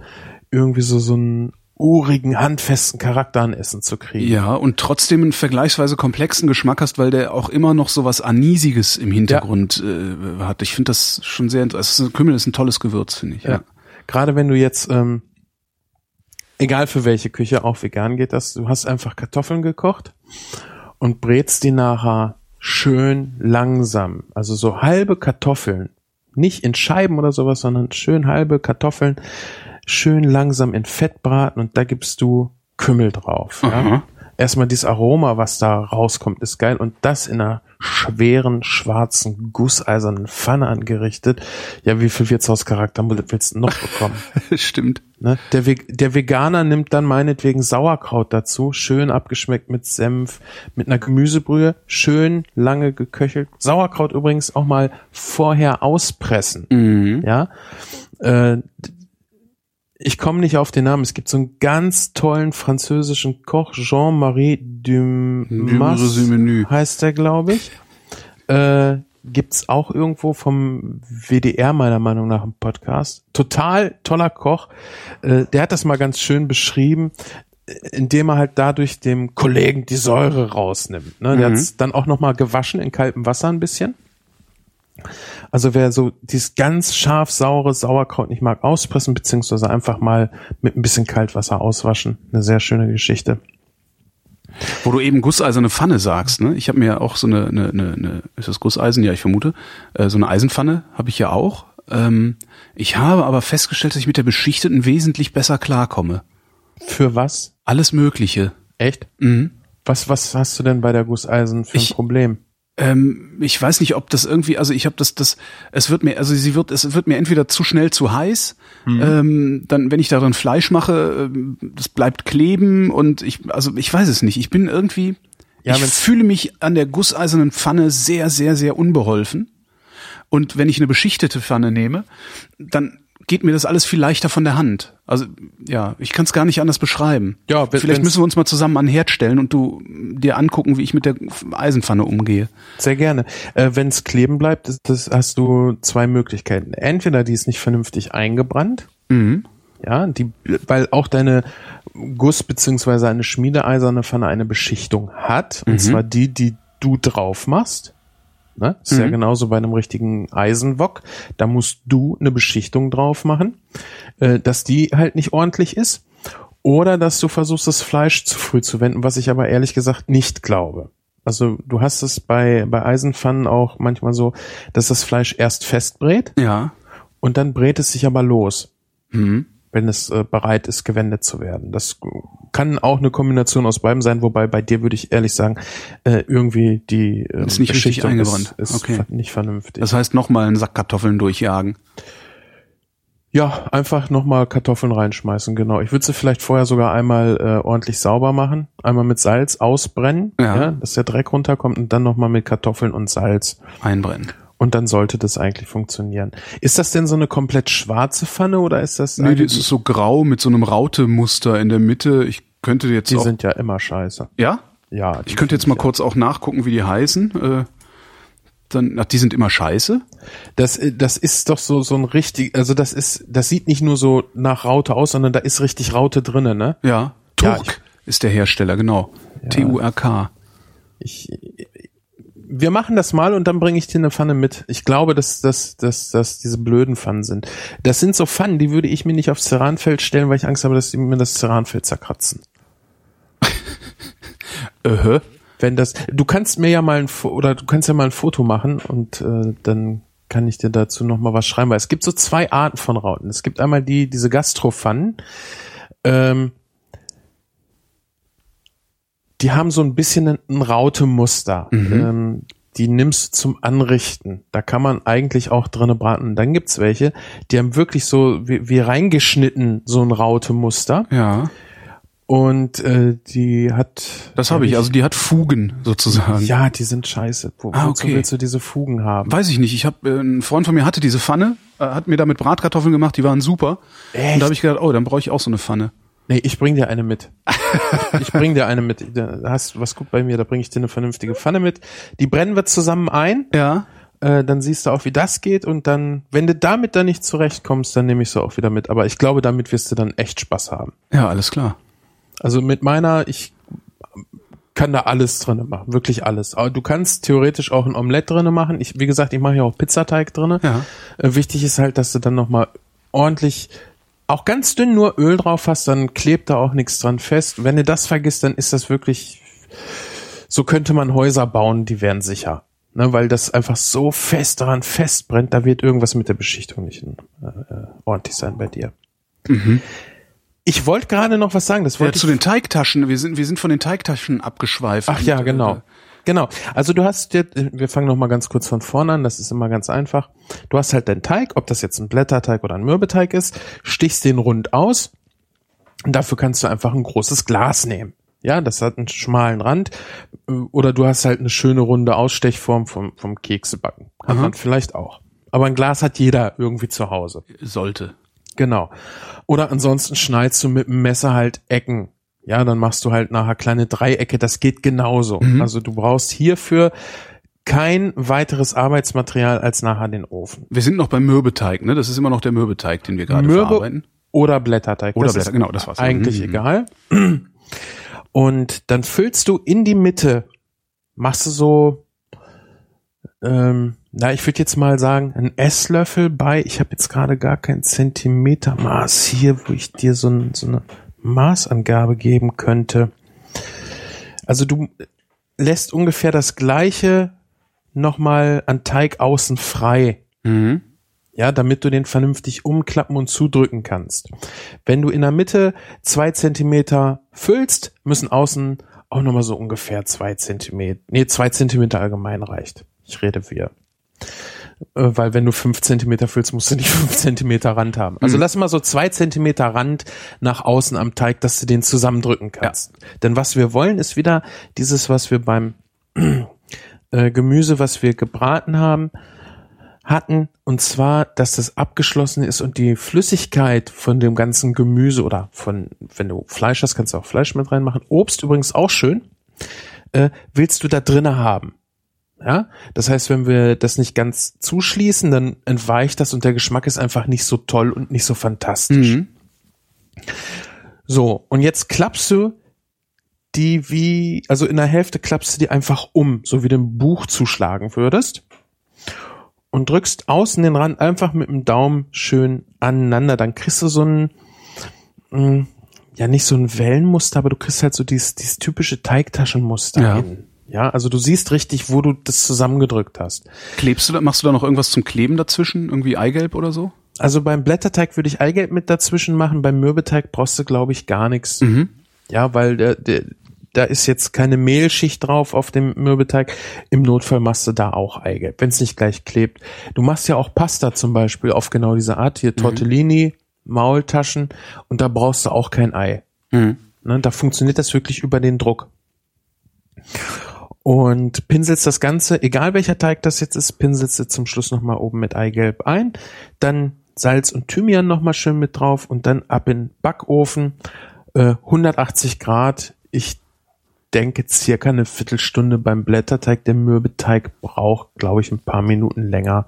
irgendwie so, so einen urigen, handfesten Charakter an Essen zu kriegen. ja, und trotzdem einen vergleichsweise komplexen Geschmack hast, weil der auch immer noch so was Anisiges im Hintergrund äh, hat. Ich finde das schon sehr interessant. Also Kümmel ist ein tolles Gewürz, finde ich. Ja. Gerade wenn du jetzt, ähm, egal für welche Küche, auch vegan geht das, du hast einfach Kartoffeln gekocht und brätst die nachher schön langsam. Also so halbe Kartoffeln. Nicht in Scheiben oder sowas, sondern schön halbe Kartoffeln schön langsam in Fett braten und da gibst du Kümmel drauf. Ja? Erstmal dieses Aroma, was da rauskommt, ist geil und das in einer schweren, schwarzen, gusseisernen Pfanne angerichtet. Ja, wie viel Wirtshauscharakter willst du noch bekommen? [LAUGHS] Stimmt. Ne? Der, Ve der Veganer nimmt dann meinetwegen Sauerkraut dazu, schön abgeschmeckt mit Senf, mit einer Gemüsebrühe, schön lange geköchelt. Sauerkraut übrigens auch mal vorher auspressen. Mhm. Ja, äh, ich komme nicht auf den Namen. Es gibt so einen ganz tollen französischen Koch, Jean-Marie Dumas Dumas Menü. heißt der, glaube ich. Äh, gibt's auch irgendwo vom WDR meiner Meinung nach im Podcast. Total toller Koch. Äh, der hat das mal ganz schön beschrieben, äh, indem er halt dadurch dem Kollegen die Säure rausnimmt. Ne? Der Mhm. hat's dann auch noch mal gewaschen in kaltem Wasser ein bisschen. Also wer so dieses ganz scharf saure Sauerkraut nicht mag, auspressen beziehungsweise einfach mal mit ein bisschen Kaltwasser auswaschen. Eine sehr schöne Geschichte. Wo du eben gusseiserne Pfanne sagst, ne? Ich habe mir auch so eine, eine, eine, eine, ist das Gusseisen? Ja, ich vermute. Äh, so eine Eisenpfanne habe ich ja auch. Ähm, ich habe aber festgestellt, dass ich mit der beschichteten wesentlich besser klarkomme. Für was? Alles Mögliche. Echt? Mhm. Was, was hast du denn bei der Gusseisen für ein Ich- Problem? Ähm, ich weiß nicht, ob das irgendwie, also ich habe das, das, es wird mir, also sie wird, es wird mir entweder zu schnell zu heiß, ähm, dann, wenn ich darin Fleisch mache, ähm, das bleibt kleben und ich, also ich weiß es nicht. Ich bin irgendwie, Ja, ich fühle mich an der gusseisernen Pfanne sehr, sehr, sehr unbeholfen. Und wenn ich eine beschichtete Pfanne nehme, dann geht mir das alles viel leichter von der Hand. Also ja, ich kann es gar nicht anders beschreiben. Ja, vielleicht müssen wir uns mal zusammen an den Herd stellen und du dir angucken, wie ich mit der Eisenpfanne umgehe. Sehr gerne. Äh, Wenn es kleben bleibt, ist das, hast du zwei Möglichkeiten. Entweder die ist nicht vernünftig eingebrannt, Mhm. ja, die, weil auch deine Guss- beziehungsweise eine schmiedeeiserne Pfanne eine Beschichtung hat, und zwar die, die du drauf machst. Ne? Ist ja genauso bei einem richtigen Eisenwok. Da musst du eine Beschichtung drauf machen, äh, dass die halt nicht ordentlich ist. Oder dass du versuchst, das Fleisch zu früh zu wenden, was ich aber ehrlich gesagt nicht glaube. Also du hast es bei, bei Eisenpfannen auch manchmal so, dass das Fleisch erst festbrät Ja. und dann brät es sich aber los. Mhm. Wenn es äh, bereit ist, gewendet zu werden. Das kann auch eine Kombination aus beidem sein, wobei bei dir würde ich ehrlich sagen, äh, irgendwie die ähm, Ist nicht richtig eingebrannt. Ist, ist Okay. nicht vernünftig. Das heißt, nochmal einen Sack Kartoffeln durchjagen. ja, einfach nochmal Kartoffeln reinschmeißen, genau. Ich würde sie vielleicht vorher sogar einmal äh, ordentlich sauber machen, einmal mit Salz ausbrennen, Ja. ja. dass der Dreck runterkommt und dann nochmal mit Kartoffeln und Salz. Einbrennen. Und dann sollte das eigentlich funktionieren. Ist das denn so eine komplett schwarze Pfanne oder ist das Nee, das ist so grau mit so einem Rautemuster in der Mitte. Ich könnte jetzt die auch, sind ja immer scheiße. ja? Ja. Ich könnte jetzt mal kurz auch nachgucken, wie die heißen. Äh, dann, ach, die sind immer scheiße. Das, äh, das ist doch so, so ein richtig, also das ist, das sieht nicht nur so nach Raute aus, sondern da ist richtig Raute drinne, ne? Ja. Ja, Turk ist der Hersteller, genau. T-U-R-K. Ich, wir machen das mal und dann bringe ich dir eine Pfanne mit. Ich glaube, dass, dass, dass, dass diese blöden Pfannen sind. Das sind so Pfannen, die würde ich mir nicht aufs Ceranfeld stellen, weil ich Angst habe, dass die mir das Ceranfeld zerkratzen. [LAUGHS] Äh, Wenn das, du kannst mir ja mal ein, oder du kannst ja mal ein Foto machen und äh, dann kann ich dir dazu noch mal was schreiben, weil es gibt so zwei Arten von Rauten. Es gibt einmal die, diese Gastropfannen, ähm, die haben so ein bisschen ein, ein Rautemuster. Ähm, die nimmst du zum Anrichten. Da kann man eigentlich auch drinne braten. Dann gibt's welche, die haben wirklich so wie, wie reingeschnitten so ein Rautemuster. ja. Und äh, die hat. Das habe ich. Also die hat Fugen sozusagen. Ja, die sind scheiße. Wo, Ah, okay. willst du diese Fugen haben? Weiß ich nicht. Ich habe äh, ein Freund von mir hatte diese Pfanne, äh, hat mir damit Bratkartoffeln gemacht, die waren super. Echt? Und da habe ich gedacht, oh, dann brauche ich auch so eine Pfanne. Nee, ich bring dir eine mit. ich bring dir eine mit. Da hast was gut bei mir, da bringe ich dir eine vernünftige Pfanne mit. Die brennen wir zusammen ein, Ja. äh, dann siehst du auch, wie das geht und dann, wenn du damit dann nicht zurechtkommst, dann nehme ich sie auch wieder mit. Aber ich glaube, damit wirst du dann echt Spaß haben. Ja, alles klar. Also mit meiner, ich kann da alles drinne machen, wirklich alles. Aber du kannst theoretisch auch ein Omelette drinne machen. Ich, wie gesagt, ich mache ja auch Pizzateig drinne. Ja. Äh, wichtig ist halt, dass du dann nochmal ordentlich, auch ganz dünn nur Öl drauf hast, dann klebt da auch nichts dran fest. Wenn du das vergisst, dann ist das wirklich, so könnte man Häuser bauen, die wären sicher. Ne, weil das einfach so fest daran festbrennt, da wird irgendwas mit der Beschichtung nicht äh, äh, ordentlich sein bei dir. Ich wollte gerade noch was sagen, das Ja, wollte zu den Teigtaschen. Wir sind, wir sind von den Teigtaschen abgeschweift. Ach ja, Und, äh, genau. Genau. Also du hast dir, wir fangen noch mal ganz kurz von vorne an, das ist immer ganz einfach. Du hast halt deinen Teig, ob das jetzt ein Blätterteig oder ein Mürbeteig ist, stichst den rund aus. Und dafür kannst du einfach ein großes Glas nehmen. Ja, das hat einen schmalen Rand. Oder du hast halt eine schöne runde Ausstechform vom, vom Keksebacken. Hat Aha. man vielleicht auch. Aber ein Glas hat jeder irgendwie zu Hause. Sollte. Genau. Oder ansonsten schneidest du mit dem Messer halt Ecken. Ja, dann machst du halt nachher kleine Dreiecke. Das geht genauso. Also du brauchst hierfür kein weiteres Arbeitsmaterial als nachher den Ofen. Wir sind noch beim Mürbeteig, ne? Das ist immer noch der Mürbeteig, den wir gerade Mürbe verarbeiten. oder Blätterteig. Oder das Blätter, genau, das war's. Eigentlich Mhm. egal. Und dann füllst du in die Mitte, machst du so, ähm, na, ich würde jetzt mal sagen, einen Esslöffel bei. Ich habe jetzt gerade gar kein Zentimetermaß hier, wo ich dir so, ein, so eine Maßangabe geben könnte. Also du lässt ungefähr das gleiche nochmal an Teig außen frei. Mhm. Ja, damit du den vernünftig umklappen und zudrücken kannst. Wenn du in der Mitte zwei Zentimeter füllst, müssen außen auch nochmal so ungefähr zwei Zentimeter, nee, zwei Zentimeter allgemein reicht. Ich rede wir. Äh, Weil wenn du fünf Zentimeter füllst, musst du nicht [LAUGHS] fünf Zentimeter Rand haben. Also lass mal so zwei Zentimeter Rand nach außen am Teig, dass du den zusammendrücken kannst. Denn was wir wollen, ist wieder dieses, was wir beim [CLEARS THROAT] äh, Gemüse, was wir gebraten haben, hatten, und zwar, dass das abgeschlossen ist und die Flüssigkeit von dem ganzen Gemüse oder von, wenn du Fleisch hast, kannst du auch Fleisch mit reinmachen. Obst übrigens auch schön, äh, willst du da drinne haben. Ja, das heißt, wenn wir das nicht ganz zuschließen, dann entweicht das und der Geschmack ist einfach nicht so toll und nicht so fantastisch. Mhm. So, und jetzt klappst du die wie, also in der Hälfte klappst du die einfach um, so wie du ein Buch zuschlagen würdest. Und drückst außen den Rand einfach mit dem Daumen schön aneinander. Dann kriegst du so ein, mh, ja nicht so ein Wellenmuster, aber du kriegst halt so dieses, dieses typische Teigtaschenmuster Ja. hin. Ja, also du siehst richtig, wo du das zusammengedrückt hast. Klebst du da, machst du da noch irgendwas zum Kleben dazwischen? Irgendwie Eigelb oder so? Also beim Blätterteig würde ich Eigelb mit dazwischen machen, beim Mürbeteig brauchst du, glaube ich, gar nichts. Mhm. Ja, weil der, der, da ist jetzt keine Mehlschicht drauf auf dem Mürbeteig. Im Notfall machst du da auch Eigelb, wenn es nicht gleich klebt. Du machst ja auch Pasta zum Beispiel auf genau diese Art. Hier Tortellini, Maultaschen und da brauchst du auch kein Ei. Mhm. Ne, da funktioniert das wirklich über den Druck. Und pinselst das Ganze, egal welcher Teig das jetzt ist, pinselst du zum Schluss nochmal oben mit Eigelb ein. Dann Salz und Thymian nochmal schön mit drauf und dann ab in den Backofen. Äh, 180 Grad. Ich denke circa eine Viertelstunde beim Blätterteig. Der Mürbeteig braucht, glaube ich, ein paar Minuten länger.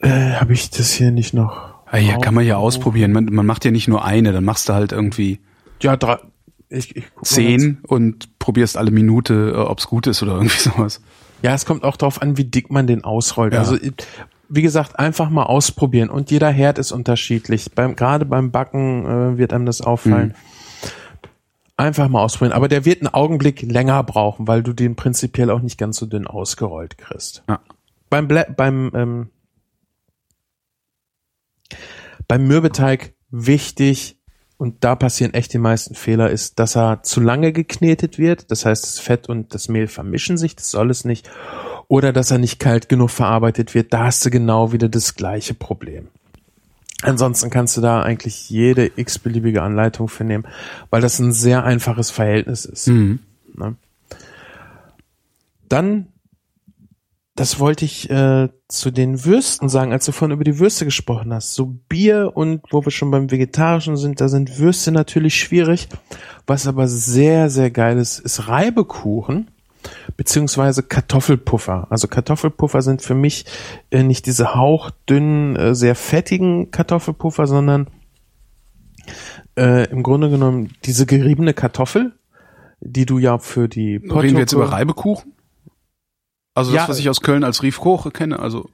Äh, Habe ich das hier nicht noch? Ah, ja, kann man ja ausprobieren. Man, man macht ja nicht nur eine, dann machst du halt irgendwie Ja, drei. Ich, ich zehn und probierst alle Minute, äh, ob's gut ist oder irgendwie [LAUGHS] sowas. Ja, es kommt auch darauf an, wie dick man den ausrollt. Ja. Also wie gesagt, einfach mal ausprobieren. Und jeder Herd ist unterschiedlich. Beim, gerade beim Backen äh, wird einem das auffallen. Einfach mal ausprobieren. Aber der wird einen Augenblick länger brauchen, weil du den prinzipiell auch nicht ganz so dünn ausgerollt kriegst. Ja. Beim Blä beim ähm, beim Mürbeteig wichtig und da passieren echt die meisten Fehler ist, dass er zu lange geknetet wird. Das heißt, das Fett und das Mehl vermischen sich. Das soll es nicht. Oder dass er nicht kalt genug verarbeitet wird. Da hast du genau wieder das gleiche Problem. Ansonsten kannst du da eigentlich jede x-beliebige Anleitung für nehmen, weil das ein sehr einfaches Verhältnis ist. Mhm. Ne? Dann, das wollte ich äh, zu den Würsten sagen, als du vorhin über die Würste gesprochen hast. So Bier und wo wir schon beim Vegetarischen sind, da sind Würste natürlich schwierig. Was aber sehr, sehr geil ist, ist Reibekuchen beziehungsweise Kartoffelpuffer. Also Kartoffelpuffer sind für mich äh, nicht diese hauchdünnen, äh, sehr fettigen Kartoffelpuffer, sondern äh, im Grunde genommen diese geriebene Kartoffel, die du ja für die Reden wir jetzt über Reibekuchen? Also das, Ja. was ich aus Köln als Riefkoche kenne, also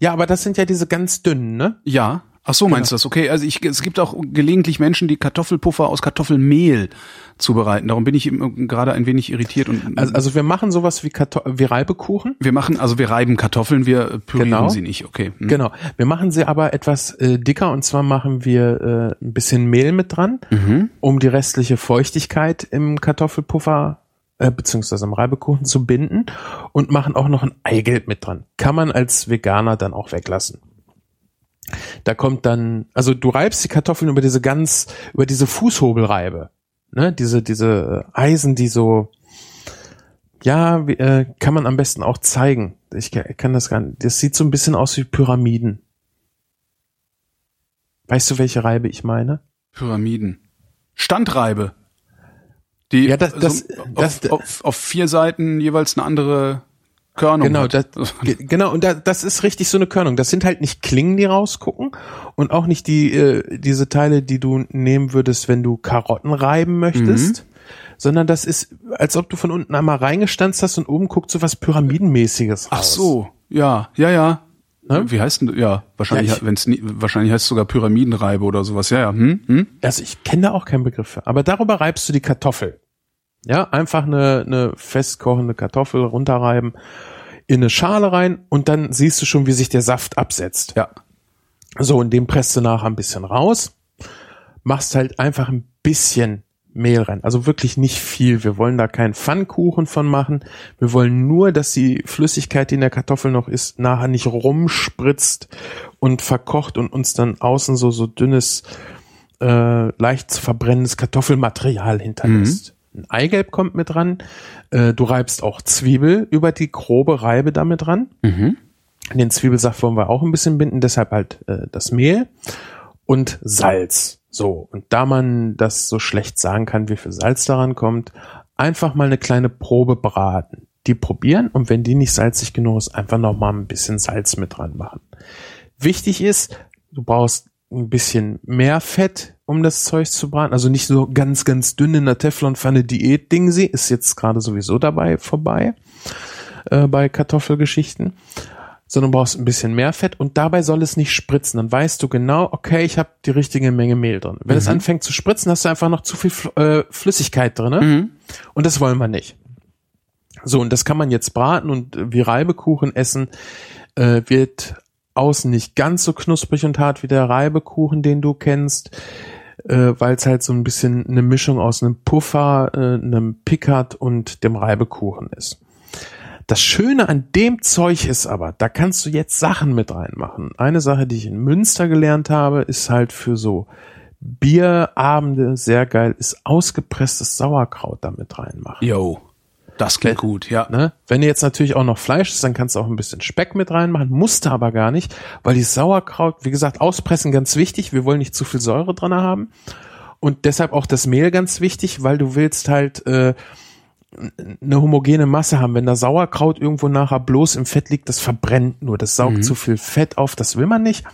Ja, aber das sind ja diese ganz dünnen, ne? ja. Ach so, meinst du das? Okay, also ich, es gibt auch gelegentlich Menschen, die Kartoffelpuffer aus Kartoffelmehl zubereiten. Darum bin ich gerade ein wenig irritiert und Also, also wir machen sowas wie, Karto wie Reibekuchen. wir machen, also wir reiben Kartoffeln, wir pürieren Genau. sie nicht. Okay. Hm. Genau. Wir machen sie aber etwas äh, dicker und zwar machen wir äh, ein bisschen Mehl mit dran, Mhm. um die restliche Feuchtigkeit im Kartoffelpuffer äh, beziehungsweise im Reibekuchen zu binden und machen auch noch ein Eigelb mit dran. Kann man als Veganer dann auch weglassen. Da kommt dann, also du reibst die Kartoffeln über diese ganz, über diese Fußhobelreibe, ne, diese diese äh, Eisen, die so, ja, wie, äh, kann man am besten auch zeigen. Ich ka- kann das gar nicht. Das sieht so ein bisschen aus wie Pyramiden. Weißt du, welche Reibe ich meine? Pyramiden. Standreibe. Die Ja, das- das- so das- auf, auf, auf vier Seiten jeweils eine andere Körnung Genau, das, ge- genau, und da, das ist richtig so eine Körnung. Das sind halt nicht Klingen, die rausgucken und auch nicht die äh, diese Teile, die du nehmen würdest, wenn du Karotten reiben möchtest, sondern das ist, als ob du von unten einmal reingestanzt hast und oben guckt so was Pyramidenmäßiges raus. Ach so, ja, ja, ja. Ne? Wie heißt denn, ja, wahrscheinlich, Ja, wenn's nie, wahrscheinlich heißt es sogar Pyramidenreibe oder sowas. Ja, ja, hm, hm? Also ich kenne da auch keinen Begriff für. Aber darüber reibst du die Kartoffel. Ja, einfach eine, eine festkochende Kartoffel runterreiben, in eine Schale rein und dann siehst du schon, wie sich der Saft absetzt. Ja. So, und den presst du nachher ein bisschen raus, machst halt einfach ein bisschen Mehl rein. Also wirklich nicht viel. Wir wollen da keinen Pfannkuchen von machen. Wir wollen nur, dass die Flüssigkeit, die in der Kartoffel noch ist, nachher nicht rumspritzt und verkocht und uns dann außen so, so dünnes, äh, leicht zu verbrennendes Kartoffelmaterial hinterlässt. Ein Eigelb kommt mit dran. Äh, du reibst auch Zwiebel über die grobe Reibe damit dran. Den Zwiebelsaft wollen wir auch ein bisschen binden, deshalb halt äh, das Mehl und Salz. So, und da man das so schlecht sagen kann, wie viel Salz daran kommt, einfach mal eine kleine Probe braten. Die probieren und wenn die nicht salzig genug ist, einfach noch mal ein bisschen Salz mit dran machen. Wichtig ist, du brauchst ein bisschen mehr Fett, um das Zeug zu braten. Also nicht so ganz, ganz dünn in der Teflonpfanne Diät-Ding sie, ist jetzt gerade sowieso dabei vorbei äh, bei Kartoffelgeschichten sondern du brauchst ein bisschen mehr Fett und dabei soll es nicht spritzen. Dann weißt du genau, okay, ich habe die richtige Menge Mehl drin. Wenn es anfängt zu spritzen, hast du einfach noch zu viel äh, Flüssigkeit drin. Mhm. Und das wollen wir nicht. So, und das kann man jetzt braten und wie Reibekuchen essen, äh, wird außen nicht ganz so knusprig und hart wie der Reibekuchen, den du kennst, äh, weil es halt so ein bisschen eine Mischung aus einem Puffer, äh, einem Pickard und dem Reibekuchen ist. Das Schöne an dem Zeug ist aber, da kannst du jetzt Sachen mit reinmachen. Eine Sache, die ich in Münster gelernt habe, ist halt für so Bierabende sehr geil, ist ausgepresstes Sauerkraut damit reinmachen. Yo. Das klingt Wenn- gut, ja. Ne? Wenn du jetzt natürlich auch noch Fleisch ist, dann kannst du auch ein bisschen Speck mit reinmachen, musst du aber gar nicht, weil die Sauerkraut, wie gesagt, auspressen ganz wichtig, wir wollen nicht zu viel Säure dran haben und deshalb auch das Mehl ganz wichtig, weil du willst halt äh, eine homogene Masse haben. Wenn da Sauerkraut irgendwo nachher bloß im Fett liegt, das verbrennt nur, das saugt zu viel Fett auf, das will man nicht.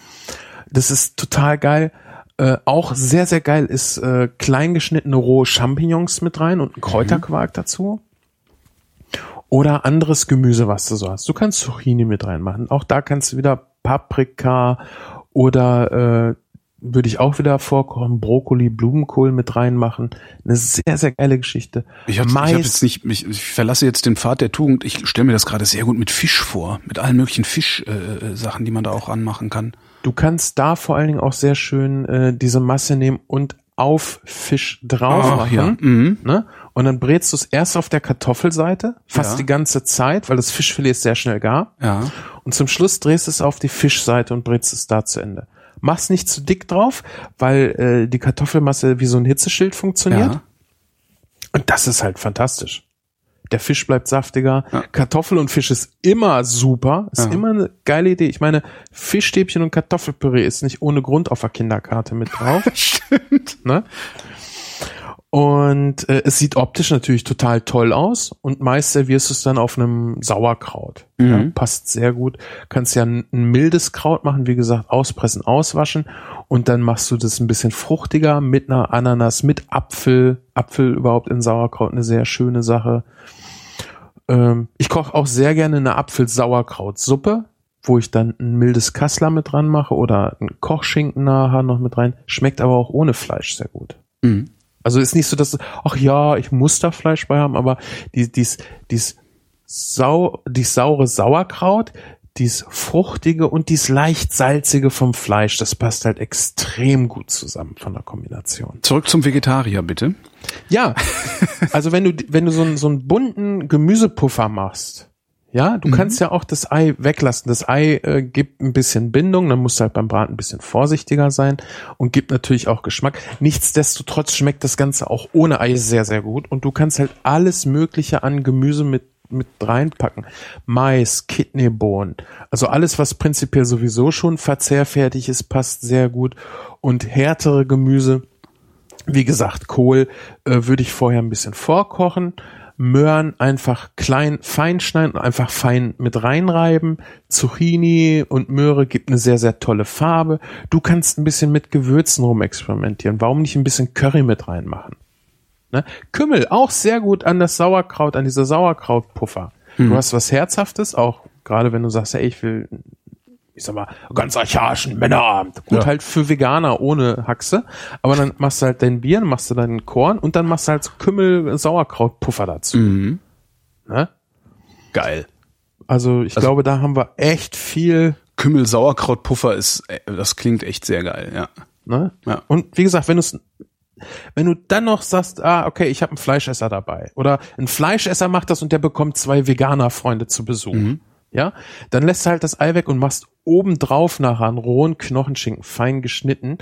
Das ist total geil. Äh, auch sehr, sehr geil ist äh, kleingeschnittene rohe Champignons mit rein und ein Kräuterquark dazu. Oder anderes Gemüse, was du so hast. Du kannst Zucchini mit reinmachen. Auch da kannst du wieder Paprika oder äh, würde ich auch wieder vorkochen, Brokkoli, Blumenkohl mit reinmachen. Eine sehr, sehr geile Geschichte. Ich, hab, ich, Mais, hab jetzt nicht, ich, ich verlasse jetzt den Pfad der Tugend. Ich stelle mir das gerade sehr gut mit Fisch vor, mit allen möglichen Fischsachen, äh, Sachen, die man da auch anmachen kann. Du kannst da vor allen Dingen auch sehr schön äh, diese Masse nehmen und auf Fisch drauf Ach, machen. ja. Mhm. Ne? Und dann brätst du es erst auf der Kartoffelseite, fast Ja. die ganze Zeit, weil das Fischfilet ist sehr schnell gar. Ja. Und zum Schluss drehst du es auf die Fischseite und brätst es da zu Ende. Mach's nicht zu dick drauf, weil äh, die Kartoffelmasse wie so ein Hitzeschild funktioniert. Ja. Und das ist halt fantastisch. Der Fisch bleibt saftiger. Ja. Kartoffel und Fisch ist immer super. Ist Ja. immer eine geile Idee. Ich meine, Fischstäbchen und Kartoffelpüree ist nicht ohne Grund auf der Kinderkarte mit drauf. [LAUGHS] Stimmt. ne? Und äh, es sieht optisch natürlich total toll aus und meist servierst du es dann auf einem Sauerkraut. Ja, Mhm. passt sehr gut. Kannst ja ein, ein mildes Kraut machen, wie gesagt, auspressen, auswaschen und dann machst du das ein bisschen fruchtiger mit einer Ananas, mit Apfel. Apfel überhaupt in Sauerkraut eine sehr schöne Sache. Ähm, ich koche auch sehr gerne eine Apfel-Sauerkraut-Suppe, wo ich dann ein mildes Kassler mit dran mache oder einen Kochschinken nachher noch mit rein. Schmeckt aber auch ohne Fleisch sehr gut. Mhm. Also ist nicht so, dass, ach ja, ich muss da Fleisch bei haben, aber die, dies, dies, sau, dies saure Sauerkraut, dies fruchtige und dies leicht salzige vom Fleisch, das passt halt extrem gut zusammen von der Kombination. Zurück zum Vegetarier, bitte. Ja, also wenn du, wenn du so einen, so einen bunten Gemüsepuffer machst, ja, du kannst ja auch das Ei weglassen. Das Ei äh, gibt ein bisschen Bindung, dann musst du halt beim Braten ein bisschen vorsichtiger sein und gibt natürlich auch Geschmack. Nichtsdestotrotz schmeckt das Ganze auch ohne Ei sehr, sehr gut und du kannst halt alles Mögliche an Gemüse mit mit reinpacken. Mais, Kidneybohnen, also alles, was prinzipiell sowieso schon verzehrfertig ist, passt sehr gut. Und härtere Gemüse, wie gesagt, Kohl äh, würde ich vorher ein bisschen vorkochen. Möhren einfach klein, fein schneiden und einfach fein mit reinreiben. Zucchini und Möhre gibt eine sehr, sehr tolle Farbe. Du kannst ein bisschen mit Gewürzen rumexperimentieren. Warum nicht ein bisschen Curry mit reinmachen? Ne? Kümmel, auch sehr gut an das Sauerkraut, an diese Sauerkrautpuffer. Du hast was Herzhaftes, auch gerade wenn du sagst, hey, ich will ich sag mal, ganz archaischen Männerabend. Gut, Ja. halt für Veganer ohne Haxe. Aber dann machst du halt dein Bier, dann machst du deinen Korn und dann machst du halt so Kümmel-Sauerkrautpuffer dazu. Mhm. Ne? Geil. Also ich glaube, da haben wir echt viel. Kümmel Sauerkrautpuffer ist, äh, das klingt echt sehr geil, ja. Ne? Ja. Und wie gesagt, wenn du wenn du dann noch sagst, ah, okay, ich habe einen Fleischesser dabei oder ein Fleischesser macht das und der bekommt zwei Veganer-Freunde zu Besuch, ja, dann lässt du halt das Ei weg und machst obendrauf nachher einen rohen Knochenschinken, fein geschnitten,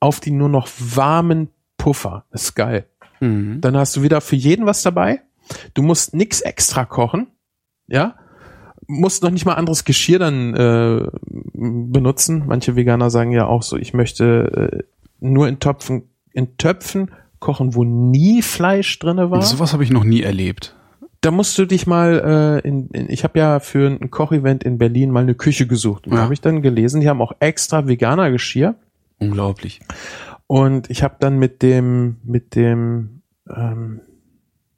auf die nur noch warmen Puffer. Das ist geil. Mhm. Dann hast du wieder für jeden was dabei. Du musst nix extra kochen, ja. Musst noch nicht mal anderes Geschirr dann äh, benutzen. Manche Veganer sagen ja auch so, ich möchte äh, nur in Töpfen, in Töpfen kochen, wo nie Fleisch drinne war. Sowas habe ich noch nie erlebt. Da musst du dich mal äh, in, in ich habe ja für ein Kochevent in Berlin mal eine Küche gesucht und da Ja. habe ich dann gelesen, die haben auch extra Veganer Geschirr. Unglaublich. Und ich habe dann mit dem, mit dem ähm,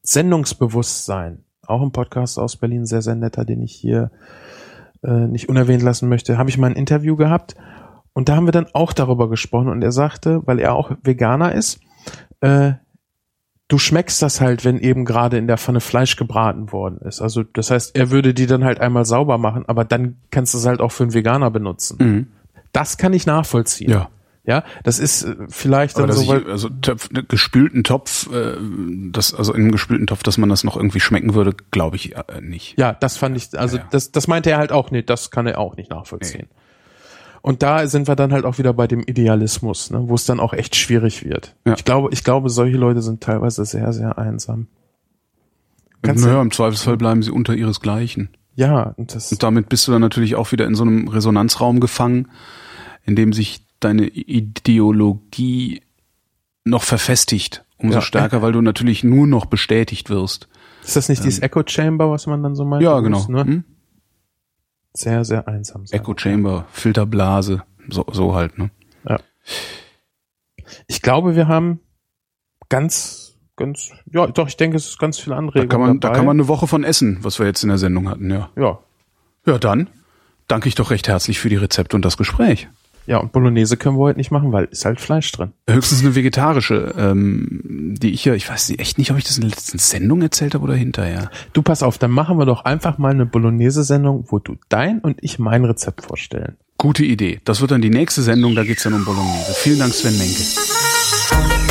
Sendungsbewusstsein, auch ein Podcast aus Berlin, sehr, sehr netter, den ich hier äh, nicht unerwähnt lassen möchte, habe ich mal ein Interview gehabt. Und da haben wir dann auch darüber gesprochen. Und er sagte, weil er auch Veganer ist, äh, du schmeckst das halt, wenn eben gerade in der Pfanne Fleisch gebraten worden ist. Also das heißt, er würde die dann halt einmal sauber machen, aber dann kannst du es halt auch für einen Veganer benutzen. Mhm. Das kann ich nachvollziehen. Ja. Ja, das ist äh, vielleicht Aber dann dass so, ich, also Töpf, gespülten Topf, äh, das, also in einem gespülten Topf, dass man das noch irgendwie schmecken würde, glaube ich äh, nicht. ja, das fand ich, also Ja, ja. das, das meinte er halt auch nicht, das kann er auch nicht nachvollziehen. Und da sind wir dann halt auch wieder bei dem Idealismus, ne, wo es dann auch echt schwierig wird. Ja. Ich glaube, ich glaube, solche Leute sind teilweise sehr, sehr einsam. Kannst naja, im Zweifelsfall bleiben sie unter ihresgleichen. Ja, und das, Und damit bist du dann natürlich auch wieder in so einem Resonanzraum gefangen, in dem sich deine Ideologie noch verfestigt. Umso Ja. stärker, weil du natürlich nur noch bestätigt wirst. ist das nicht dieses Echo Chamber, was man dann so meint? Ähm. Ja, genau. musst, Ne? Hm? Sehr, sehr einsam sein. Echo Chamber, Filterblase, so, so halt, ne? Ich glaube, wir haben ganz, ganz, ja, doch, ich denke, es ist ganz viel Da Anregung kann man, da dabei. kann man eine Woche von essen, was wir jetzt in der Sendung hatten, ja. ja, Ja, dann danke ich doch recht herzlich für die Rezepte und das Gespräch. Ja, und Bolognese können wir heute nicht machen, weil ist halt Fleisch drin. Höchstens eine vegetarische, ähm, die ich ja, ich weiß echt nicht, ob ich das in der letzten Sendung erzählt habe oder hinterher. Du pass auf, dann machen wir doch einfach mal eine Bolognese-Sendung, wo du dein und ich mein Rezept vorstellen. Gute Idee. Das wird dann die nächste Sendung, da geht's dann um Bolognese. Vielen Dank, Sven Menke.